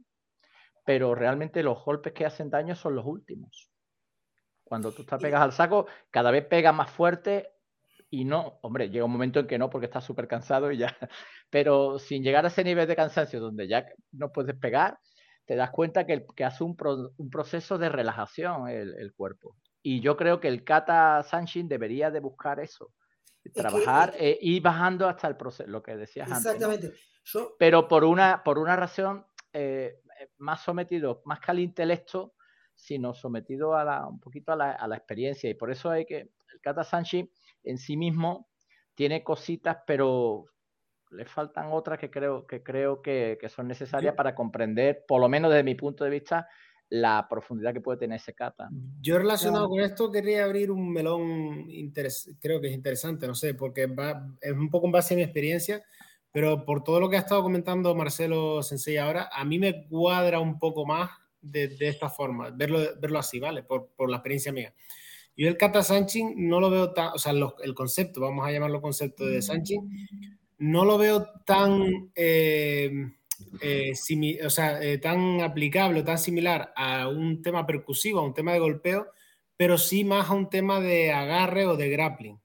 pero realmente los golpes que hacen daño son los últimos. Cuando tú te pegas al saco, cada vez pega más fuerte y no, hombre, llega un momento en que no, porque estás súper cansado y ya, pero sin llegar a ese nivel de cansancio donde ya no puedes pegar, te das cuenta que, que hace un, un, proceso de relajación el, cuerpo. Y yo creo que el kata sanshin debería de buscar eso, trabajar y e bajando hasta el proceso, lo que decías exactamente. antes. Exactamente. Pero por una, por una razón eh, más sometido, más que al intelecto, sino sometido a la, un poquito a la, a la experiencia. Y por eso hay que, el kata sanshin en sí mismo tiene cositas, pero le faltan otras que creo que, creo que, son necesarias para comprender, por lo menos desde mi punto de vista, la profundidad que puede tener ese kata. Yo relacionado con esto quería abrir un melón, creo que es interesante, no sé, porque es un poco en base a mi experiencia, pero por todo lo que ha estado comentando Marcelo Sensei ahora, a mí me cuadra un poco más de, esta forma, verlo, verlo así, ¿vale? Por, por la experiencia mía. Yo el kata sanchin no lo veo tan, o sea, el concepto, vamos a llamarlo concepto de sanchin, no lo veo tan, eh, eh, o sea, eh, tan aplicable tan similar a un tema percusivo, a un tema de golpeo, pero sí más a un tema de agarre o de grappling.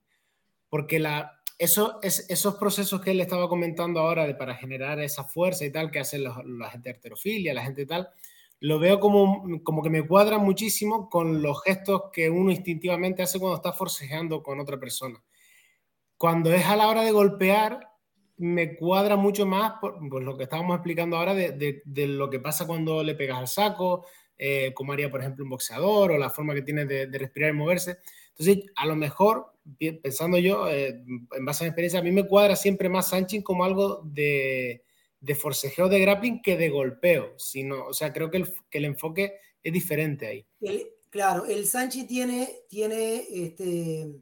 Porque la, eso, es, esos procesos que él estaba comentando ahora de, para generar esa fuerza y tal que hacen la gente de arterofilia, la gente tal, lo veo como, como que me cuadra muchísimo con los gestos que uno instintivamente hace cuando está forcejeando con otra persona. Cuando es a la hora de golpear, me cuadra mucho más por, lo que estábamos explicando ahora de, de, lo que pasa cuando le pegas al saco, eh, como haría, por ejemplo, un boxeador o la forma que tiene de, respirar y moverse. Entonces, a lo mejor, pensando yo, eh, en base a mi experiencia, a mí me cuadra siempre más Sanchin como algo de, de forcejeo de grappling que de golpeo, sino, o sea, creo que el, que el enfoque es diferente ahí. claro, el Sanchi tiene, tiene este,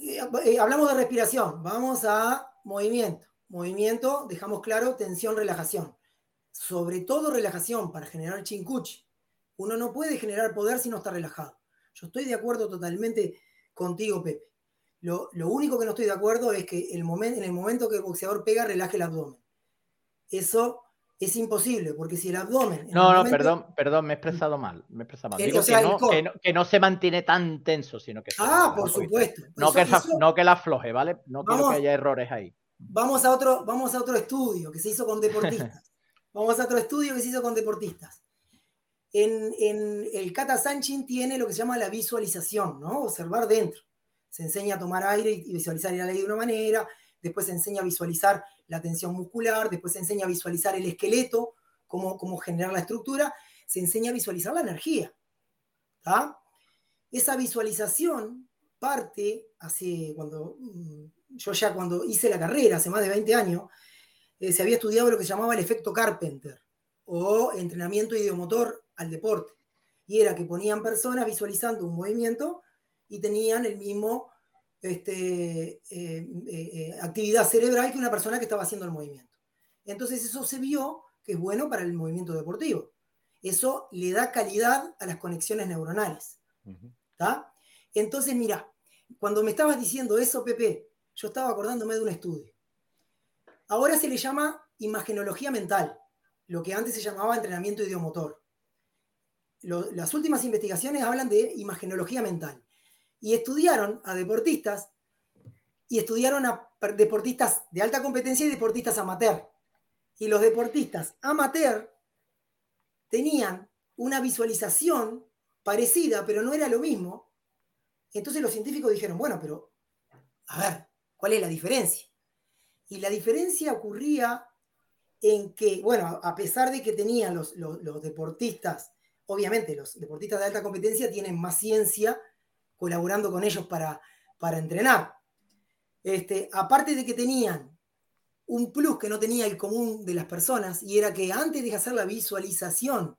eh, hablamos de respiración, vamos a movimiento. Movimiento, dejamos claro, tensión, relajación. sobre todo relajación para generar chincuchi. Uno no puede generar poder si no está relajado. Yo estoy de acuerdo totalmente contigo, Pepe. Lo, único que no estoy de acuerdo es que el en el momento que el boxeador pega, relaje el abdomen. Eso es imposible, porque si el abdomen. No, no, perdón, perdón, me he expresado mal. Me he expresado mal. Digo que, no, se mantiene tan tenso, sino que. Ah, por supuesto. No, que, no que la afloje, ¿vale? No quiero que haya errores ahí. Vamos a, otro, vamos a otro estudio que se hizo con deportistas. vamos a otro estudio que se hizo con deportistas. En, el Kata Sanchin tiene lo que se llama la visualización, ¿no? Observar dentro. Se enseña a tomar aire y visualizar el aire de una manera, después se enseña a visualizar la tensión muscular, después se enseña a visualizar el esqueleto, cómo, cómo generar la estructura, se enseña a visualizar la energía. Esa visualización parte hace cuando mm, yo ya cuando hice la carrera, hace más de 20 años, eh, se había estudiado lo que se llamaba el efecto Carpenter o entrenamiento ideomotor al deporte. Y era que ponían personas visualizando un movimiento y tenían el mismo este, eh, eh, actividad cerebral que una persona que estaba haciendo el movimiento. Entonces eso se vio que es bueno para el movimiento deportivo. Eso le da calidad a las conexiones neuronales. Entonces, mira, cuando me estabas diciendo eso, Pepe, yo estaba acordándome de un estudio. Ahora se le llama imagenología mental, lo que antes se llamaba entrenamiento idiomotor. las últimas investigaciones hablan de imagenología mental y estudiaron a deportistas y estudiaron a deportistas de alta competencia y deportistas amateur. Y los deportistas amateur tenían una visualización parecida, pero no era lo mismo. Entonces los científicos dijeron, bueno, pero, a ver, ¿cuál es la diferencia? Y la diferencia ocurría en que, bueno, a pesar de que tenían los, los deportistas, obviamente los deportistas de alta competencia tienen más ciencia colaborando con ellos para, para entrenar. Este, aparte de que tenían un plus que no tenía el común de las personas, y era que antes de hacer la visualización,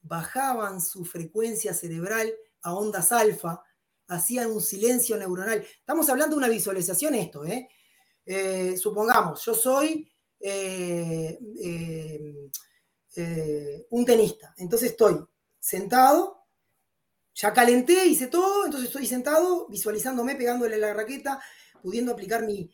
bajaban su frecuencia cerebral a ondas alfa, hacían un silencio neuronal. Estamos hablando de una visualización esto, ¿eh? eh supongamos, yo soy eh, eh, un tenista, entonces estoy sentado ya calenté, hice todo, entonces estoy sentado, visualizándome, pegándole la raqueta, pudiendo aplicar mi,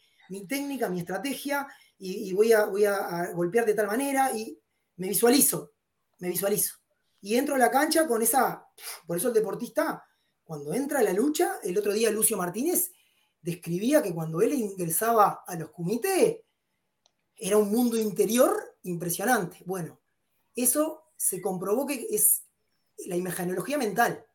técnica, mi estrategia, y, voy, a, voy a, golpear de tal manera, y me visualizo, me visualizo. Y entro a la cancha con esa, por eso el deportista, cuando entra a la lucha, el otro día Lucio Martínez describía que cuando él ingresaba a los comités, era un mundo interior impresionante. Bueno, eso se comprobó que es la imagenología mental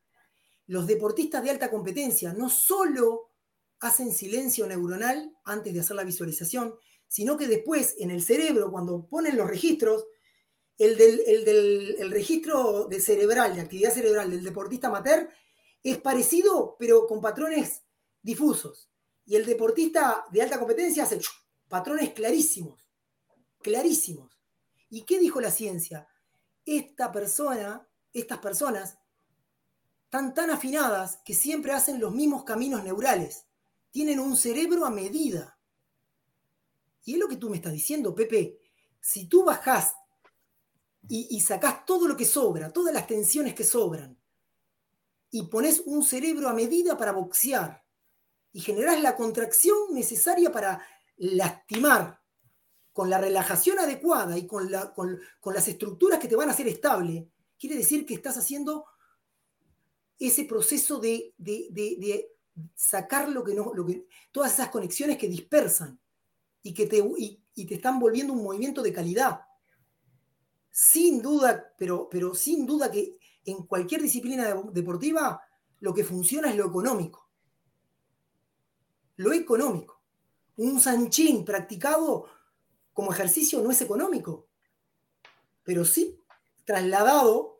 los deportistas de alta competencia no solo hacen silencio neuronal antes de hacer la visualización, sino que después en el cerebro, cuando ponen los registros, el del, registro de cerebral, de actividad cerebral del deportista amateur, es parecido, pero con patrones difusos. Y el deportista de alta competencia hace patrones clarísimos, clarísimos. ¿Y qué dijo la ciencia? Esta persona, estas personas están tan afinadas que siempre hacen los mismos caminos neurales. Tienen un cerebro a medida. Y es lo que tú me estás diciendo, Pepe. Si tú bajás y, sacás todo lo que sobra, todas las tensiones que sobran, y pones un cerebro a medida para boxear, y generás la contracción necesaria para lastimar, con la relajación adecuada y con, con las estructuras que te van a hacer estable, quiere decir que estás haciendo ese proceso de, sacar lo que no, lo que, todas esas conexiones que dispersan y que te, y, te están volviendo un movimiento de calidad. Sin duda, pero, pero sin duda que en cualquier disciplina deportiva lo que funciona es lo económico. Lo económico. Un sanchín practicado como ejercicio no es económico, pero sí trasladado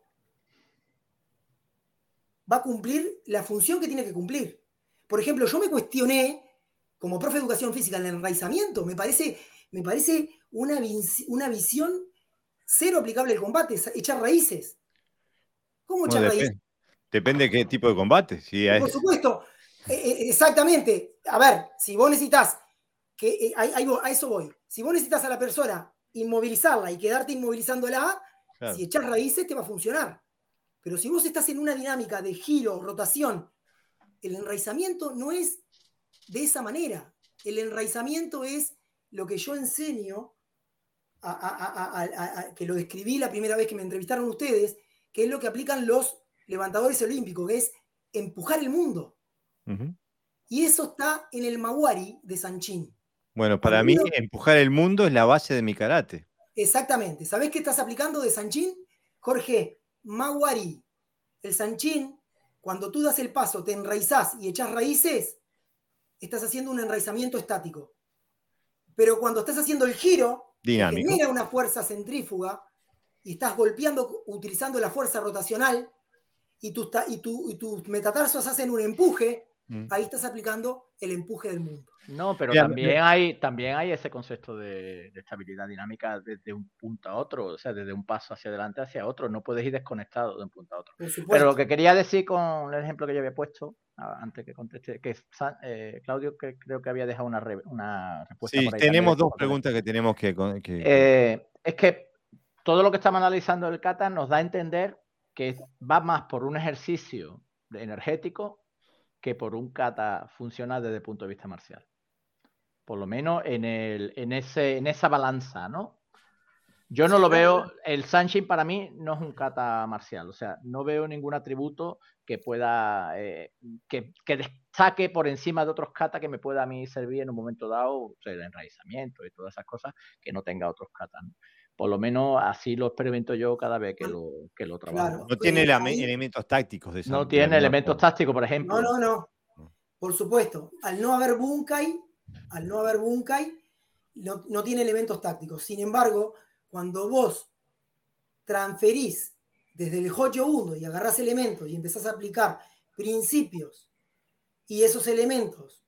va a cumplir la función que tiene que cumplir. Por ejemplo, yo me cuestioné, como profe de educación física, en el enraizamiento, me parece, me parece una, una visión cero aplicable al combate, echar raíces. ¿Cómo echar raíces? Depende de qué tipo de combate. Por supuesto, e, e, exactamente. A ver, si vos necesitas, que, eh, a, eso voy, si vos necesitas a la persona inmovilizarla y quedarte inmovilizándola, si echas raíces te va a funcionar. Pero si vos estás en una dinámica de giro, rotación, el enraizamiento no es de esa manera. El enraizamiento es lo que yo enseño, que lo describí la primera vez que me entrevistaron ustedes, que es lo que aplican los levantadores olímpicos, que es empujar el mundo. Y eso está en el Mawari de Sanchín. Bueno, para mí empujar el mundo es la base de mi karate. Exactamente. ¿Sabés qué estás aplicando de Sanchín? Jorge, Mawari, el Sanchín, cuando tú das el paso, te enraizás y echas raíces, estás haciendo un enraizamiento estático. Pero cuando estás haciendo el giro, Dinámico. genera una fuerza centrífuga y estás golpeando utilizando la fuerza rotacional y, y, y tus metatarsos hacen un empuje, mm. ahí estás aplicando el empuje del mundo. No, pero también, hay, también hay ese concepto de, estabilidad dinámica desde un punto a otro, o sea, desde un paso hacia adelante hacia otro. No puedes ir desconectado de un punto a otro. Pero lo que quería decir con el ejemplo que yo había puesto, antes que conteste, que eh, Claudio que creo que había dejado una, una respuesta. Sí, tenemos dos preguntas que tenemos que... Eh, es que todo lo que estamos analizando del kata nos da a entender que va más por un ejercicio energético que por un kata funcional desde el punto de vista marcial por lo menos en, el, en, ese, en esa balanza, ¿no? Yo no lo veo, el Sunshine para mí no es un kata marcial, o sea, no veo ningún atributo que pueda, eh, que, destaque por encima de otros kata que me pueda a mí servir en un momento dado, o sea, el enraizamiento y todas esas cosas, que no tenga otros katas. Por lo menos así lo experimento yo cada vez que lo, que lo trabajo. no tiene elementos tácticos de No tiene elementos tácticos, por ejemplo. No, no, no. Por supuesto, al no haber Bunkai, al no haber Bunkai, no, tiene elementos tácticos. Sin embargo, cuando vos transferís desde el Hoyo 1 y agarrás elementos y empezás a aplicar principios y esos elementos,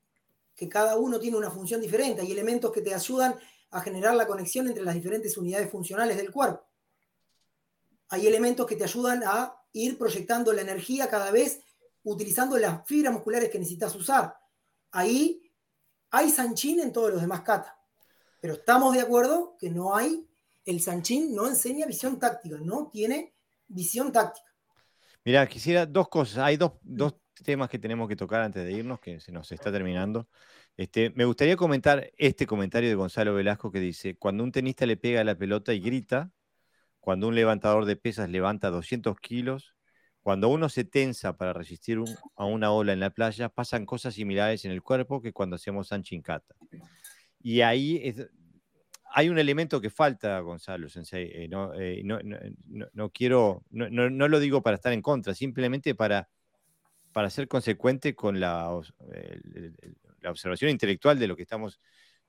que cada uno tiene una función diferente, hay elementos que te ayudan a generar la conexión entre las diferentes unidades funcionales del cuerpo. Hay elementos que te ayudan a ir proyectando la energía cada vez utilizando las fibras musculares que necesitas usar. Ahí hay Sanchín en todos los demás kata, pero estamos de acuerdo que no hay, el Sanchín no enseña visión táctica, no tiene visión táctica. Mira, quisiera dos cosas, hay dos, temas que tenemos que tocar antes de irnos, que se nos está terminando. Este, me gustaría comentar este comentario de Gonzalo Velasco que dice, cuando un tenista le pega a la pelota y grita, cuando un levantador de pesas levanta 200 kilos, cuando uno se tensa para resistir a una ola en la playa, pasan cosas similares en el cuerpo que cuando hacemos Sanchinkata. Y ahí hay un elemento que falta, Gonzalo. Eh, eh, no, quiero, no, lo digo para estar en contra, simplemente para, para ser consecuente con la, la observación intelectual de lo que estamos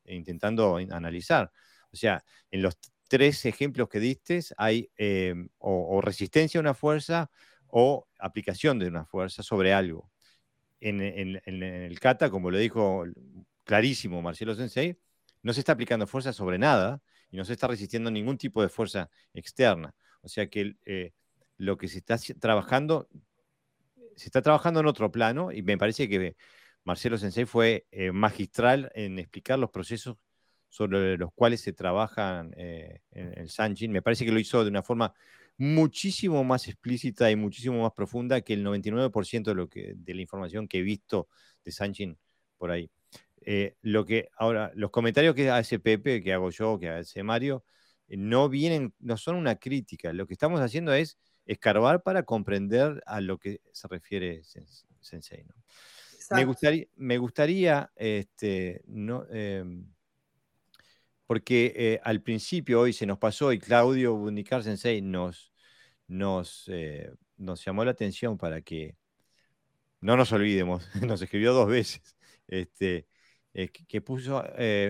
intentando analizar. O sea, en los tres ejemplos que diste hay eh, o, resistencia a una fuerza o aplicación de una fuerza sobre algo. En, el kata, como lo dijo clarísimo Marcelo Sensei, no se está aplicando fuerza sobre nada y no se está resistiendo ningún tipo de fuerza externa. O sea que eh, lo que se está trabajando, se está trabajando en otro plano y me parece que Marcelo Sensei fue eh, magistral en explicar los procesos sobre los cuales se trabajan eh, en el Sanjin. Me parece que lo hizo de una forma muchísimo más explícita y muchísimo más profunda que el 99% de, lo que, de la información que he visto de Sanchin por ahí. Eh, lo que ahora, los comentarios que hace Pepe, que hago yo, que hace Mario, eh, no vienen, no son una crítica. Lo que estamos haciendo es escarbar para comprender a lo que se refiere Sensei. Me gustaría, me gustaría este, no, em, porque eh, al principio hoy se nos pasó y Claudio Bundicar Sensei nos, nos, eh, nos llamó la atención para que no nos olvidemos, nos escribió dos veces, este, eh, que puso,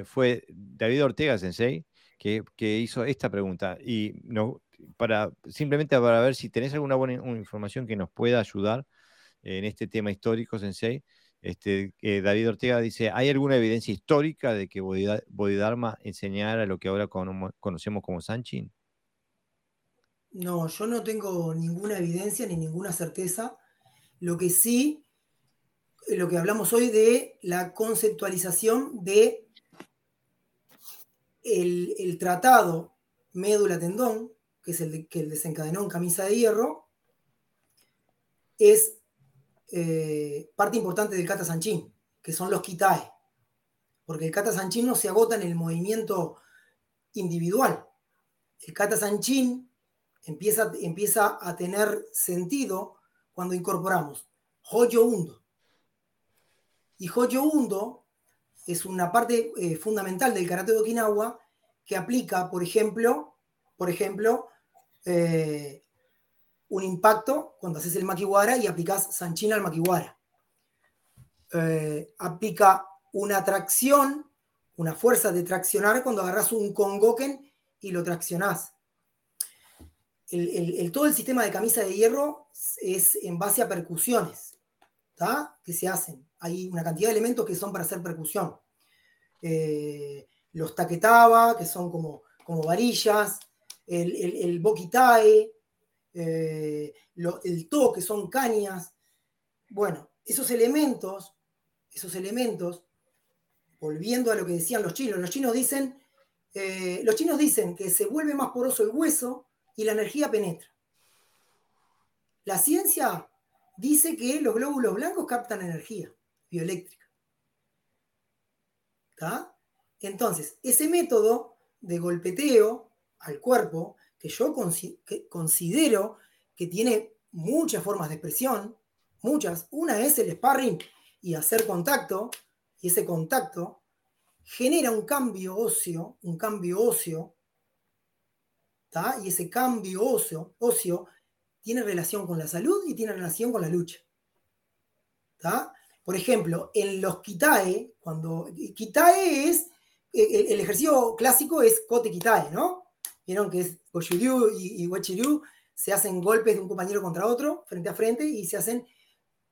fue David Ortega Sensei, que, que hizo esta pregunta y no, para, simplemente para ver si tenés alguna buena información que nos pueda ayudar en este tema histórico, Sensei, este, David Ortega dice, ¿hay alguna evidencia histórica de que Bodhidharma enseñara lo que ahora conocemos como Sanchin? No, yo no tengo ninguna evidencia ni ninguna certeza. Lo que sí, lo que hablamos hoy de la conceptualización de el, tratado médula tendón, que es el que desencadenó en camisa de hierro, es eh, parte importante del kata sanchin, que son los kitae. Porque el kata sanchin no se agota en el movimiento individual. El kata sanchin empieza, empieza a tener sentido cuando incorporamos Hoyo Undo. Y Hoyo Undo es una parte eh, fundamental del karate de Okinawa que aplica, por ejemplo, por ejemplo, eh, un impacto cuando haces el makiwara y aplicas sanchina al makiwara. Eh, aplica una tracción, una fuerza de traccionar cuando agarras un kongoken y lo traccionás. El, todo el sistema de camisa de hierro es en base a percusiones que se hacen. Hay una cantidad de elementos que son para hacer percusión. Eh, los taquetaba, que son como, como varillas, el, el, eh, el to, que son cañas. Bueno, esos elementos, esos elementos, volviendo a lo que decían los chinos, los chinos dicen, eh, los chinos dicen que se vuelve más poroso el hueso y la energía penetra. La ciencia dice que los glóbulos blancos captan energía bioeléctrica. Entonces, ese método de golpeteo al cuerpo que yo considero que tiene muchas formas de expresión, muchas. Una es el sparring y hacer contacto, y ese contacto genera un cambio óseo, un cambio óseo, y ese cambio óseo, óseo tiene relación con la salud y tiene relación con la lucha. Por ejemplo, en los kitae, cuando kitae es, el, el ejercicio clásico es kote kitae, ¿no? Vieron que es Goshuryu y, y se hacen golpes de un compañero contra otro, frente a frente, y se hacen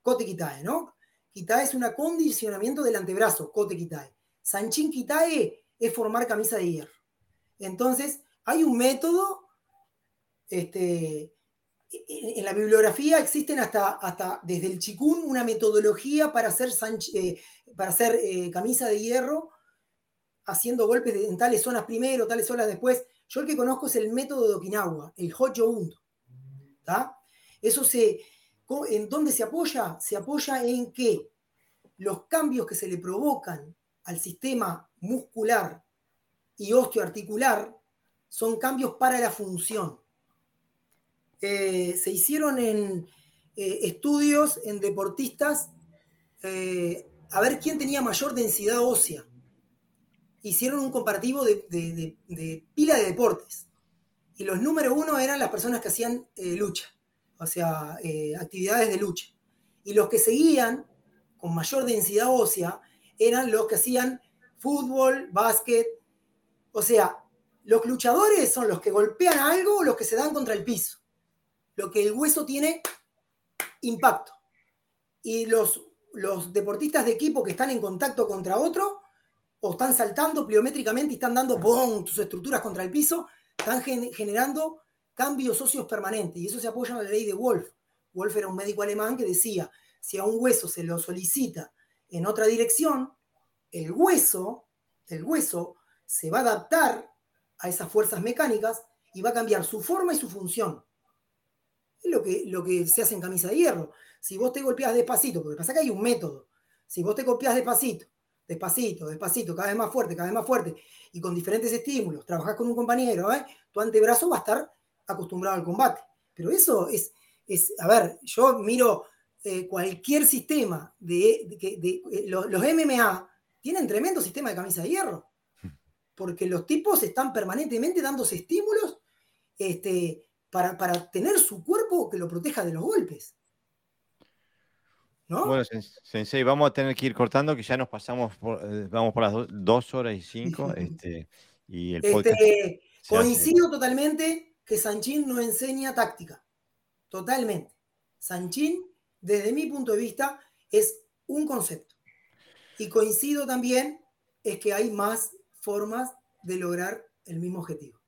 kote kitae, ¿no? Kitae es un acondicionamiento del antebrazo, kote kitae. Sanchin kitae es formar camisa de hierro. Entonces, hay un método, este, en la bibliografía existen hasta, hasta desde el chikun una metodología para hacer, eh, para hacer eh, camisa de hierro, haciendo golpes en tales zonas primero, tales zonas después. Yo el que conozco es el método de Okinawa, el Hojo Undo. Eso se, ¿En dónde se apoya? Se apoya en que los cambios que se le provocan al sistema muscular y osteoarticular son cambios para la función. Eh, se hicieron en eh, estudios en deportistas eh, a ver quién tenía mayor densidad ósea hicieron un comparativo de, pila de deportes. Y los número uno eran las personas que hacían eh, lucha, o sea, eh, actividades de lucha. Y los que seguían con mayor densidad ósea eran los que hacían fútbol, básquet. O sea, los luchadores son los que golpean algo o los que se dan contra el piso. Lo que el hueso tiene impacto. Y los, los deportistas de equipo que están en contacto contra otro o están saltando pliométricamente y están dando ¡bom! sus estructuras contra el piso, están generando cambios óseos permanentes. Y eso se apoya en la ley de Wolf. Wolf era un médico alemán que decía, si a un hueso se lo solicita en otra dirección, el hueso, el hueso se va a adaptar a esas fuerzas mecánicas y va a cambiar su forma y su función. Es lo que, lo que se hace en camisa de hierro. Si vos te golpeas despacito, porque pasa que hay un método, si vos te golpeas despacito despacito, despacito, cada vez más fuerte, cada vez más fuerte, y con diferentes estímulos, trabajas con un compañero, ¿eh? tu antebrazo va a estar acostumbrado al combate. Pero eso es, es a ver, yo miro eh, cualquier sistema de, eh, los, MMA tienen tremendo sistema de camisa de hierro, porque los tipos están permanentemente dándose estímulos este, para, para tener su cuerpo que lo proteja de los golpes. Bueno, Sensei, vamos a tener que ir cortando, que ya nos pasamos, por, eh, vamos por las dos horas y cinco. Este, y el este, coincido totalmente que Sanchín no enseña táctica. Totalmente. Sanchín, desde mi punto de vista, es un concepto. Y coincido también es que hay más formas de lograr el mismo objetivo.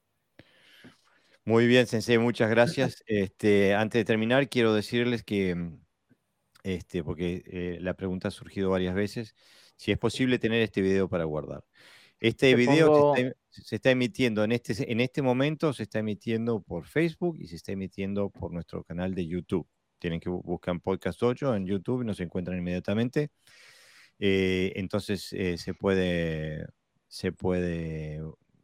Muy bien, Sensei, muchas gracias. Este, antes de terminar, quiero decirles que mm, este, porque eh, la pregunta ha surgido varias veces, si es posible tener este video para guardar. Este video se, está, emitiendo en este, en este momento, se está emitiendo por Facebook y se está emitiendo por nuestro canal de YouTube. Tienen que buscar Podcast 8 en YouTube y nos encuentran inmediatamente. Eh, entonces eh, se, puede, se puede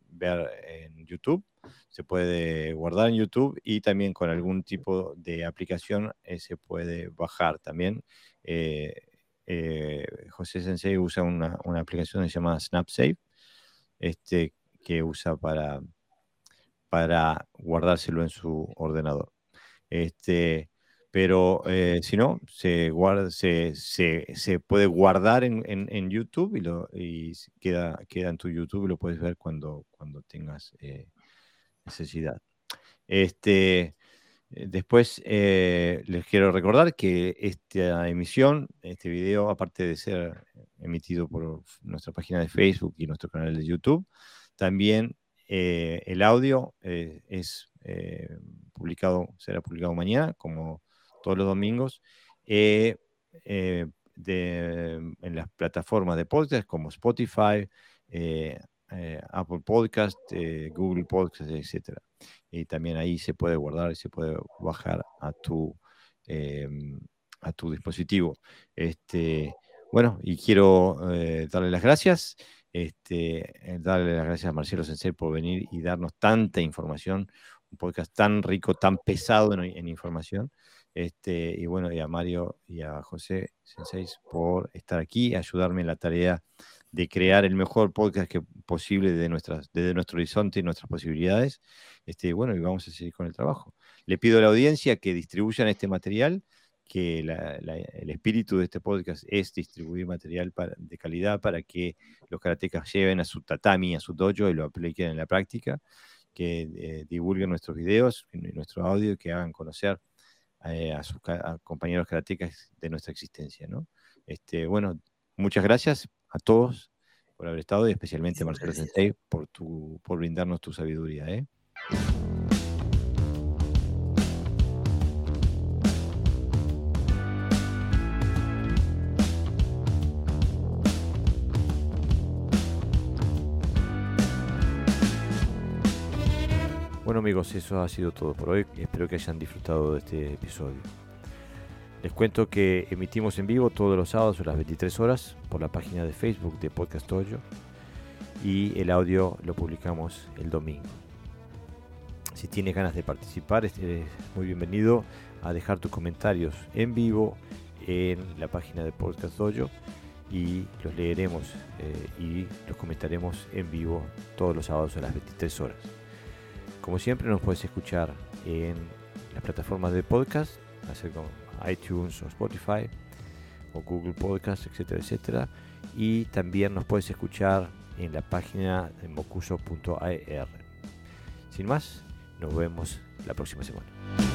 ver en YouTube, se puede guardar en YouTube y también con algún tipo de aplicación eh, se puede bajar también. José Sensei usa una, una, aplicación que se llama SnapSave, este, que usa para, para guardárselo en su ordenador. Este, pero eh, si no, se, guarda, se, se, puede guardar en, en, YouTube y, lo, y queda, queda en tu YouTube y lo puedes ver cuando, cuando tengas eh, necesidad. Este, eh, después les quiero recordar que esta emisión, este video, aparte de ser emitido por nuestra página de Facebook y nuestro canal de YouTube, también el audio es publicado, será publicado mañana como todos los domingos, eh, eh, en las plataformas de podcast como Spotify, eh, Apple Podcast, Google Podcast, etc. Y también ahí se puede guardar y se puede bajar a tu, a tu dispositivo. Este, bueno, y quiero darle las gracias. Este, darle las gracias a Marcelo Sensei por venir y darnos tanta información, un podcast tan rico, tan pesado en información. Este, y bueno, y a Mario y a José Senseis por estar aquí ayudarme en la tarea de crear el mejor podcast que posible desde, nuestras, desde nuestro horizonte y nuestras posibilidades. Este, bueno, y vamos a seguir con el trabajo. Le pido a la audiencia que distribuyan este material, que el espíritu de este podcast es distribuir material de calidad para que los karatecas lleven a su tatami, a su dojo y lo apliquen en la práctica, que eh, divulguen nuestros videos, nuestro audio, que hagan conocer eh, a sus compañeros karatecas de nuestra existencia. ¿no? Este, bueno, muchas gracias a todos por haber estado y especialmente a Marcelo Sensei por, tu, por brindarnos tu sabiduría. ¿eh? Bueno amigos, eso ha sido todo por hoy. Espero que hayan disfrutado de este episodio. Les cuento que emitimos en vivo todos los sábados a las 23 horas por la página de Facebook de Podcast Toyo y el audio lo publicamos el domingo. Si tienes ganas de participar, es muy bienvenido a dejar tus comentarios en vivo en la página de Podcast Dojo y los leeremos eh, y los comentaremos en vivo todos los sábados a las 23 horas. Como siempre nos puedes escuchar en las plataformas de podcast, hacer con iTunes o Spotify o Google Podcast, etcétera, etcétera. Y también nos puedes escuchar en la página de mocuso.ar. Sin más, nos vemos la próxima semana.